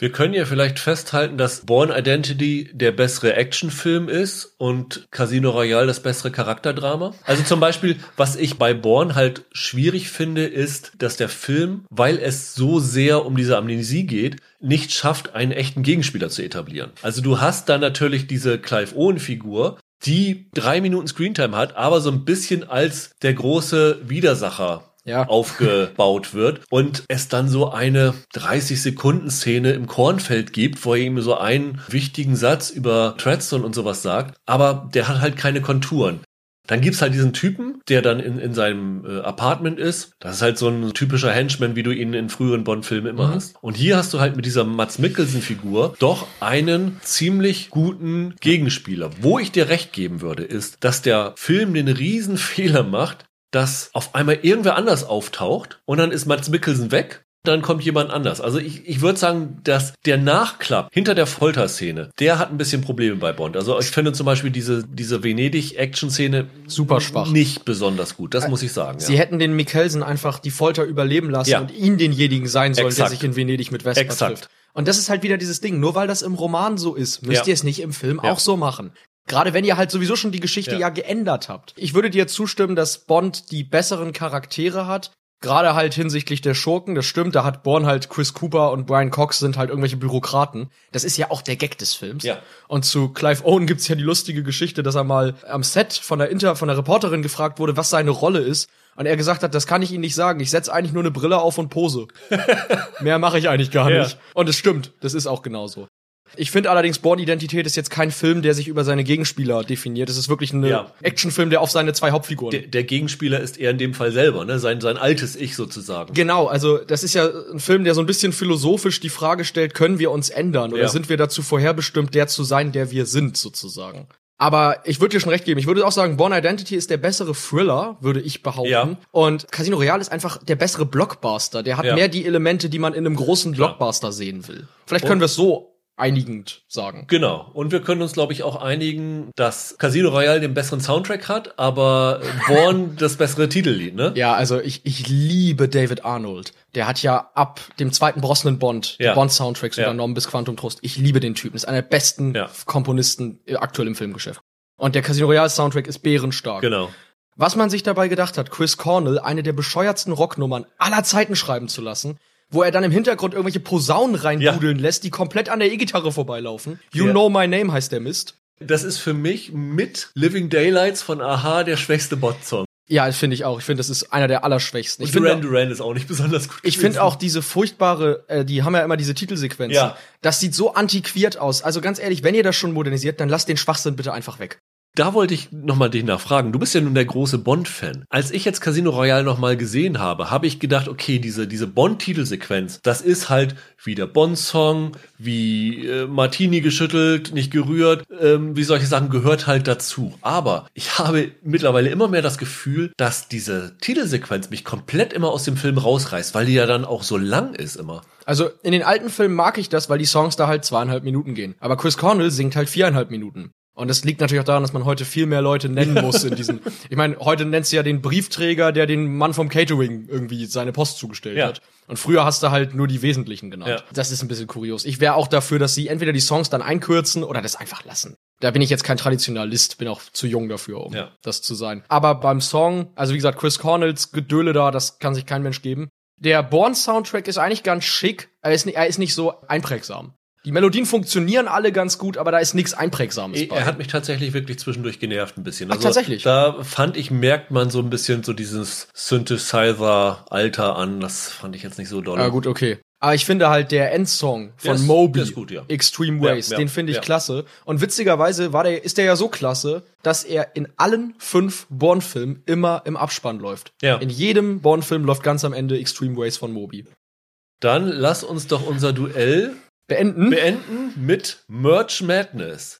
S1: Wir können ja vielleicht festhalten, dass Born Identity der bessere Actionfilm ist und Casino Royale das bessere Charakterdrama. Also zum Beispiel, was ich bei Born halt schwierig finde, ist, dass der Film, weil es so sehr um diese Amnesie geht, nicht schafft, einen echten Gegenspieler zu etablieren. Also du hast dann natürlich diese Clive Owen-Figur, die drei Minuten Screentime hat, aber so ein bisschen als der große Widersacher
S3: Ja.
S1: aufgebaut wird und es dann so eine 30 Sekunden Szene im Kornfeld gibt, wo er ihm so einen wichtigen Satz über Treadstone und sowas sagt, aber der hat halt keine Konturen. Dann gibt's halt diesen Typen, der dann in, in seinem äh, Apartment ist. Das ist halt so ein typischer Henchman, wie du ihn in früheren Bond-Filmen immer hast. Und hier hast du halt mit dieser Mats Mikkelsen-Figur doch einen ziemlich guten Gegenspieler. Wo ich dir recht geben würde, ist, dass der Film den riesen Fehler macht, dass auf einmal irgendwer anders auftaucht und dann ist Mats Mikkelsen weg. Dann kommt jemand anders. Also ich, ich würde sagen, dass der Nachklapp hinter der Folterszene, der hat ein bisschen Probleme bei Bond. Also ich finde zum Beispiel diese, diese Venedig-Action-Szene
S3: Super schwach.
S1: nicht besonders gut. Das muss ich sagen.
S3: Sie
S1: ja.
S3: hätten den Mikkelsen einfach die Folter überleben lassen
S1: Ja.
S3: und ihn denjenigen sein sollen,
S1: Exakt.
S3: der sich in Venedig mit Vespa
S1: Exakt.
S3: trifft. Und das ist halt wieder dieses Ding. Nur weil das im Roman so ist, müsst
S1: Ja.
S3: ihr es nicht im Film auch so machen. Gerade wenn ihr halt sowieso schon die Geschichte
S1: Ja.
S3: ja. geändert habt. Ich würde dir zustimmen, dass Bond die besseren Charaktere hat. Gerade halt hinsichtlich der Schurken, das stimmt, da hat Bourne halt Chris Cooper und Brian Cox sind halt irgendwelche Bürokraten. Das ist ja auch der Gag des Films.
S1: Ja.
S3: Und zu Clive Owen gibt's ja die lustige Geschichte, dass er mal am Set von der Inter, von der Reporterin gefragt wurde, was seine Rolle ist. Und er gesagt hat, das kann ich Ihnen nicht sagen. Ich setze eigentlich nur eine Brille auf und pose. (laughs) Mehr mache ich eigentlich gar
S1: Ja.
S3: nicht. Und es stimmt, das ist auch genauso. Ich finde allerdings, Born-Identität ist jetzt kein Film, der sich über seine Gegenspieler definiert. Es ist wirklich ein
S1: Ja.
S3: Actionfilm, der auf seine zwei Hauptfiguren.
S1: der, der Gegenspieler ist eher in dem Fall selber, ne? Sein, sein altes Ich sozusagen.
S3: Genau, also das ist ja ein Film, der so ein bisschen philosophisch die Frage stellt, können wir uns ändern oder
S1: Ja.
S3: sind wir dazu vorherbestimmt, der zu sein, der wir sind, sozusagen. Aber ich würde dir schon recht geben. Ich würde auch sagen, Born Identity ist der bessere Thriller, würde ich behaupten.
S1: Ja.
S3: Und Casino Royale ist einfach der bessere Blockbuster. Der hat
S1: Ja.
S3: mehr die Elemente, die man in einem großen Blockbuster sehen will. Vielleicht können wir es so einigend sagen.
S1: Genau. Und wir können uns, glaube ich, auch einigen, dass Casino Royale den besseren Soundtrack hat, aber Born (laughs) das bessere Titellied, ne?
S3: Ja, also ich, ich liebe David Arnold. Der hat ja ab dem zweiten Brosnan Bond
S1: Ja.
S3: Bond-Soundtracks
S1: Ja.
S3: übernommen bis Quantum Trost. Ich liebe den Typen. Ist einer der besten
S1: Ja.
S3: Komponisten äh, aktuell im Filmgeschäft. Und der Casino Royale Soundtrack ist bärenstark.
S1: Genau.
S3: was man sich dabei gedacht hat, Chris Cornell eine der bescheuertsten Rocknummern aller Zeiten schreiben zu lassen, wo er dann im Hintergrund irgendwelche Posaunen reinbudeln lässt, die komplett an der E-Gitarre vorbeilaufen. You
S1: Ja.
S3: Know My Name heißt der Mist.
S1: Das ist für mich mit Living Daylights von Aha der schwächste Bot-Song.
S3: Ja, das finde ich auch. Ich finde, das ist einer der allerschwächsten. Ich
S1: Duran Duran ist auch nicht besonders gut.
S3: Ich finde auch diese furchtbare, äh, die haben ja immer diese Titelsequenzen.
S1: Ja.
S3: Das sieht so antiquiert aus. Also ganz ehrlich, wenn ihr das schon modernisiert, dann lasst den Schwachsinn bitte einfach weg.
S1: Da wollte ich nochmal dich nachfragen. Du bist ja nun der große Bond-Fan. Als ich jetzt Casino Royale nochmal gesehen habe, habe ich gedacht, okay, diese, diese Bond-Titelsequenz, das ist halt wie der Bond-Song, wie äh, Martini geschüttelt, nicht gerührt, ähm, wie solche Sachen gehört halt dazu. Aber ich (laughs) habe mittlerweile immer mehr das Gefühl, dass diese Titelsequenz mich komplett immer aus dem Film rausreißt, weil die ja dann auch so lang ist immer.
S3: Also in den alten Filmen mag ich das, weil die Songs da halt zweieinhalb Minuten gehen. Aber Chris Cornell singt halt viereinhalb Minuten. Und das liegt natürlich auch daran, dass man heute viel mehr Leute nennen muss in diesen. Ich meine, heute nennst du ja den Briefträger, der den Mann vom Catering irgendwie seine Post zugestellt
S1: Ja.
S3: hat. Und früher hast du halt nur die Wesentlichen genannt.
S1: Ja.
S3: Das ist ein bisschen kurios. Ich wäre auch dafür, dass sie entweder die Songs dann einkürzen oder das einfach lassen. Da bin ich jetzt kein Traditionalist, bin auch zu jung dafür, um
S1: Ja.
S3: das zu sein. Aber beim Song, also wie gesagt, Chris Cornells Gedöle da, das kann sich kein Mensch geben. Der Born-Soundtrack ist eigentlich ganz schick, er ist, er ist nicht so einprägsam. Die Melodien funktionieren alle ganz gut, aber da ist nichts Einprägsames bei.
S1: Er hat mich tatsächlich wirklich zwischendurch genervt ein bisschen. Also
S3: Ach, tatsächlich?
S1: Da fand ich, merkt man so ein bisschen so dieses Synthesizer-Alter an. Das fand ich jetzt nicht so doll.
S3: Ah, gut, okay. Aber ich finde halt der Endsong von
S1: ist-
S3: Moby,
S1: gut, ja.
S3: Extreme
S1: Ja,
S3: Ways,
S1: ja,
S3: den finde ich
S1: ja.
S3: klasse. Und witzigerweise war der, ist der ja so klasse, dass er in allen fünf Born-Filmen immer im Abspann läuft.
S1: Ja.
S3: In jedem Born-Film läuft ganz am Ende Extreme Ways von Moby.
S1: Dann lass uns doch unser Duell
S3: Beenden?
S1: beenden mit Merch Madness.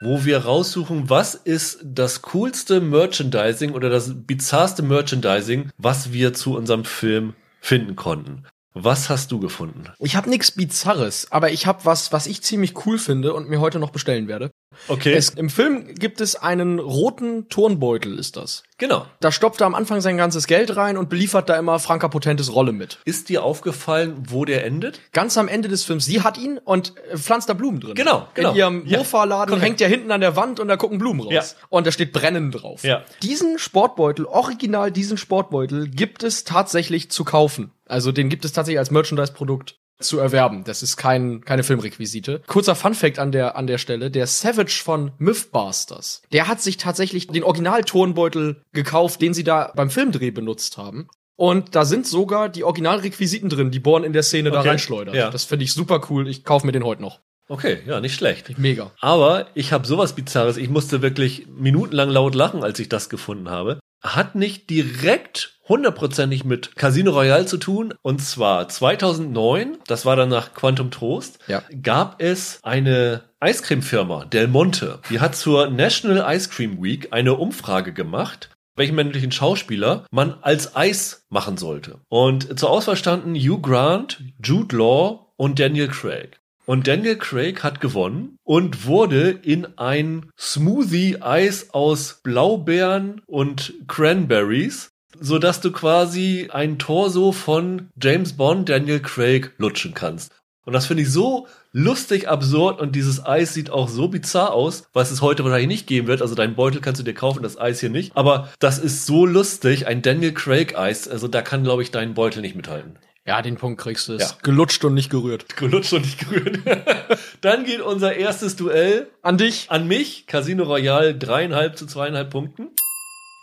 S1: Wo wir raussuchen, was ist das coolste Merchandising oder das bizarrste Merchandising, was wir zu unserem Film finden konnten. Was hast du gefunden?
S3: ich habe nichts Bizarres, aber ich habe was, was ich ziemlich cool finde und mir heute noch bestellen werde.
S1: Okay.
S3: Es, Im Film gibt es einen roten Turnbeutel, ist das.
S1: genau.
S3: Da stopft er am Anfang sein ganzes Geld rein und beliefert da immer Franka Potentes Rolle mit.
S1: Ist dir aufgefallen, wo der endet?
S3: Ganz am Ende des Films, sie hat ihn und äh, pflanzt da Blumen drin.
S1: Genau, genau.
S3: In ihrem
S1: Ja,
S3: Mofa-Laden hängt ja hinten an der Wand und da gucken Blumen raus.
S1: Ja.
S3: Und da steht Brennen drauf.
S1: Ja.
S3: Diesen Sportbeutel, original diesen Sportbeutel, gibt es tatsächlich zu kaufen. Also den gibt es tatsächlich als Merchandise-Produkt zu erwerben. Das ist kein, keine Filmrequisite. Kurzer Funfact an der, an der Stelle. Der Savage von Mythbusters, der hat sich tatsächlich den Original-Turnbeutel gekauft, den sie da beim Filmdreh benutzt haben. Und da sind sogar die Originalrequisiten drin, die Born in der Szene da
S1: Okay.
S3: reinschleudert.
S1: Ja.
S3: Das finde ich super cool. Ich kaufe mir den heute noch.
S1: Okay, ja, nicht schlecht.
S3: Mega.
S1: Aber ich habe sowas Bizarres. Ich musste wirklich minutenlang laut lachen, als ich das gefunden habe. Hat nicht direkt hundertprozentig mit Casino Royale zu tun. Und zwar 2009, das war dann nach Quantum Trost,
S3: Ja.
S1: gab es eine Eiscremefirma, Del Monte. Die hat zur National Ice Cream Week eine Umfrage gemacht, welchen männlichen Schauspieler man als Eis machen sollte. Und zur Auswahl standen Hugh Grant, Jude Law und Daniel Craig. Und Daniel Craig hat gewonnen und wurde in ein Smoothie-Eis aus Blaubeeren und Cranberries, sodass du quasi ein Torso von James Bond, Daniel Craig lutschen kannst. Und das finde ich so lustig, absurd und dieses Eis sieht auch so bizarr aus, was es heute wahrscheinlich nicht geben wird. Also deinen Beutel kannst du dir kaufen, das Eis hier nicht. Aber das ist so lustig, ein Daniel Craig Eis. Also da kann, glaube ich, dein Beutel nicht mithalten.
S3: Ja, den Punkt kriegst du.
S1: Ja.
S3: Gelutscht und nicht gerührt. (laughs)
S1: Gelutscht und nicht gerührt. (laughs) Dann geht unser erstes Duell
S3: An dich?
S1: an mich. Casino Royale dreieinhalb zu zweieinhalb Punkten.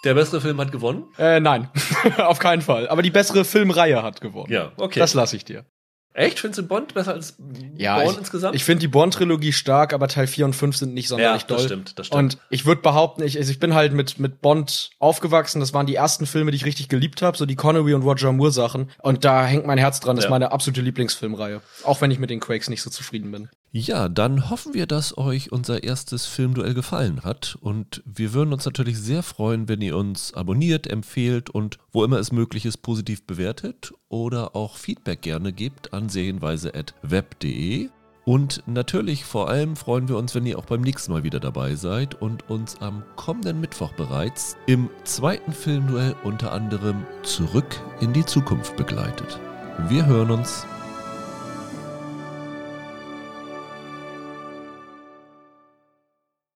S1: Der bessere Film hat gewonnen.
S3: Äh, nein. (laughs) Auf keinen Fall. Aber die bessere Filmreihe hat gewonnen.
S1: Ja, okay.
S3: Das lasse ich dir.
S1: Echt? Findest du Bond besser als
S3: Ja,
S1: Bond
S3: ich,
S1: insgesamt?
S3: ich finde die Bond-Trilogie stark, aber Teil 4 und 5 sind nicht sonderlich
S1: Ja,
S3: doll.
S1: das stimmt, das stimmt.
S3: Und ich würde behaupten, ich, also ich bin halt mit, mit Bond aufgewachsen. Das waren die ersten Filme, die ich richtig geliebt habe, so die Connery und Roger Moore Sachen. Und da hängt mein Herz dran. Das ist
S1: Ja.
S3: meine absolute Lieblingsfilmreihe. Auch wenn ich mit den Quakes nicht so zufrieden bin.
S2: Ja, dann hoffen wir, dass euch unser erstes Filmduell gefallen hat. Und wir würden uns natürlich sehr freuen, wenn ihr uns abonniert, empfehlt und wo immer es möglich ist, positiv bewertet oder auch Feedback gerne gebt an serienweise.web.de. Und natürlich vor allem freuen wir uns, wenn ihr auch beim nächsten Mal wieder dabei seid und uns am kommenden Mittwoch bereits im zweiten Filmduell unter anderem zurück in die Zukunft begleitet. Wir hören uns.